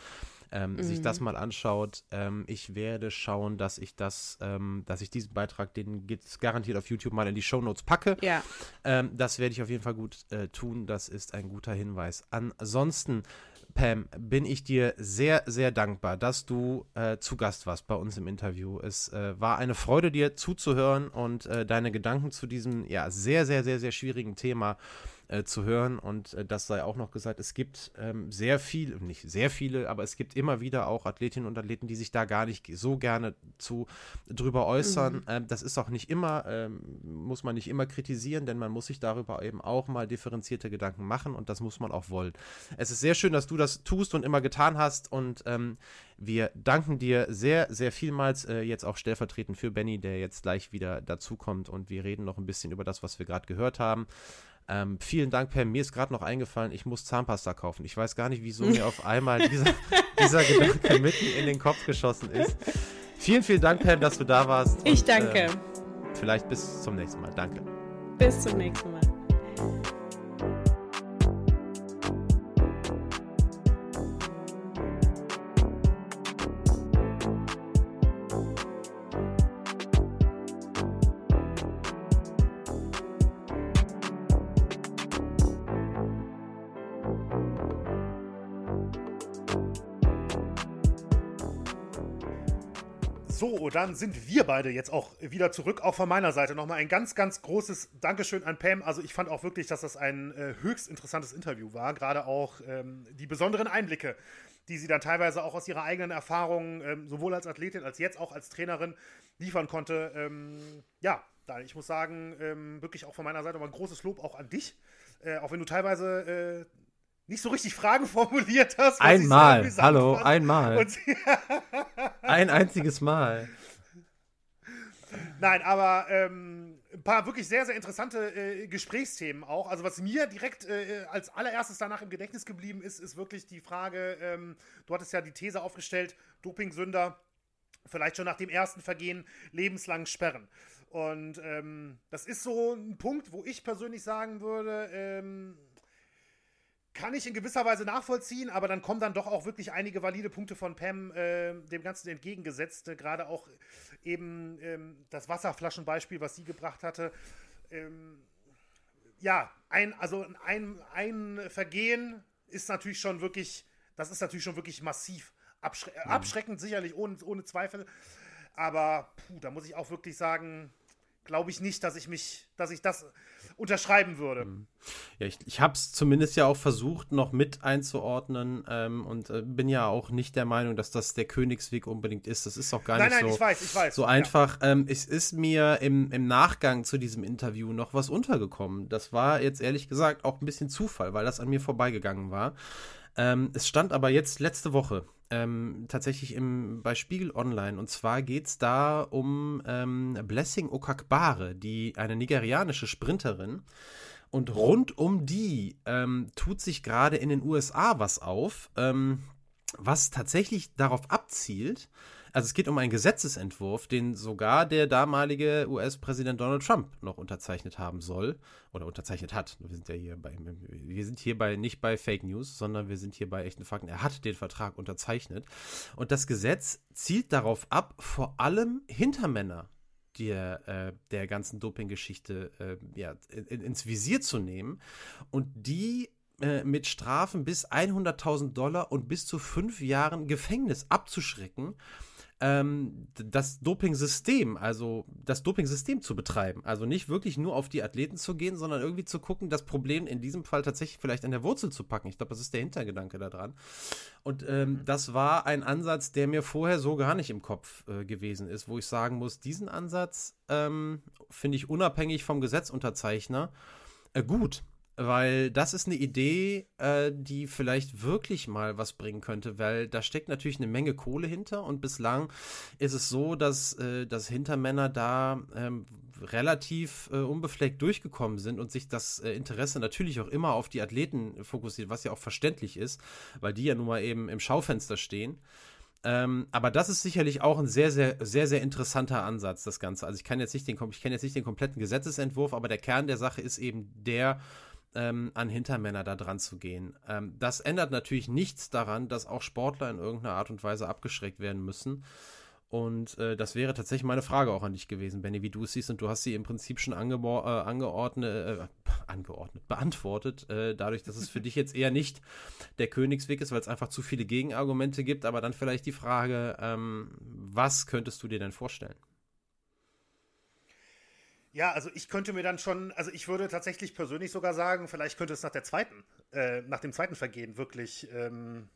ähm, mhm. sich das mal anschaut. Ähm, ich werde schauen, dass ich das, ähm, dass ich diesen Beitrag, den geht's garantiert auf YouTube mal in die Show Notes packe. Ja. Ähm, das werde ich auf jeden Fall gut äh, tun. Das ist ein guter Hinweis. Ansonsten Pam, bin ich dir sehr, sehr dankbar, dass du äh, zu Gast warst bei uns im Interview. Es äh, war eine Freude, dir zuzuhören und äh, deine Gedanken zu diesem ja sehr, sehr, sehr, sehr schwierigen Thema äh, zu hören. Und äh, das sei auch noch gesagt, es gibt ähm, sehr viel, nicht sehr viele, aber es gibt immer wieder auch Athletinnen und Athleten, die sich da gar nicht so gerne zu drüber äußern. Mhm. Ähm, das ist auch nicht immer, ähm, muss man nicht immer kritisieren, denn man muss sich darüber eben auch mal differenzierte Gedanken machen und das muss man auch wollen. Es ist sehr schön, dass du das tust und immer getan hast und ähm, wir danken dir sehr, sehr vielmals, äh, jetzt auch stellvertretend für Benny, der jetzt gleich wieder dazukommt und wir reden noch ein bisschen über das, was wir gerade gehört haben. Ähm, vielen Dank, Pam. Mir ist gerade noch eingefallen, ich muss Zahnpasta kaufen. Ich weiß gar nicht, wieso mir auf einmal dieser, dieser Gedanke mitten in den Kopf geschossen ist. Vielen, vielen Dank, Pam, dass du da warst. Ich und, danke. Äh, vielleicht bis zum nächsten Mal. Danke. Bis zum nächsten Mal. Dann sind wir beide jetzt auch wieder zurück. Auch von meiner Seite nochmal ein ganz, ganz großes Dankeschön an Pam. Also ich fand auch wirklich, dass das ein äh, höchst interessantes Interview war. Gerade auch ähm, die besonderen Einblicke, die sie dann teilweise auch aus ihrer eigenen Erfahrung, ähm, sowohl als Athletin als jetzt auch als Trainerin, liefern konnte. Ähm, ja, ich muss sagen, ähm, wirklich auch von meiner Seite mal ein großes Lob auch an dich. Äh, auch wenn du teilweise äh, nicht so richtig Fragen formuliert hast. Einmal, hallo, fand. einmal. ein einziges Mal. Nein, aber ähm, ein paar wirklich sehr, sehr interessante äh, Gesprächsthemen auch. Also was mir direkt äh, als allererstes danach im Gedächtnis geblieben ist, ist wirklich die Frage, ähm, du hattest ja die These aufgestellt, Dopingsünder vielleicht schon nach dem ersten Vergehen lebenslang sperren. Und ähm, das ist so ein Punkt, wo ich persönlich sagen würde, ähm, kann ich in gewisser Weise nachvollziehen, aber dann kommen dann doch auch wirklich einige valide Punkte von Pam äh, dem Ganzen entgegengesetzt. Äh, Gerade auch eben ähm, das Wasserflaschenbeispiel, was sie gebracht hatte. Ähm, ja, ein, also ein, ein Vergehen ist natürlich schon wirklich, das ist natürlich schon wirklich massiv. Abschre mhm. Abschreckend sicherlich, ohne, ohne Zweifel. Aber puh, da muss ich auch wirklich sagen, glaube ich nicht, dass ich mich, dass ich das unterschreiben würde. Mhm. Ja, ich, ich habe es zumindest ja auch versucht, noch mit einzuordnen ähm, und äh, bin ja auch nicht der Meinung, dass das der Königsweg unbedingt ist. Das ist auch gar nein, nicht nein, so, ich weiß, ich weiß. so einfach. Ja. Ähm, es ist mir im, im Nachgang zu diesem Interview noch was untergekommen. Das war jetzt ehrlich gesagt auch ein bisschen Zufall, weil das an mir vorbeigegangen war. Ähm, es stand aber jetzt letzte Woche ähm, tatsächlich im, bei Spiegel Online. Und zwar geht es da um ähm, Blessing Okakbare, die eine nigerianische Sprinterin. Und rund um die ähm, tut sich gerade in den USA was auf, ähm, was tatsächlich darauf abzielt, also es geht um einen Gesetzesentwurf, den sogar der damalige US-Präsident Donald Trump noch unterzeichnet haben soll oder unterzeichnet hat. Wir sind ja hier bei, wir sind hier bei nicht bei Fake News, sondern wir sind hier bei echten Fakten. Er hat den Vertrag unterzeichnet und das Gesetz zielt darauf ab, vor allem Hintermänner der, äh, der ganzen Doping-Geschichte äh, ja, in, ins Visier zu nehmen und die äh, mit Strafen bis 100.000 Dollar und bis zu fünf Jahren Gefängnis abzuschrecken ähm, das Doping-System, also das Doping-System zu betreiben. Also nicht wirklich nur auf die Athleten zu gehen, sondern irgendwie zu gucken, das Problem in diesem Fall tatsächlich vielleicht an der Wurzel zu packen. Ich glaube, das ist der Hintergedanke daran. Und ähm, mhm. das war ein Ansatz, der mir vorher so gar nicht im Kopf äh, gewesen ist, wo ich sagen muss, diesen Ansatz ähm, finde ich unabhängig vom Gesetzunterzeichner äh, gut weil das ist eine Idee, äh, die vielleicht wirklich mal was bringen könnte, weil da steckt natürlich eine Menge Kohle hinter und bislang ist es so, dass, äh, dass Hintermänner da ähm, relativ äh, unbefleckt durchgekommen sind und sich das äh, Interesse natürlich auch immer auf die Athleten fokussiert, was ja auch verständlich ist, weil die ja nun mal eben im Schaufenster stehen. Ähm, aber das ist sicherlich auch ein sehr, sehr, sehr, sehr interessanter Ansatz, das Ganze. Also ich kann jetzt nicht den, ich kenne jetzt nicht den kompletten Gesetzesentwurf, aber der Kern der Sache ist eben der, ähm, an Hintermänner da dran zu gehen. Ähm, das ändert natürlich nichts daran, dass auch Sportler in irgendeiner Art und Weise abgeschreckt werden müssen. Und äh, das wäre tatsächlich meine Frage auch an dich gewesen, Benny, wie du es siehst. Und du hast sie im Prinzip schon äh, angeordnet, äh, angeordnet, beantwortet, äh, dadurch, dass es für dich jetzt eher nicht der Königsweg ist, weil es einfach zu viele Gegenargumente gibt. Aber dann vielleicht die Frage, ähm, was könntest du dir denn vorstellen? Ja, also ich könnte mir dann schon, also ich würde tatsächlich persönlich sogar sagen, vielleicht könnte es nach der zweiten, äh, nach dem zweiten Vergehen wirklich ähm,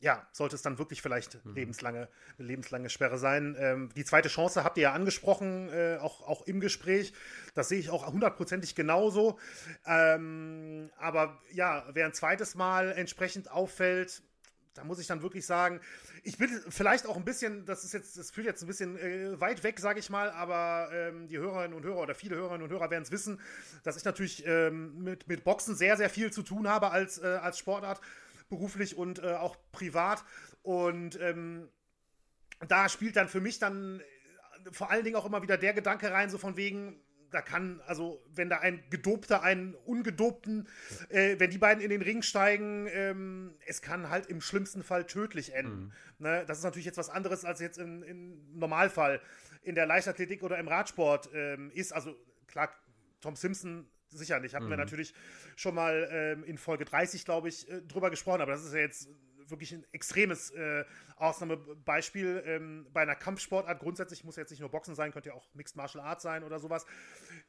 ja, sollte es dann wirklich vielleicht mhm. lebenslange, eine lebenslange Sperre sein. Ähm, die zweite Chance habt ihr ja angesprochen, äh, auch, auch im Gespräch. Das sehe ich auch hundertprozentig genauso. Ähm, aber ja, wer ein zweites Mal entsprechend auffällt, da muss ich dann wirklich sagen, ich bin vielleicht auch ein bisschen, das ist jetzt, das fühlt jetzt ein bisschen äh, weit weg, sage ich mal, aber ähm, die Hörerinnen und Hörer oder viele Hörerinnen und Hörer werden es wissen, dass ich natürlich ähm, mit, mit Boxen sehr, sehr viel zu tun habe als, äh, als Sportart beruflich und äh, auch privat. Und ähm, da spielt dann für mich dann äh, vor allen Dingen auch immer wieder der Gedanke rein, so von wegen, da kann, also wenn da ein Gedobter einen Ungedobten, äh, wenn die beiden in den Ring steigen, ähm, es kann halt im schlimmsten Fall tödlich enden. Mhm. Ne? Das ist natürlich jetzt was anderes, als jetzt im, im Normalfall in der Leichtathletik oder im Radsport ähm, ist. Also klar, Tom Simpson sicherlich. Hatten mhm. wir natürlich schon mal ähm, in Folge 30, glaube ich, äh, drüber gesprochen, aber das ist ja jetzt wirklich ein extremes äh, Ausnahmebeispiel ähm, bei einer Kampfsportart. Grundsätzlich muss ja jetzt nicht nur Boxen sein, könnte ja auch Mixed Martial Arts sein oder sowas.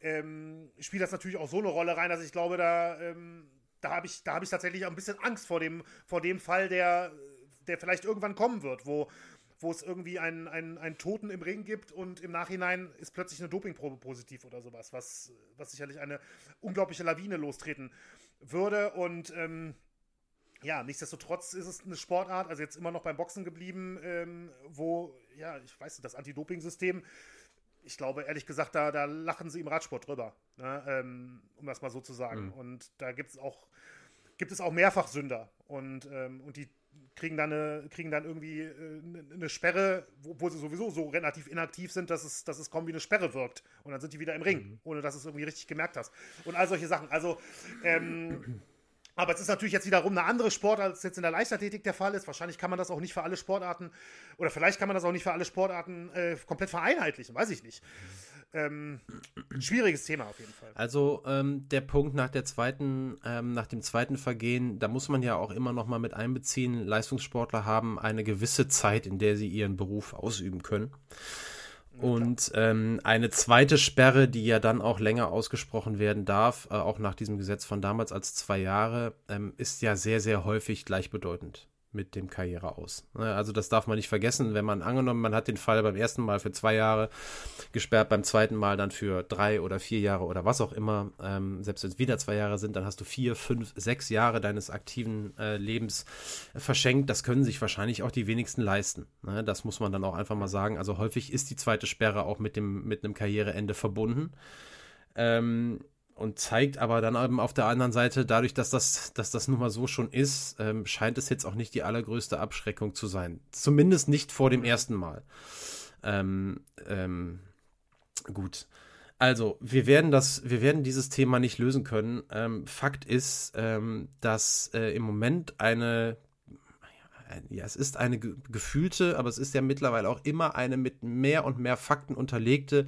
Ähm, spielt das natürlich auch so eine Rolle rein, dass ich glaube, da, ähm, da habe ich, hab ich tatsächlich auch ein bisschen Angst vor dem, vor dem Fall, der, der vielleicht irgendwann kommen wird, wo, wo es irgendwie einen, einen, einen Toten im Ring gibt und im Nachhinein ist plötzlich eine Dopingprobe positiv oder sowas, was, was sicherlich eine unglaubliche Lawine lostreten würde. Und ähm, ja, nichtsdestotrotz ist es eine Sportart, also jetzt immer noch beim Boxen geblieben, ähm, wo, ja, ich weiß nicht, das Anti-Doping-System, ich glaube, ehrlich gesagt, da, da lachen sie im Radsport drüber, ne? ähm, um das mal so zu sagen. Mhm. Und da gibt es auch, gibt es auch Mehrfachsünder. Und, ähm, und die kriegen dann, eine, kriegen dann irgendwie äh, eine Sperre, wo, wo, sie sowieso so relativ inaktiv sind, dass es, dass es kaum wie eine Sperre wirkt. Und dann sind die wieder im Ring, mhm. ohne dass du es irgendwie richtig gemerkt hast. Und all solche Sachen. Also, ähm, aber es ist natürlich jetzt wiederum eine andere Sportart, als jetzt in der Leichtathletik der Fall ist. Wahrscheinlich kann man das auch nicht für alle Sportarten, oder vielleicht kann man das auch nicht für alle Sportarten äh, komplett vereinheitlichen, weiß ich nicht. Ähm, schwieriges Thema auf jeden Fall. Also ähm, der Punkt nach der zweiten, ähm, nach dem zweiten Vergehen, da muss man ja auch immer noch mal mit einbeziehen, Leistungssportler haben eine gewisse Zeit, in der sie ihren Beruf ausüben können. Und ähm, eine zweite Sperre, die ja dann auch länger ausgesprochen werden darf, äh, auch nach diesem Gesetz von damals als zwei Jahre, ähm, ist ja sehr, sehr häufig gleichbedeutend mit dem Karriere aus. Ne, also das darf man nicht vergessen, wenn man angenommen, man hat den Fall beim ersten Mal für zwei Jahre gesperrt, beim zweiten Mal dann für drei oder vier Jahre oder was auch immer, ähm, selbst wenn es wieder zwei Jahre sind, dann hast du vier, fünf, sechs Jahre deines aktiven äh, Lebens verschenkt. Das können sich wahrscheinlich auch die wenigsten leisten. Ne? Das muss man dann auch einfach mal sagen. Also häufig ist die zweite Sperre auch mit dem mit einem Karriereende verbunden. Ähm, und zeigt aber dann eben auf der anderen Seite, dadurch, dass das, dass das nun mal so schon ist, ähm, scheint es jetzt auch nicht die allergrößte Abschreckung zu sein. Zumindest nicht vor dem ersten Mal. Ähm, ähm, gut. Also, wir werden das, wir werden dieses Thema nicht lösen können. Ähm, Fakt ist, ähm, dass äh, im Moment eine ja, es ist eine gefühlte, aber es ist ja mittlerweile auch immer eine mit mehr und mehr Fakten unterlegte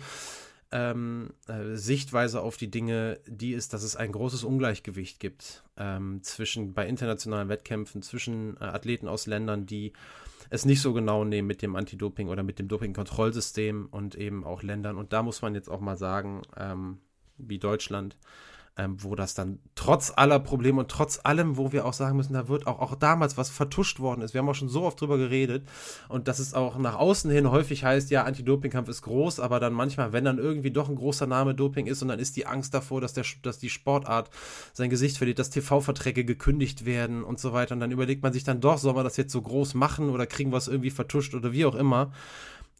ähm, äh, Sichtweise auf die Dinge, die ist, dass es ein großes Ungleichgewicht gibt ähm, zwischen bei internationalen Wettkämpfen zwischen äh, Athleten aus Ländern, die es nicht so genau nehmen mit dem Anti-Doping oder mit dem Doping-Kontrollsystem und eben auch Ländern. Und da muss man jetzt auch mal sagen, ähm, wie Deutschland, ähm, wo das dann trotz aller Probleme und trotz allem, wo wir auch sagen müssen, da wird auch, auch damals was vertuscht worden ist. Wir haben auch schon so oft drüber geredet und dass es auch nach außen hin häufig heißt, ja, Anti-Doping-Kampf ist groß, aber dann manchmal, wenn dann irgendwie doch ein großer Name Doping ist und dann ist die Angst davor, dass, der, dass die Sportart sein Gesicht verliert, dass TV-Verträge gekündigt werden und so weiter und dann überlegt man sich dann doch, soll man das jetzt so groß machen oder kriegen wir es irgendwie vertuscht oder wie auch immer.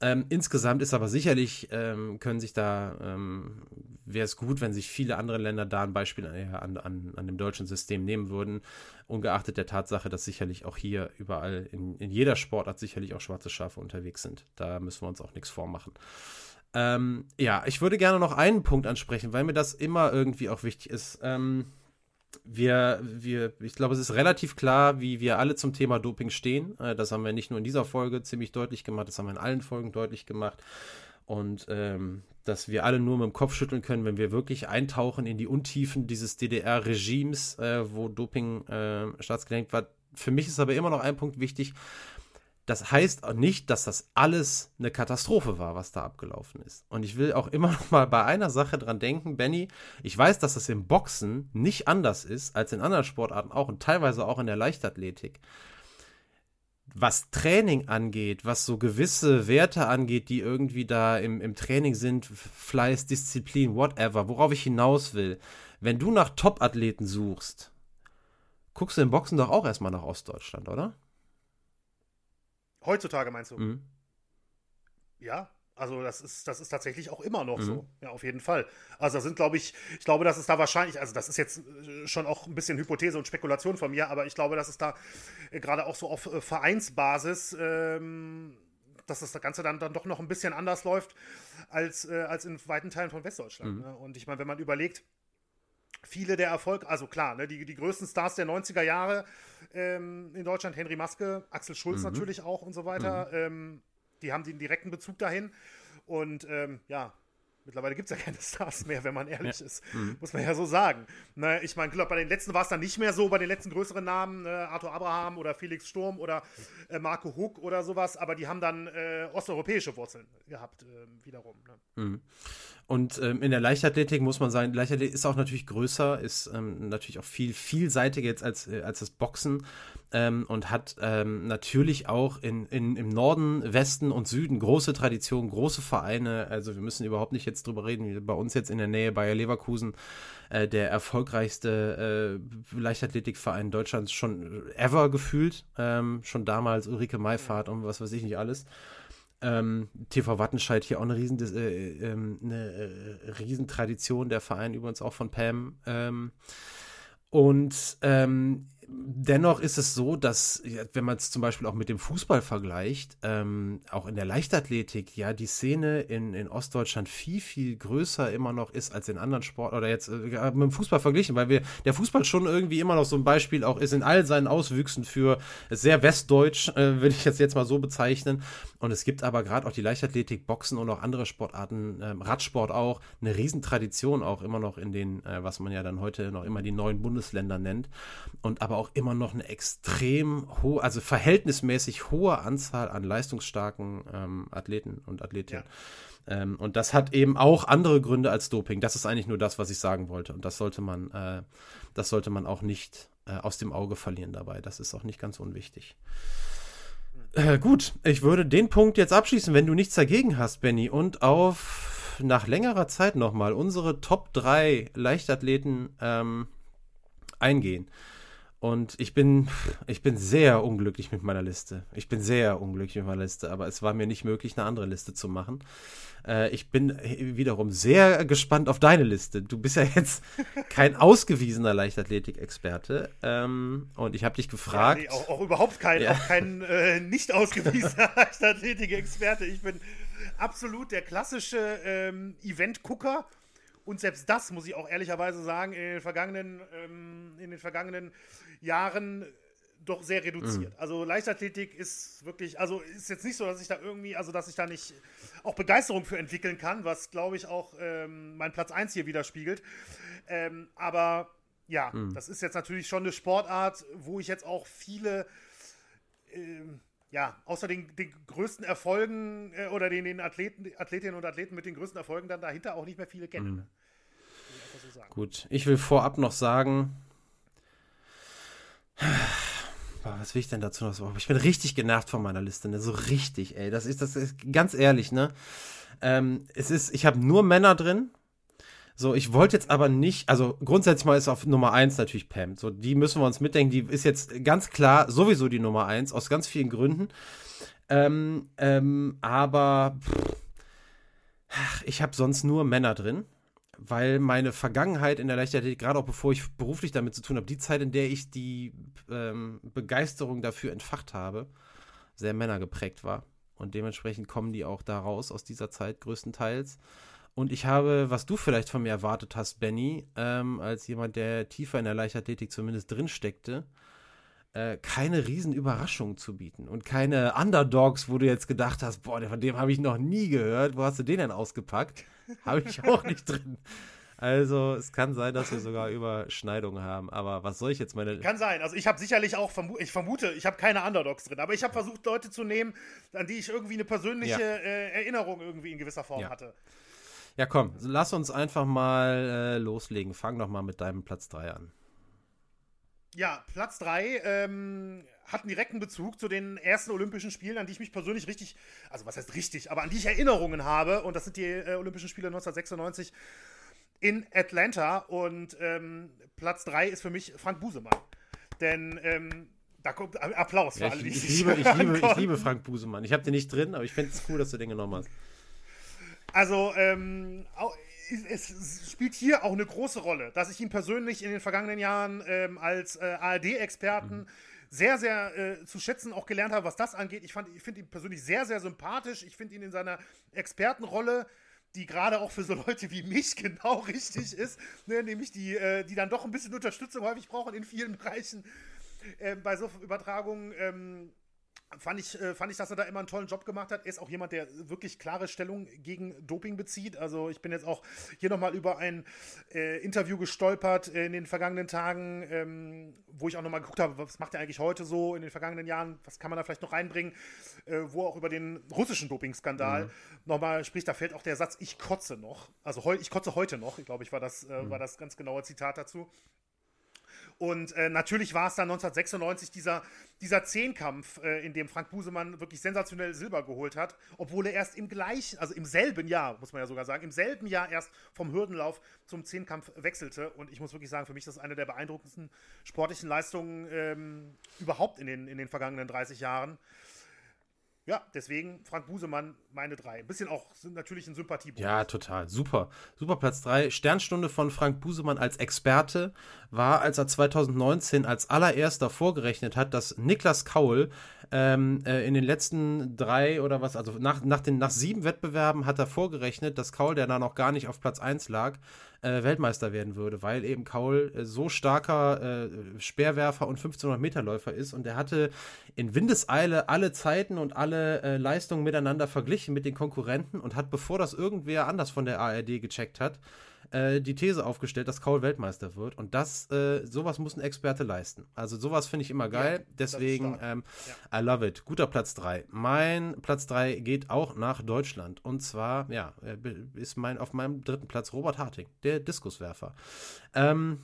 Ähm, insgesamt ist aber sicherlich, ähm, können sich da, ähm, wäre es gut, wenn sich viele andere Länder da ein Beispiel an, an, an dem deutschen System nehmen würden, ungeachtet der Tatsache, dass sicherlich auch hier überall in, in jeder Sportart sicherlich auch schwarze Schafe unterwegs sind. Da müssen wir uns auch nichts vormachen. Ähm, ja, ich würde gerne noch einen Punkt ansprechen, weil mir das immer irgendwie auch wichtig ist. Ähm, wir, wir, ich glaube, es ist relativ klar, wie wir alle zum Thema Doping stehen. Äh, das haben wir nicht nur in dieser Folge ziemlich deutlich gemacht, das haben wir in allen Folgen deutlich gemacht. Und ähm, dass wir alle nur mit dem Kopf schütteln können, wenn wir wirklich eintauchen in die Untiefen dieses DDR-Regimes, äh, wo Doping äh, staatsgelenkt war. Für mich ist aber immer noch ein Punkt wichtig. Das heißt nicht, dass das alles eine Katastrophe war, was da abgelaufen ist. Und ich will auch immer noch mal bei einer Sache dran denken, Benny. Ich weiß, dass das im Boxen nicht anders ist als in anderen Sportarten auch und teilweise auch in der Leichtathletik was Training angeht, was so gewisse Werte angeht, die irgendwie da im, im Training sind, Fleiß, Disziplin, whatever, worauf ich hinaus will, wenn du nach Top-Athleten suchst, guckst du im Boxen doch auch erstmal nach Ostdeutschland, oder? Heutzutage meinst du? Mhm. Ja, also das ist, das ist tatsächlich auch immer noch mhm. so. Ja, auf jeden Fall. Also da sind, glaube ich, ich glaube, dass es da wahrscheinlich, also das ist jetzt äh, schon auch ein bisschen Hypothese und Spekulation von mir, aber ich glaube, dass es da äh, gerade auch so auf äh, Vereinsbasis, ähm, dass das Ganze dann, dann doch noch ein bisschen anders läuft als, äh, als in weiten Teilen von Westdeutschland. Mhm. Ne? Und ich meine, wenn man überlegt, viele der Erfolg, also klar, ne, die, die größten Stars der 90er Jahre ähm, in Deutschland, Henry Maske, Axel Schulz mhm. natürlich auch und so weiter, mhm. ähm, die haben den direkten Bezug dahin. Und ähm, ja, Mittlerweile gibt es ja keine Stars mehr, wenn man ehrlich ja. ist. Mhm. Muss man ja so sagen. Ne, ich meine, bei den letzten war es dann nicht mehr so, bei den letzten größeren Namen, ne, Arthur Abraham oder Felix Sturm oder äh, Marco Huck oder sowas, aber die haben dann äh, osteuropäische Wurzeln gehabt, äh, wiederum. Ne? Mhm. Und ähm, in der Leichtathletik muss man sagen, Leichtathletik ist auch natürlich größer, ist ähm, natürlich auch viel vielseitiger jetzt als, äh, als das Boxen ähm, und hat ähm, natürlich auch in, in, im Norden, Westen und Süden große Traditionen, große Vereine. Also wir müssen überhaupt nicht jetzt drüber reden, wie bei uns jetzt in der Nähe Bayer Leverkusen, äh, der erfolgreichste äh, Leichtathletikverein Deutschlands schon ever gefühlt. Ähm, schon damals Ulrike Meifahrt und was weiß ich nicht alles. Ähm, TV Wattenscheid hier auch eine, riesen, äh, ähm, eine äh, Riesentradition, der Verein übrigens auch von Pam. Ähm, und ähm, dennoch ist es so, dass, wenn man es zum Beispiel auch mit dem Fußball vergleicht, ähm, auch in der Leichtathletik, ja, die Szene in, in Ostdeutschland viel, viel größer immer noch ist als in anderen Sport oder jetzt äh, mit dem Fußball verglichen, weil wir, der Fußball schon irgendwie immer noch so ein Beispiel auch ist in all seinen Auswüchsen für sehr westdeutsch, äh, würde ich jetzt jetzt mal so bezeichnen. Und es gibt aber gerade auch die Leichtathletik, Boxen und auch andere Sportarten, äh, Radsport auch, eine Riesentradition auch immer noch in den, äh, was man ja dann heute noch immer die neuen Bundesländer nennt. Und aber auch immer noch eine extrem hohe, also verhältnismäßig hohe Anzahl an leistungsstarken ähm, Athleten und Athletinnen. Ja. Ähm, und das hat eben auch andere Gründe als Doping. Das ist eigentlich nur das, was ich sagen wollte. Und das sollte man, äh, das sollte man auch nicht äh, aus dem Auge verlieren dabei. Das ist auch nicht ganz unwichtig. Äh, gut, ich würde den Punkt jetzt abschließen, wenn du nichts dagegen hast, Benny, und auf nach längerer Zeit nochmal unsere Top 3 Leichtathleten ähm, eingehen. Und ich bin, ich bin sehr unglücklich mit meiner Liste. Ich bin sehr unglücklich mit meiner Liste, aber es war mir nicht möglich, eine andere Liste zu machen. Äh, ich bin wiederum sehr gespannt auf deine Liste. Du bist ja jetzt kein ausgewiesener Leichtathletik-Experte. Ähm, und ich habe dich gefragt. Ja, nee, auch, auch, überhaupt kein, ja. auch kein äh, nicht ausgewiesener Leichtathletik-Experte. Ich bin absolut der klassische ähm, Event-Gucker und selbst das muss ich auch ehrlicherweise sagen, in den vergangenen, ähm, in den vergangenen Jahren doch sehr reduziert. Mhm. Also Leichtathletik ist wirklich, also ist jetzt nicht so, dass ich da irgendwie, also dass ich da nicht auch Begeisterung für entwickeln kann, was glaube ich auch ähm, mein Platz 1 hier widerspiegelt. Ähm, aber ja, mhm. das ist jetzt natürlich schon eine Sportart, wo ich jetzt auch viele ähm, ja, außer den, den größten Erfolgen äh, oder den, den Athleten, Athletinnen und Athleten mit den größten Erfolgen dann dahinter auch nicht mehr viele kennen. Mhm. So Gut, ich will vorab noch sagen, was will ich denn dazu noch sagen? Ich bin richtig genervt von meiner Liste, ne? So richtig, ey. Das ist, das ist ganz ehrlich, ne? Ähm, es ist, ich habe nur Männer drin, so, ich wollte jetzt aber nicht, also grundsätzlich mal ist auf Nummer 1 natürlich Pam. So, die müssen wir uns mitdenken. Die ist jetzt ganz klar sowieso die Nummer 1, aus ganz vielen Gründen. Ähm, ähm, aber pff, ich habe sonst nur Männer drin, weil meine Vergangenheit in der Leichtathletik, gerade auch bevor ich beruflich damit zu tun habe, die Zeit, in der ich die ähm, Begeisterung dafür entfacht habe, sehr männergeprägt war. Und dementsprechend kommen die auch da raus aus dieser Zeit größtenteils. Und ich habe, was du vielleicht von mir erwartet hast, Benny, ähm, als jemand, der tiefer in der Leichtathletik zumindest drin steckte, äh, keine Riesenüberraschung zu bieten und keine Underdogs, wo du jetzt gedacht hast, boah, von dem habe ich noch nie gehört. Wo hast du den denn ausgepackt? habe ich auch nicht drin. Also es kann sein, dass wir sogar Überschneidungen haben. Aber was soll ich jetzt meine. Kann sein. Also ich habe sicherlich auch, vermu ich vermute, ich habe keine Underdogs drin. Aber ich habe versucht, Leute zu nehmen, an die ich irgendwie eine persönliche ja. äh, Erinnerung irgendwie in gewisser Form ja. hatte. Ja, komm, lass uns einfach mal äh, loslegen. Fang doch mal mit deinem Platz 3 an. Ja, Platz 3 ähm, hat einen direkten Bezug zu den ersten Olympischen Spielen, an die ich mich persönlich richtig, also was heißt richtig, aber an die ich Erinnerungen habe. Und das sind die äh, Olympischen Spiele 1996 in Atlanta und ähm, Platz 3 ist für mich Frank Busemann. Denn ähm, da kommt Applaus für ja, alle, die ich, ich, liebe, ich, liebe, ich liebe Frank Busemann. Ich habe den nicht drin, aber ich finde es cool, dass du den genommen hast. Also, ähm, es spielt hier auch eine große Rolle, dass ich ihn persönlich in den vergangenen Jahren ähm, als äh, ARD-Experten mhm. sehr, sehr äh, zu schätzen auch gelernt habe, was das angeht. Ich, ich finde ihn persönlich sehr, sehr sympathisch. Ich finde ihn in seiner Expertenrolle die gerade auch für so Leute wie mich genau richtig ist, ne, nämlich die, äh, die dann doch ein bisschen Unterstützung häufig brauchen in vielen Bereichen äh, bei so Übertragungen. Ähm, fand ich, äh, fand ich, dass er da immer einen tollen Job gemacht hat. Er ist auch jemand, der wirklich klare Stellung gegen Doping bezieht. Also ich bin jetzt auch hier nochmal über ein äh, Interview gestolpert in den vergangenen Tagen, ähm, wo ich auch nochmal geguckt habe, was macht er eigentlich heute so in den vergangenen Jahren, was kann man da vielleicht noch reinbringen, äh, wo auch über den russischen Dopingskandal mhm. nochmal spricht. Da fällt auch der Satz, ich kotze noch. Also ich kotze heute noch, ich glaube ich, war das, äh, mhm. war das ganz genaue Zitat dazu. Und äh, natürlich war es dann 1996 dieser, dieser Zehnkampf, äh, in dem Frank Busemann wirklich sensationell Silber geholt hat, obwohl er erst im gleichen, also im selben Jahr, muss man ja sogar sagen, im selben Jahr erst vom Hürdenlauf zum Zehnkampf wechselte. Und ich muss wirklich sagen, für mich ist das eine der beeindruckendsten sportlichen Leistungen ähm, überhaupt in den, in den vergangenen 30 Jahren. Ja, deswegen Frank Busemann meine drei. Ein bisschen auch natürlich ein Sympathiebonus. Ja, total. Super. Super Platz drei. Sternstunde von Frank Busemann als Experte war, als er 2019 als allererster vorgerechnet hat, dass Niklas Kaul ähm, äh, in den letzten drei oder was, also nach, nach, den, nach sieben Wettbewerben hat er vorgerechnet, dass Kaul, der da noch gar nicht auf Platz 1 lag, äh, Weltmeister werden würde, weil eben Kaul äh, so starker äh, Speerwerfer und 1500 Meter Läufer ist und er hatte in Windeseile alle Zeiten und alle äh, Leistungen miteinander verglichen mit den Konkurrenten und hat, bevor das irgendwer anders von der ARD gecheckt hat, äh, die These aufgestellt, dass Kaul Weltmeister wird. Und das, äh, sowas muss ein Experte leisten. Also sowas finde ich immer geil. Ja, Deswegen, ähm, ja. I love it. Guter Platz 3. Mein Platz 3 geht auch nach Deutschland. Und zwar, ja, äh, ist mein, auf meinem dritten Platz Robert Harting, der Diskuswerfer. Ähm,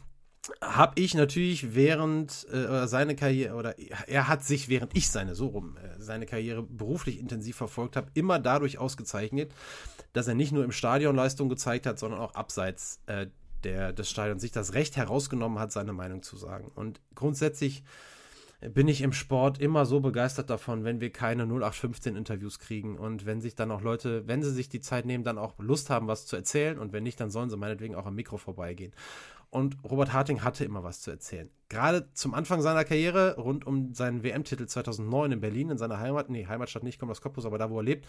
habe ich natürlich während äh, seine Karriere oder er hat sich während ich seine so rum äh, seine Karriere beruflich intensiv verfolgt habe immer dadurch ausgezeichnet, dass er nicht nur im Stadion Leistung gezeigt hat, sondern auch abseits äh, der, des Stadions sich das Recht herausgenommen hat, seine Meinung zu sagen. Und grundsätzlich bin ich im Sport immer so begeistert davon, wenn wir keine 0815 Interviews kriegen und wenn sich dann auch Leute, wenn sie sich die Zeit nehmen, dann auch Lust haben, was zu erzählen und wenn nicht, dann sollen sie meinetwegen auch am Mikro vorbeigehen. Und Robert Harting hatte immer was zu erzählen. Gerade zum Anfang seiner Karriere, rund um seinen WM-Titel 2009 in Berlin, in seiner Heimat, nee, Heimatstadt nicht, kommt aus Cottbus, aber da, wo er lebt,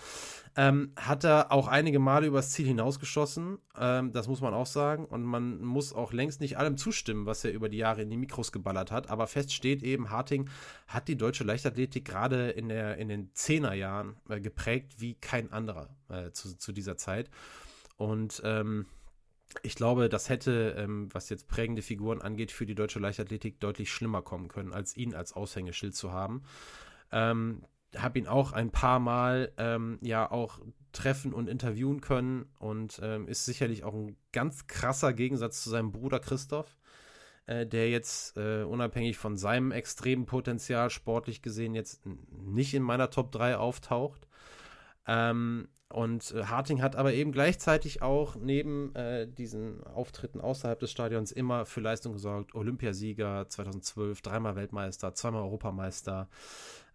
ähm, hat er auch einige Male übers Ziel hinausgeschossen. Ähm, das muss man auch sagen. Und man muss auch längst nicht allem zustimmen, was er über die Jahre in die Mikros geballert hat. Aber fest steht eben, Harting hat die deutsche Leichtathletik gerade in, in den Zehnerjahren äh, geprägt wie kein anderer äh, zu, zu dieser Zeit. Und ähm, ich glaube, das hätte, ähm, was jetzt prägende Figuren angeht, für die deutsche Leichtathletik deutlich schlimmer kommen können, als ihn als Aushängeschild zu haben. Ähm, habe ihn auch ein paar Mal ähm, ja auch treffen und interviewen können und ähm, ist sicherlich auch ein ganz krasser Gegensatz zu seinem Bruder Christoph, äh, der jetzt äh, unabhängig von seinem extremen Potenzial sportlich gesehen jetzt nicht in meiner Top 3 auftaucht. Ähm, und äh, Harting hat aber eben gleichzeitig auch neben äh, diesen Auftritten außerhalb des Stadions immer für Leistung gesorgt. Olympiasieger 2012, dreimal Weltmeister, zweimal Europameister.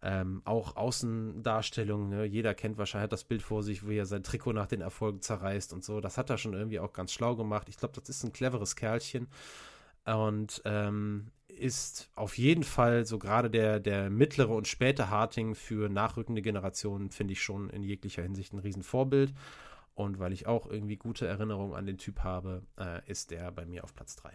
Ähm, auch Außendarstellungen, ne? jeder kennt wahrscheinlich das Bild vor sich, wie er sein Trikot nach den Erfolgen zerreißt und so. Das hat er schon irgendwie auch ganz schlau gemacht. Ich glaube, das ist ein cleveres Kerlchen. Und ähm, ist auf jeden Fall so gerade der, der mittlere und späte Harting für nachrückende Generationen, finde ich schon in jeglicher Hinsicht ein Riesenvorbild. Und weil ich auch irgendwie gute Erinnerungen an den Typ habe, äh, ist der bei mir auf Platz 3.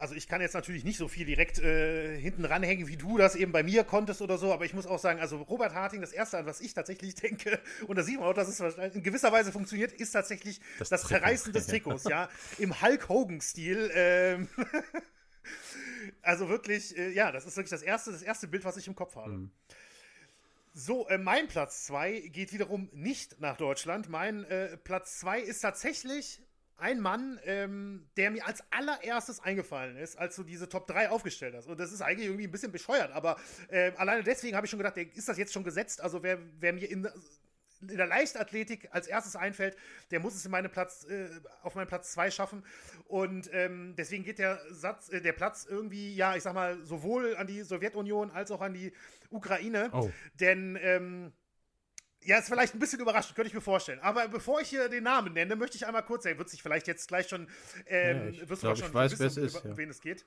Also ich kann jetzt natürlich nicht so viel direkt äh, hinten ranhängen, wie du das eben bei mir konntest oder so, aber ich muss auch sagen, also Robert Harting, das Erste, an was ich tatsächlich denke, und da sieht man auch, dass es in gewisser Weise funktioniert, ist tatsächlich das, das Zerreißen des Trikots, ja, im Hulk Hogan-Stil. Ähm also wirklich, äh, ja, das ist wirklich das erste, das erste Bild, was ich im Kopf habe. Mhm. So, äh, mein Platz 2 geht wiederum nicht nach Deutschland. Mein äh, Platz 2 ist tatsächlich ein Mann, ähm, der mir als allererstes eingefallen ist, als du diese Top 3 aufgestellt hast. Und das ist eigentlich irgendwie ein bisschen bescheuert, aber äh, alleine deswegen habe ich schon gedacht, ist das jetzt schon gesetzt? Also wer, wer mir in, in der Leichtathletik als erstes einfällt, der muss es in meine Platz, äh, auf meinen Platz 2 schaffen. Und ähm, deswegen geht der Satz, äh, der Platz irgendwie, ja, ich sag mal, sowohl an die Sowjetunion als auch an die Ukraine. Oh. Denn ähm, ja, ist vielleicht ein bisschen überraschend, könnte ich mir vorstellen. Aber bevor ich hier den Namen nenne, möchte ich einmal kurz sagen, wird sich vielleicht jetzt gleich schon, ähm, ja, wirst du schon ich weiß, wissen, ist, über, ja. wen es geht.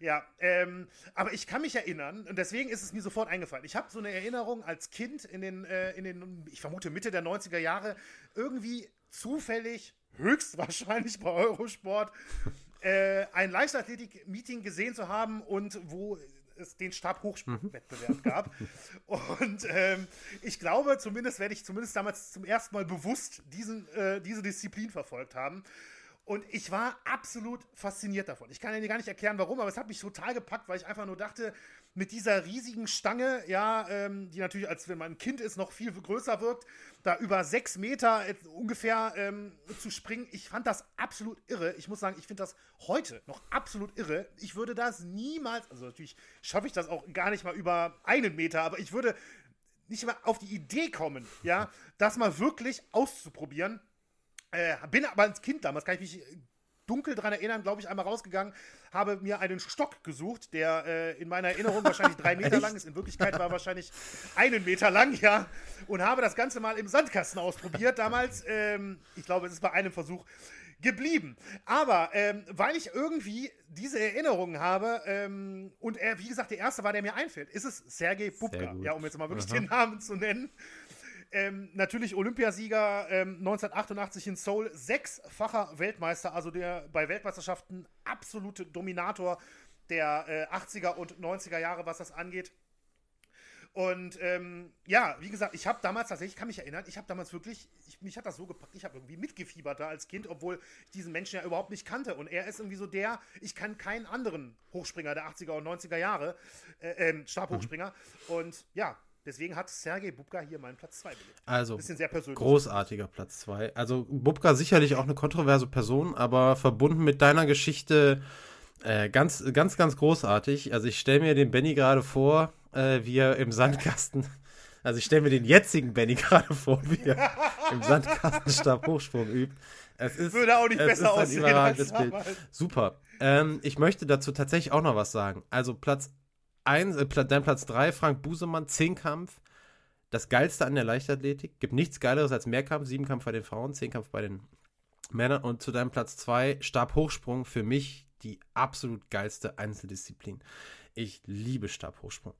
Ja, ähm, aber ich kann mich erinnern, und deswegen ist es mir sofort eingefallen. Ich habe so eine Erinnerung als Kind in den, äh, in den, ich vermute Mitte der 90er Jahre, irgendwie zufällig, höchstwahrscheinlich bei Eurosport, äh, ein Leichtathletik-Meeting gesehen zu haben und wo es den Stabhochsprungwettbewerb mhm. gab. Und ähm, ich glaube, zumindest werde ich zumindest damals zum ersten Mal bewusst diesen, äh, diese Disziplin verfolgt haben. Und ich war absolut fasziniert davon. Ich kann dir gar nicht erklären, warum, aber es hat mich total gepackt, weil ich einfach nur dachte, mit dieser riesigen Stange, ja, ähm, die natürlich, als wenn man ein Kind ist, noch viel größer wirkt, da über sechs Meter ungefähr ähm, zu springen, ich fand das absolut irre. Ich muss sagen, ich finde das heute noch absolut irre. Ich würde das niemals, also natürlich schaffe ich das auch gar nicht mal über einen Meter, aber ich würde nicht mal auf die Idee kommen, ja, das mal wirklich auszuprobieren. Äh, bin aber als Kind damals, kann ich mich dunkel daran erinnern, glaube ich, einmal rausgegangen, habe mir einen Stock gesucht, der äh, in meiner Erinnerung wahrscheinlich drei Meter lang ist. In Wirklichkeit war er wahrscheinlich einen Meter lang, ja. Und habe das Ganze mal im Sandkasten ausprobiert damals. Ähm, ich glaube, es ist bei einem Versuch geblieben. Aber ähm, weil ich irgendwie diese Erinnerungen habe ähm, und er, wie gesagt, der erste war, der mir einfällt, ist es Sergei Bubka. Ja, um jetzt mal wirklich Aha. den Namen zu nennen. Ähm, natürlich Olympiasieger ähm, 1988 in Seoul, sechsfacher Weltmeister, also der bei Weltmeisterschaften absolute Dominator der äh, 80er und 90er Jahre, was das angeht. Und ähm, ja, wie gesagt, ich habe damals tatsächlich, ich kann mich erinnern, ich habe damals wirklich, ich, mich hat das so gepackt, ich habe irgendwie mitgefiebert da als Kind, obwohl ich diesen Menschen ja überhaupt nicht kannte. Und er ist irgendwie so der, ich kann keinen anderen Hochspringer der 80er und 90er Jahre, äh, äh, Stabhochspringer. Mhm. Und ja, Deswegen hat Sergei Bubka hier meinen Platz 2 belegt. Also, großartiger Platz 2. Also, Bubka sicherlich auch eine kontroverse Person, aber verbunden mit deiner Geschichte äh, ganz, ganz, ganz großartig. Also, ich stelle mir den Benny gerade vor, äh, wie er im Sandkasten. Also, ich stelle mir den jetzigen Benny gerade vor, wie er im Sandkasten Stabhochsprung übt. Es ist, Würde auch nicht besser aussehen. Als Bild. Super. Ähm, ich möchte dazu tatsächlich auch noch was sagen. Also, Platz eins, äh, dein Platz 3, Frank Busemann, Zehnkampf. Das Geilste an der Leichtathletik. Gibt nichts Geileres als Mehrkampf, Siebenkampf bei den Frauen, Zehnkampf bei den Männern. Und zu deinem Platz 2, Stabhochsprung, für mich die absolut geilste Einzeldisziplin. Ich liebe Stabhochsprung.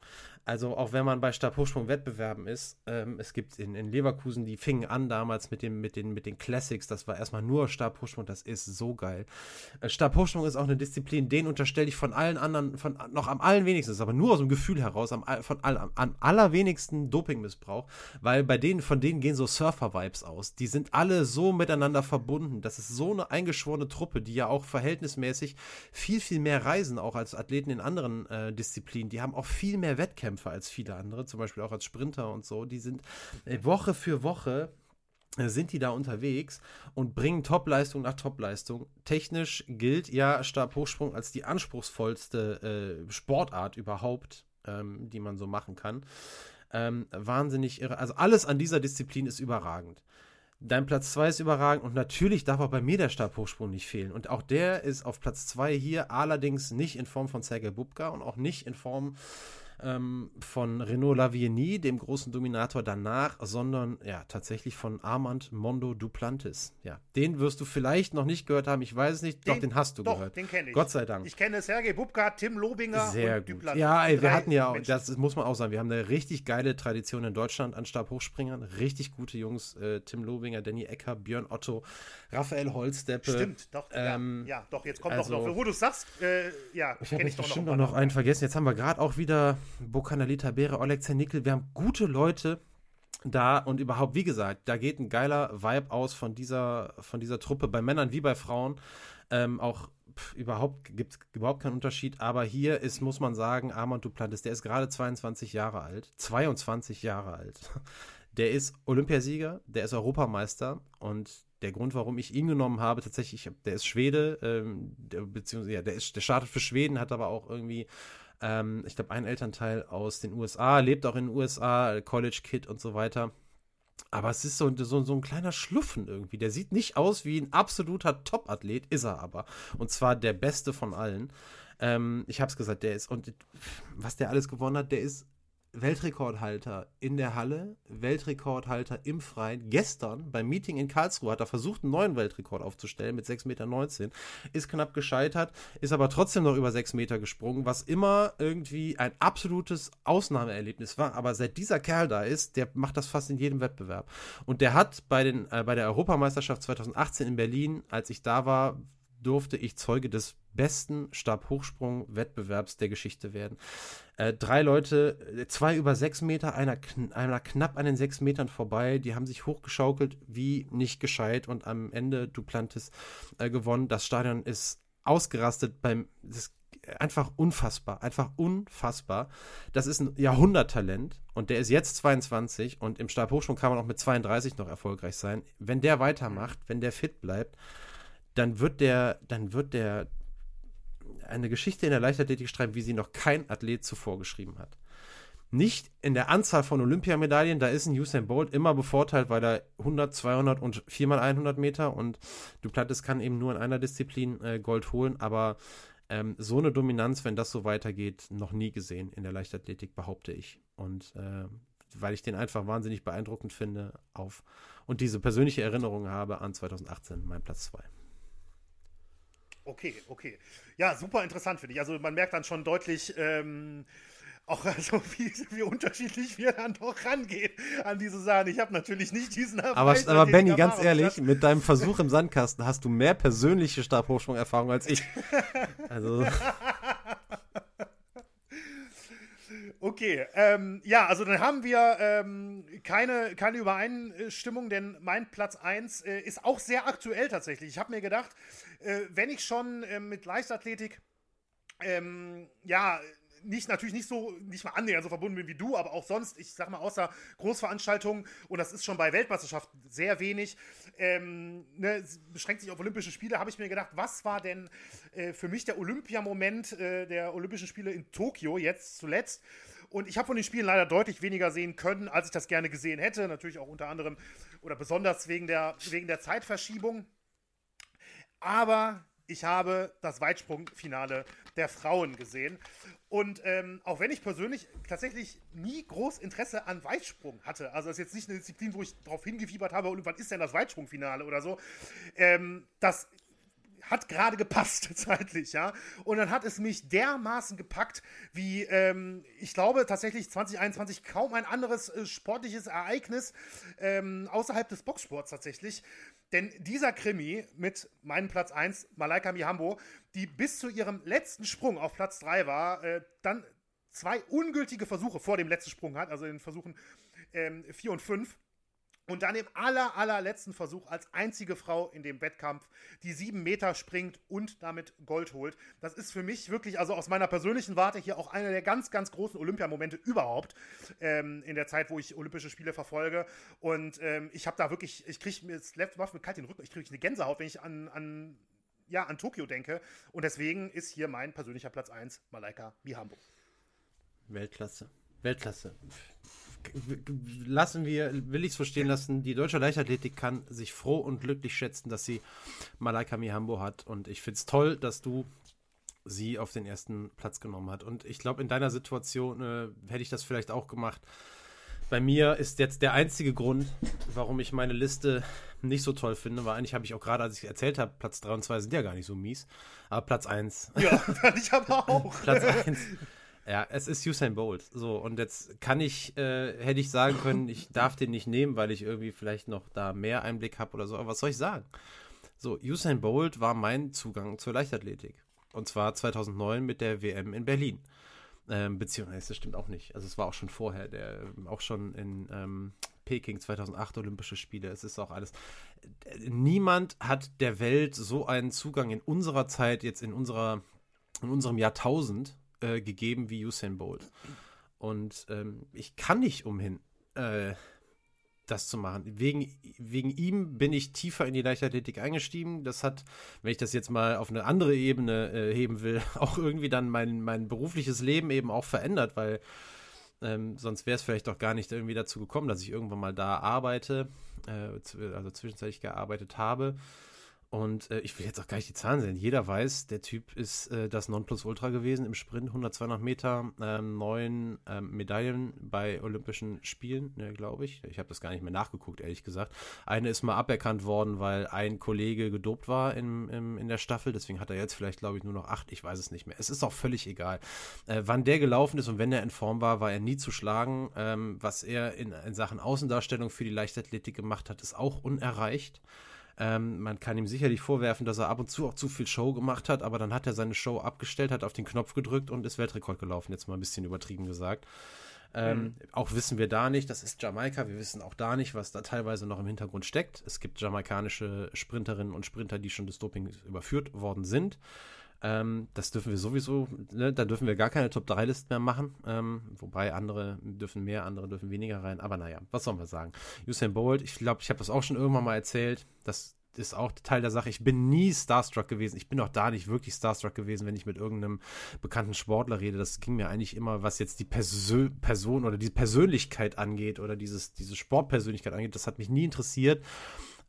Also auch wenn man bei Stabhochsprung-Wettbewerben ist, ähm, es gibt in, in Leverkusen, die fingen an damals mit, dem, mit, den, mit den Classics, das war erstmal nur Stabhochsprung, das ist so geil. Äh, Stabhochsprung ist auch eine Disziplin, den unterstelle ich von allen anderen, von noch am allerwenigsten, aber nur aus dem Gefühl heraus, am, von all, am, am allerwenigsten Dopingmissbrauch, weil bei denen, von denen gehen so Surfer-Vibes aus. Die sind alle so miteinander verbunden. Das ist so eine eingeschworene Truppe, die ja auch verhältnismäßig viel, viel mehr reisen, auch als Athleten in anderen äh, Disziplinen. Die haben auch viel mehr Wettkämpfe als viele andere, zum Beispiel auch als Sprinter und so. Die sind äh, Woche für Woche äh, sind die da unterwegs und bringen Topleistung nach Topleistung. Technisch gilt ja Stabhochsprung als die anspruchsvollste äh, Sportart überhaupt, ähm, die man so machen kann. Ähm, wahnsinnig irre. Also alles an dieser Disziplin ist überragend. Dein Platz 2 ist überragend und natürlich darf auch bei mir der Stabhochsprung nicht fehlen. Und auch der ist auf Platz 2 hier, allerdings nicht in Form von Sergei Bubka und auch nicht in Form ähm, von Renaud Lavigny, dem großen Dominator danach, sondern ja, tatsächlich von Armand Mondo Duplantis. Ja, den wirst du vielleicht noch nicht gehört haben, ich weiß es nicht, den, doch, den hast du doch, gehört. den kenne ich. Gott sei Dank. Ich kenne Sergei Bubka, Tim Lobinger Sehr und gut. Duplantis. Ja, ey, wir hatten ja, auch, das muss man auch sagen, wir haben eine richtig geile Tradition in Deutschland an Stabhochspringern, richtig gute Jungs, äh, Tim Lobinger, Danny Ecker, Björn Otto, Raphael Holsteppe. Stimmt, doch, ähm, ja, ja, doch, jetzt kommt also, noch, wo du sagst, äh, ja, ich habe bestimmt noch, noch einen vergessen, jetzt haben wir gerade auch wieder Bokanalita Bere, Oleg Zernickel. Wir haben gute Leute da und überhaupt, wie gesagt, da geht ein geiler Vibe aus von dieser, von dieser Truppe, bei Männern wie bei Frauen. Ähm, auch pff, überhaupt gibt es überhaupt keinen Unterschied, aber hier ist, muss man sagen, Armand Duplantis, der ist gerade 22 Jahre alt, 22 Jahre alt. Der ist Olympiasieger, der ist Europameister und der Grund, warum ich ihn genommen habe, tatsächlich, der ist Schwede, ähm, der, beziehungsweise ja, der, ist, der startet für Schweden, hat aber auch irgendwie ähm, ich glaube, ein Elternteil aus den USA, lebt auch in den USA, College Kid und so weiter. Aber es ist so, so, so ein kleiner Schluffen irgendwie. Der sieht nicht aus wie ein absoluter Top-Athlet, ist er aber. Und zwar der beste von allen. Ähm, ich habe es gesagt, der ist, und was der alles gewonnen hat, der ist Weltrekordhalter in der Halle, Weltrekordhalter im Freien. Gestern beim Meeting in Karlsruhe hat er versucht, einen neuen Weltrekord aufzustellen mit 6,19 Meter. Ist knapp gescheitert, ist aber trotzdem noch über 6 Meter gesprungen, was immer irgendwie ein absolutes Ausnahmeerlebnis war. Aber seit dieser Kerl da ist, der macht das fast in jedem Wettbewerb. Und der hat bei, den, äh, bei der Europameisterschaft 2018 in Berlin, als ich da war, durfte ich Zeuge des besten Stabhochsprung-Wettbewerbs der Geschichte werden. Äh, drei Leute, äh, zwei über sechs Meter, einer, kn einer knapp an den sechs Metern vorbei, die haben sich hochgeschaukelt wie nicht gescheit und am Ende Duplantis äh, gewonnen. Das Stadion ist ausgerastet beim, das einfach unfassbar, einfach unfassbar. Das ist ein Jahrhunderttalent und der ist jetzt 22 und im Stabhochsprung kann man auch mit 32 noch erfolgreich sein. Wenn der weitermacht, wenn der fit bleibt, dann wird der, dann wird der eine Geschichte in der Leichtathletik schreiben, wie sie noch kein Athlet zuvor geschrieben hat. Nicht in der Anzahl von Olympiamedaillen, da ist ein Usain Bolt immer bevorteilt, weil er 100, 200 und 4 mal 100 Meter und Duplantis kann eben nur in einer Disziplin äh, Gold holen, aber ähm, so eine Dominanz, wenn das so weitergeht, noch nie gesehen in der Leichtathletik, behaupte ich. Und äh, weil ich den einfach wahnsinnig beeindruckend finde auf und diese persönliche Erinnerung habe an 2018, mein Platz 2. Okay, okay. Ja, super interessant finde ich. Also man merkt dann schon deutlich, ähm, auch also wie, wie, unterschiedlich wir dann doch rangehen an diese Sachen. Ich habe natürlich nicht diesen Aber, aber Benny, ganz ehrlich, mit deinem Versuch im Sandkasten hast du mehr persönliche Stabhochsprung-Erfahrung als ich. Also. Okay, ähm, ja, also dann haben wir ähm, keine, keine Übereinstimmung, denn mein Platz 1 äh, ist auch sehr aktuell tatsächlich. Ich habe mir gedacht, äh, wenn ich schon äh, mit Leichtathletik, ähm, ja, nicht natürlich nicht so, nicht mal annähernd so verbunden bin wie du, aber auch sonst, ich sag mal, außer Großveranstaltungen, und das ist schon bei Weltmeisterschaften sehr wenig, ähm, ne, beschränkt sich auf Olympische Spiele, habe ich mir gedacht, was war denn äh, für mich der Olympiamoment äh, der Olympischen Spiele in Tokio jetzt zuletzt? Und ich habe von den Spielen leider deutlich weniger sehen können, als ich das gerne gesehen hätte. Natürlich auch unter anderem oder besonders wegen der, wegen der Zeitverschiebung. Aber ich habe das Weitsprungfinale der Frauen gesehen. Und ähm, auch wenn ich persönlich tatsächlich nie groß Interesse an Weitsprung hatte, also das ist jetzt nicht eine Disziplin, wo ich darauf hingefiebert habe, und wann ist denn das Weitsprungfinale oder so, ähm, das hat gerade gepasst zeitlich, ja. Und dann hat es mich dermaßen gepackt, wie ähm, ich glaube tatsächlich 2021 kaum ein anderes äh, sportliches Ereignis ähm, außerhalb des Boxsports tatsächlich. Denn dieser Krimi mit meinem Platz 1, Malaika Mihambo, die bis zu ihrem letzten Sprung auf Platz 3 war, äh, dann zwei ungültige Versuche vor dem letzten Sprung hat, also in Versuchen 4 ähm, und 5 und dann im aller, allerletzten Versuch als einzige Frau in dem Wettkampf die sieben Meter springt und damit Gold holt. Das ist für mich wirklich, also aus meiner persönlichen Warte hier auch einer der ganz, ganz großen Olympiamomente überhaupt ähm, in der Zeit, wo ich Olympische Spiele verfolge. Und ähm, ich habe da wirklich, ich kriege mir das letzte Mal mit kalt den Rücken, ich kriege eine Gänsehaut, wenn ich an, an, ja, an Tokio denke. Und deswegen ist hier mein persönlicher Platz 1 Malaika Mihambo. Weltklasse. Weltklasse lassen wir, will ich es verstehen lassen, die deutsche Leichtathletik kann sich froh und glücklich schätzen, dass sie Malaika Mihambo hat. Und ich finde es toll, dass du sie auf den ersten Platz genommen hat. Und ich glaube, in deiner Situation äh, hätte ich das vielleicht auch gemacht. Bei mir ist jetzt der einzige Grund, warum ich meine Liste nicht so toll finde, weil eigentlich habe ich auch gerade, als ich erzählt habe, Platz 3 und 2 sind ja gar nicht so mies. Aber Platz 1. Ja, ich aber auch. Platz 1. Ja, es ist Usain Bolt. So, und jetzt kann ich, äh, hätte ich sagen können, ich darf den nicht nehmen, weil ich irgendwie vielleicht noch da mehr Einblick habe oder so. Aber was soll ich sagen? So, Usain Bolt war mein Zugang zur Leichtathletik. Und zwar 2009 mit der WM in Berlin. Ähm, beziehungsweise, das stimmt auch nicht. Also es war auch schon vorher, der auch schon in ähm, Peking 2008 Olympische Spiele. Es ist auch alles. Niemand hat der Welt so einen Zugang in unserer Zeit, jetzt in unserer, in unserem Jahrtausend äh, gegeben wie Usain Bolt. Und ähm, ich kann nicht umhin, äh, das zu machen. Wegen, wegen ihm bin ich tiefer in die Leichtathletik eingestiegen. Das hat, wenn ich das jetzt mal auf eine andere Ebene äh, heben will, auch irgendwie dann mein, mein berufliches Leben eben auch verändert, weil ähm, sonst wäre es vielleicht doch gar nicht irgendwie dazu gekommen, dass ich irgendwann mal da arbeite, äh, also zwischenzeitlich gearbeitet habe. Und äh, ich will jetzt auch gar nicht die Zahlen sehen. Jeder weiß, der Typ ist äh, das Nonplusultra gewesen im Sprint, 100, 200 Meter, ähm, neun ähm, Medaillen bei Olympischen Spielen, ne, glaube ich. Ich habe das gar nicht mehr nachgeguckt, ehrlich gesagt. Eine ist mal aberkannt worden, weil ein Kollege gedopt war in, in, in der Staffel. Deswegen hat er jetzt vielleicht, glaube ich, nur noch acht. Ich weiß es nicht mehr. Es ist auch völlig egal. Äh, wann der gelaufen ist und wenn er in Form war, war er nie zu schlagen. Ähm, was er in, in Sachen Außendarstellung für die Leichtathletik gemacht hat, ist auch unerreicht. Ähm, man kann ihm sicherlich vorwerfen, dass er ab und zu auch zu viel Show gemacht hat, aber dann hat er seine Show abgestellt, hat auf den Knopf gedrückt und ist Weltrekord gelaufen, jetzt mal ein bisschen übertrieben gesagt. Ähm, mhm. Auch wissen wir da nicht, das ist Jamaika, wir wissen auch da nicht, was da teilweise noch im Hintergrund steckt. Es gibt jamaikanische Sprinterinnen und Sprinter, die schon des Doping überführt worden sind. Ähm, das dürfen wir sowieso, ne, da dürfen wir gar keine Top-3-List mehr machen. Ähm, wobei andere dürfen mehr, andere dürfen weniger rein. Aber naja, was sollen wir sagen? Usain Bolt, ich glaube, ich habe das auch schon irgendwann mal erzählt. Das ist auch Teil der Sache. Ich bin nie starstruck gewesen. Ich bin auch da nicht wirklich starstruck gewesen, wenn ich mit irgendeinem bekannten Sportler rede. Das ging mir eigentlich immer, was jetzt die Persö Person oder die Persönlichkeit angeht oder dieses, diese Sportpersönlichkeit angeht. Das hat mich nie interessiert.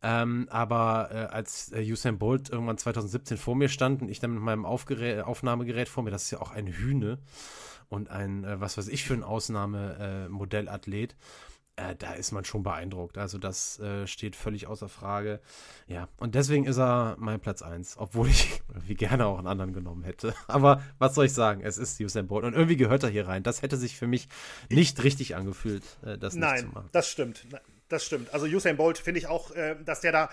Ähm, aber äh, als äh, Usain Bolt irgendwann 2017 vor mir stand und ich dann mit meinem Aufgerät, Aufnahmegerät vor mir, das ist ja auch ein Hühne und ein, äh, was weiß ich, für ein Ausnahmemodellathlet. Äh, da ist man schon beeindruckt. Also das äh, steht völlig außer Frage. Ja, und deswegen ist er mein Platz 1, obwohl ich wie gerne auch einen anderen genommen hätte. Aber was soll ich sagen? Es ist Usain Bolt und irgendwie gehört er hier rein. Das hätte sich für mich nicht richtig angefühlt, äh, das Nein, nicht zu machen. das stimmt. Das stimmt. Also Usain Bolt finde ich auch, äh, dass der da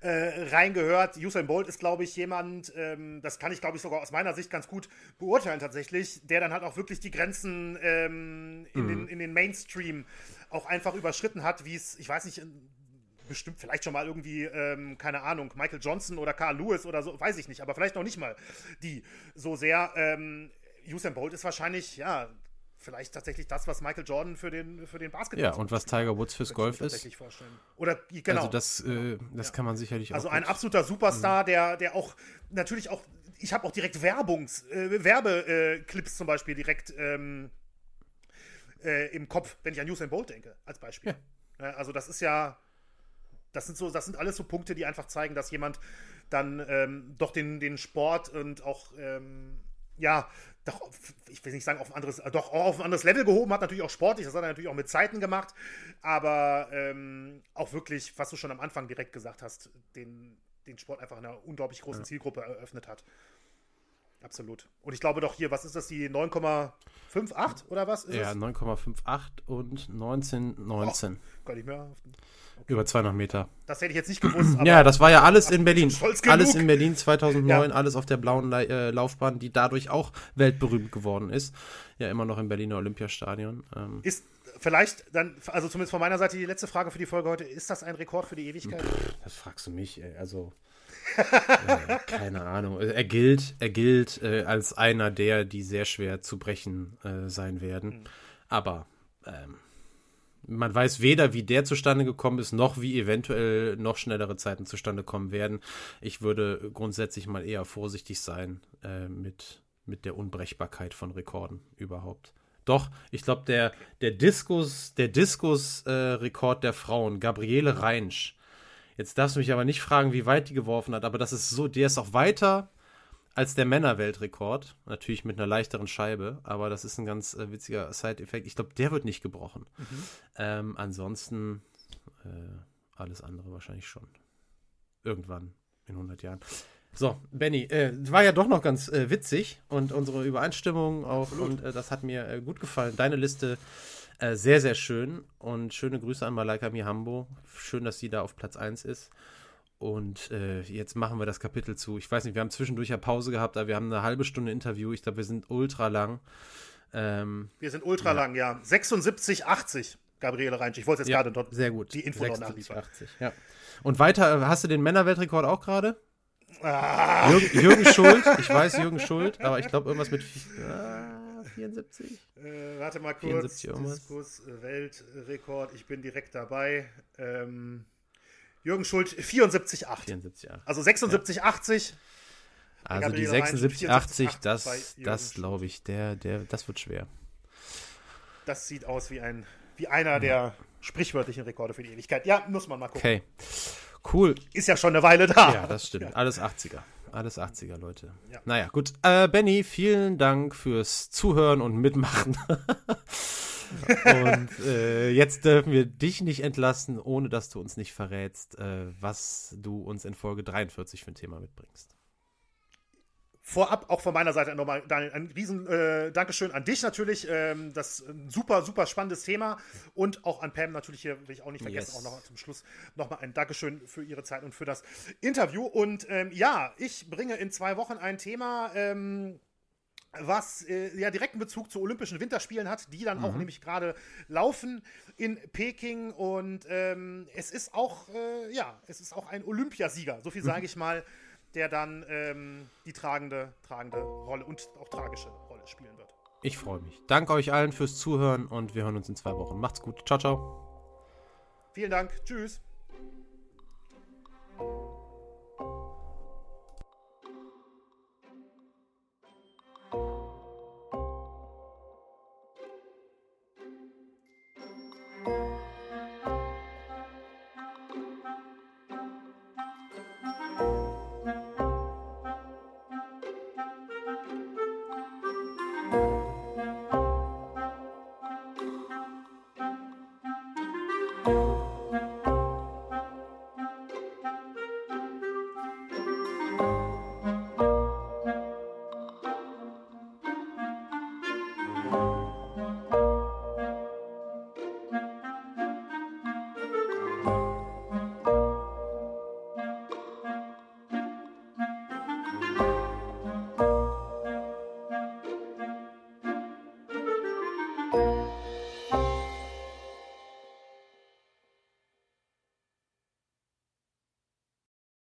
äh, reingehört. Usain Bolt ist, glaube ich, jemand, ähm, das kann ich, glaube ich, sogar aus meiner Sicht ganz gut beurteilen tatsächlich, der dann halt auch wirklich die Grenzen ähm, in, mhm. den, in den Mainstream auch einfach überschritten hat, wie es, ich weiß nicht, bestimmt vielleicht schon mal irgendwie, ähm, keine Ahnung, Michael Johnson oder Carl Lewis oder so, weiß ich nicht, aber vielleicht noch nicht mal die so sehr. Ähm, Usain Bolt ist wahrscheinlich, ja, vielleicht tatsächlich das, was Michael Jordan für den, für den Basketball Ja, und was Tiger Woods fürs Golf ist. Oder genau. Also das, äh, das ja. kann man sicherlich also auch. Also ein absoluter Superstar, mhm. der, der auch natürlich auch, ich habe auch direkt Werbungs, äh, Werbeclips zum Beispiel direkt ähm, äh, im Kopf, wenn ich an Usain Bolt denke, als Beispiel. Ja. Also das ist ja, das sind so, das sind alles so Punkte, die einfach zeigen, dass jemand dann ähm, doch den, den Sport und auch ähm, ja, doch, ich will nicht sagen, auf ein anderes, doch auf ein anderes Level gehoben, hat natürlich auch sportlich, das hat er natürlich auch mit Zeiten gemacht, aber ähm, auch wirklich, was du schon am Anfang direkt gesagt hast, den, den Sport einfach einer unglaublich großen ja. Zielgruppe eröffnet hat. Absolut. Und ich glaube doch hier, was ist das, die 9,58 oder was? ja, 9,58 und 19,19. 19. Oh, gar nicht mehr. Okay. Über 200 Meter. Das hätte ich jetzt nicht gewusst. ja, das war ja alles in Berlin. Alles in Berlin 2009, ja. alles auf der blauen La äh, Laufbahn, die dadurch auch weltberühmt geworden ist. Ja, immer noch im Berliner Olympiastadion. Ähm. Ist vielleicht dann, also zumindest von meiner Seite die letzte Frage für die Folge heute, ist das ein Rekord für die Ewigkeit? Das fragst du mich, ey. Also. Äh, keine Ahnung. Er gilt, er gilt äh, als einer der, die sehr schwer zu brechen äh, sein werden. Mhm. Aber ähm, man weiß weder, wie der zustande gekommen ist, noch wie eventuell noch schnellere Zeiten zustande kommen werden. Ich würde grundsätzlich mal eher vorsichtig sein äh, mit, mit der Unbrechbarkeit von Rekorden überhaupt. Doch, ich glaube, der, der Diskus, der Diskus-Rekord äh, der Frauen, Gabriele Reinsch, jetzt darfst du mich aber nicht fragen, wie weit die geworfen hat, aber das ist so, der ist auch weiter als der Männerweltrekord. Natürlich mit einer leichteren Scheibe, aber das ist ein ganz äh, witziger Side-Effekt. Ich glaube, der wird nicht gebrochen. Mhm. Ähm, ansonsten äh, alles andere wahrscheinlich schon. Irgendwann in 100 Jahren. So, Benny, äh, war ja doch noch ganz äh, witzig und unsere Übereinstimmung auch Absolut. und äh, das hat mir äh, gut gefallen. Deine Liste äh, sehr, sehr schön und schöne Grüße an Malaika Mihambo. Schön, dass sie da auf Platz 1 ist. Und äh, jetzt machen wir das Kapitel zu. Ich weiß nicht, wir haben zwischendurch ja Pause gehabt, aber wir haben eine halbe Stunde Interview. Ich glaube, wir sind ultra lang. Ähm, wir sind ultra ja. lang, ja. 76, 80, Gabriele Reinsch. Ich wollte jetzt ja, gerade dort sehr gut. die Info 76, noch nachliefern. 80, ja. Und weiter, hast du den Männerweltrekord auch gerade? Ah. Jürgen, Jürgen Schuld, ich weiß Jürgen Schuld, aber ich glaube irgendwas mit äh, 74. Äh, warte mal kurz. Diskus, Weltrekord, ich bin direkt dabei. Ähm, Jürgen Schuld 74,8. 74, Also 76,80. Ja. Also die 76,80, das, das glaube ich, der, der, das wird schwer. Das sieht aus wie ein, wie einer ja. der sprichwörtlichen Rekorde für die Ewigkeit. Ja, muss man mal gucken. Okay. Cool. Ist ja schon eine Weile da. Ja, das stimmt. Ja. Alles 80er. Alles 80er, Leute. Ja. Naja, gut. Äh, Benny, vielen Dank fürs Zuhören und Mitmachen. und äh, jetzt dürfen wir dich nicht entlassen, ohne dass du uns nicht verrätst, äh, was du uns in Folge 43 für ein Thema mitbringst vorab auch von meiner Seite nochmal Daniel, ein riesen äh, Dankeschön an dich natürlich. Ähm, das ist ein super, super spannendes Thema. Und auch an Pam natürlich hier, will ich auch nicht vergessen, yes. auch noch zum Schluss nochmal ein Dankeschön für ihre Zeit und für das Interview. Und ähm, ja, ich bringe in zwei Wochen ein Thema. Ähm, was äh, ja direkten Bezug zu Olympischen Winterspielen hat, die dann mhm. auch nämlich gerade laufen in Peking und ähm, es ist auch äh, ja, es ist auch ein Olympiasieger, so viel sage ich mal, der dann ähm, die tragende, tragende Rolle und auch tragische Rolle spielen wird. Ich freue mich. Danke euch allen fürs Zuhören und wir hören uns in zwei Wochen. Macht's gut. Ciao, ciao. Vielen Dank. Tschüss.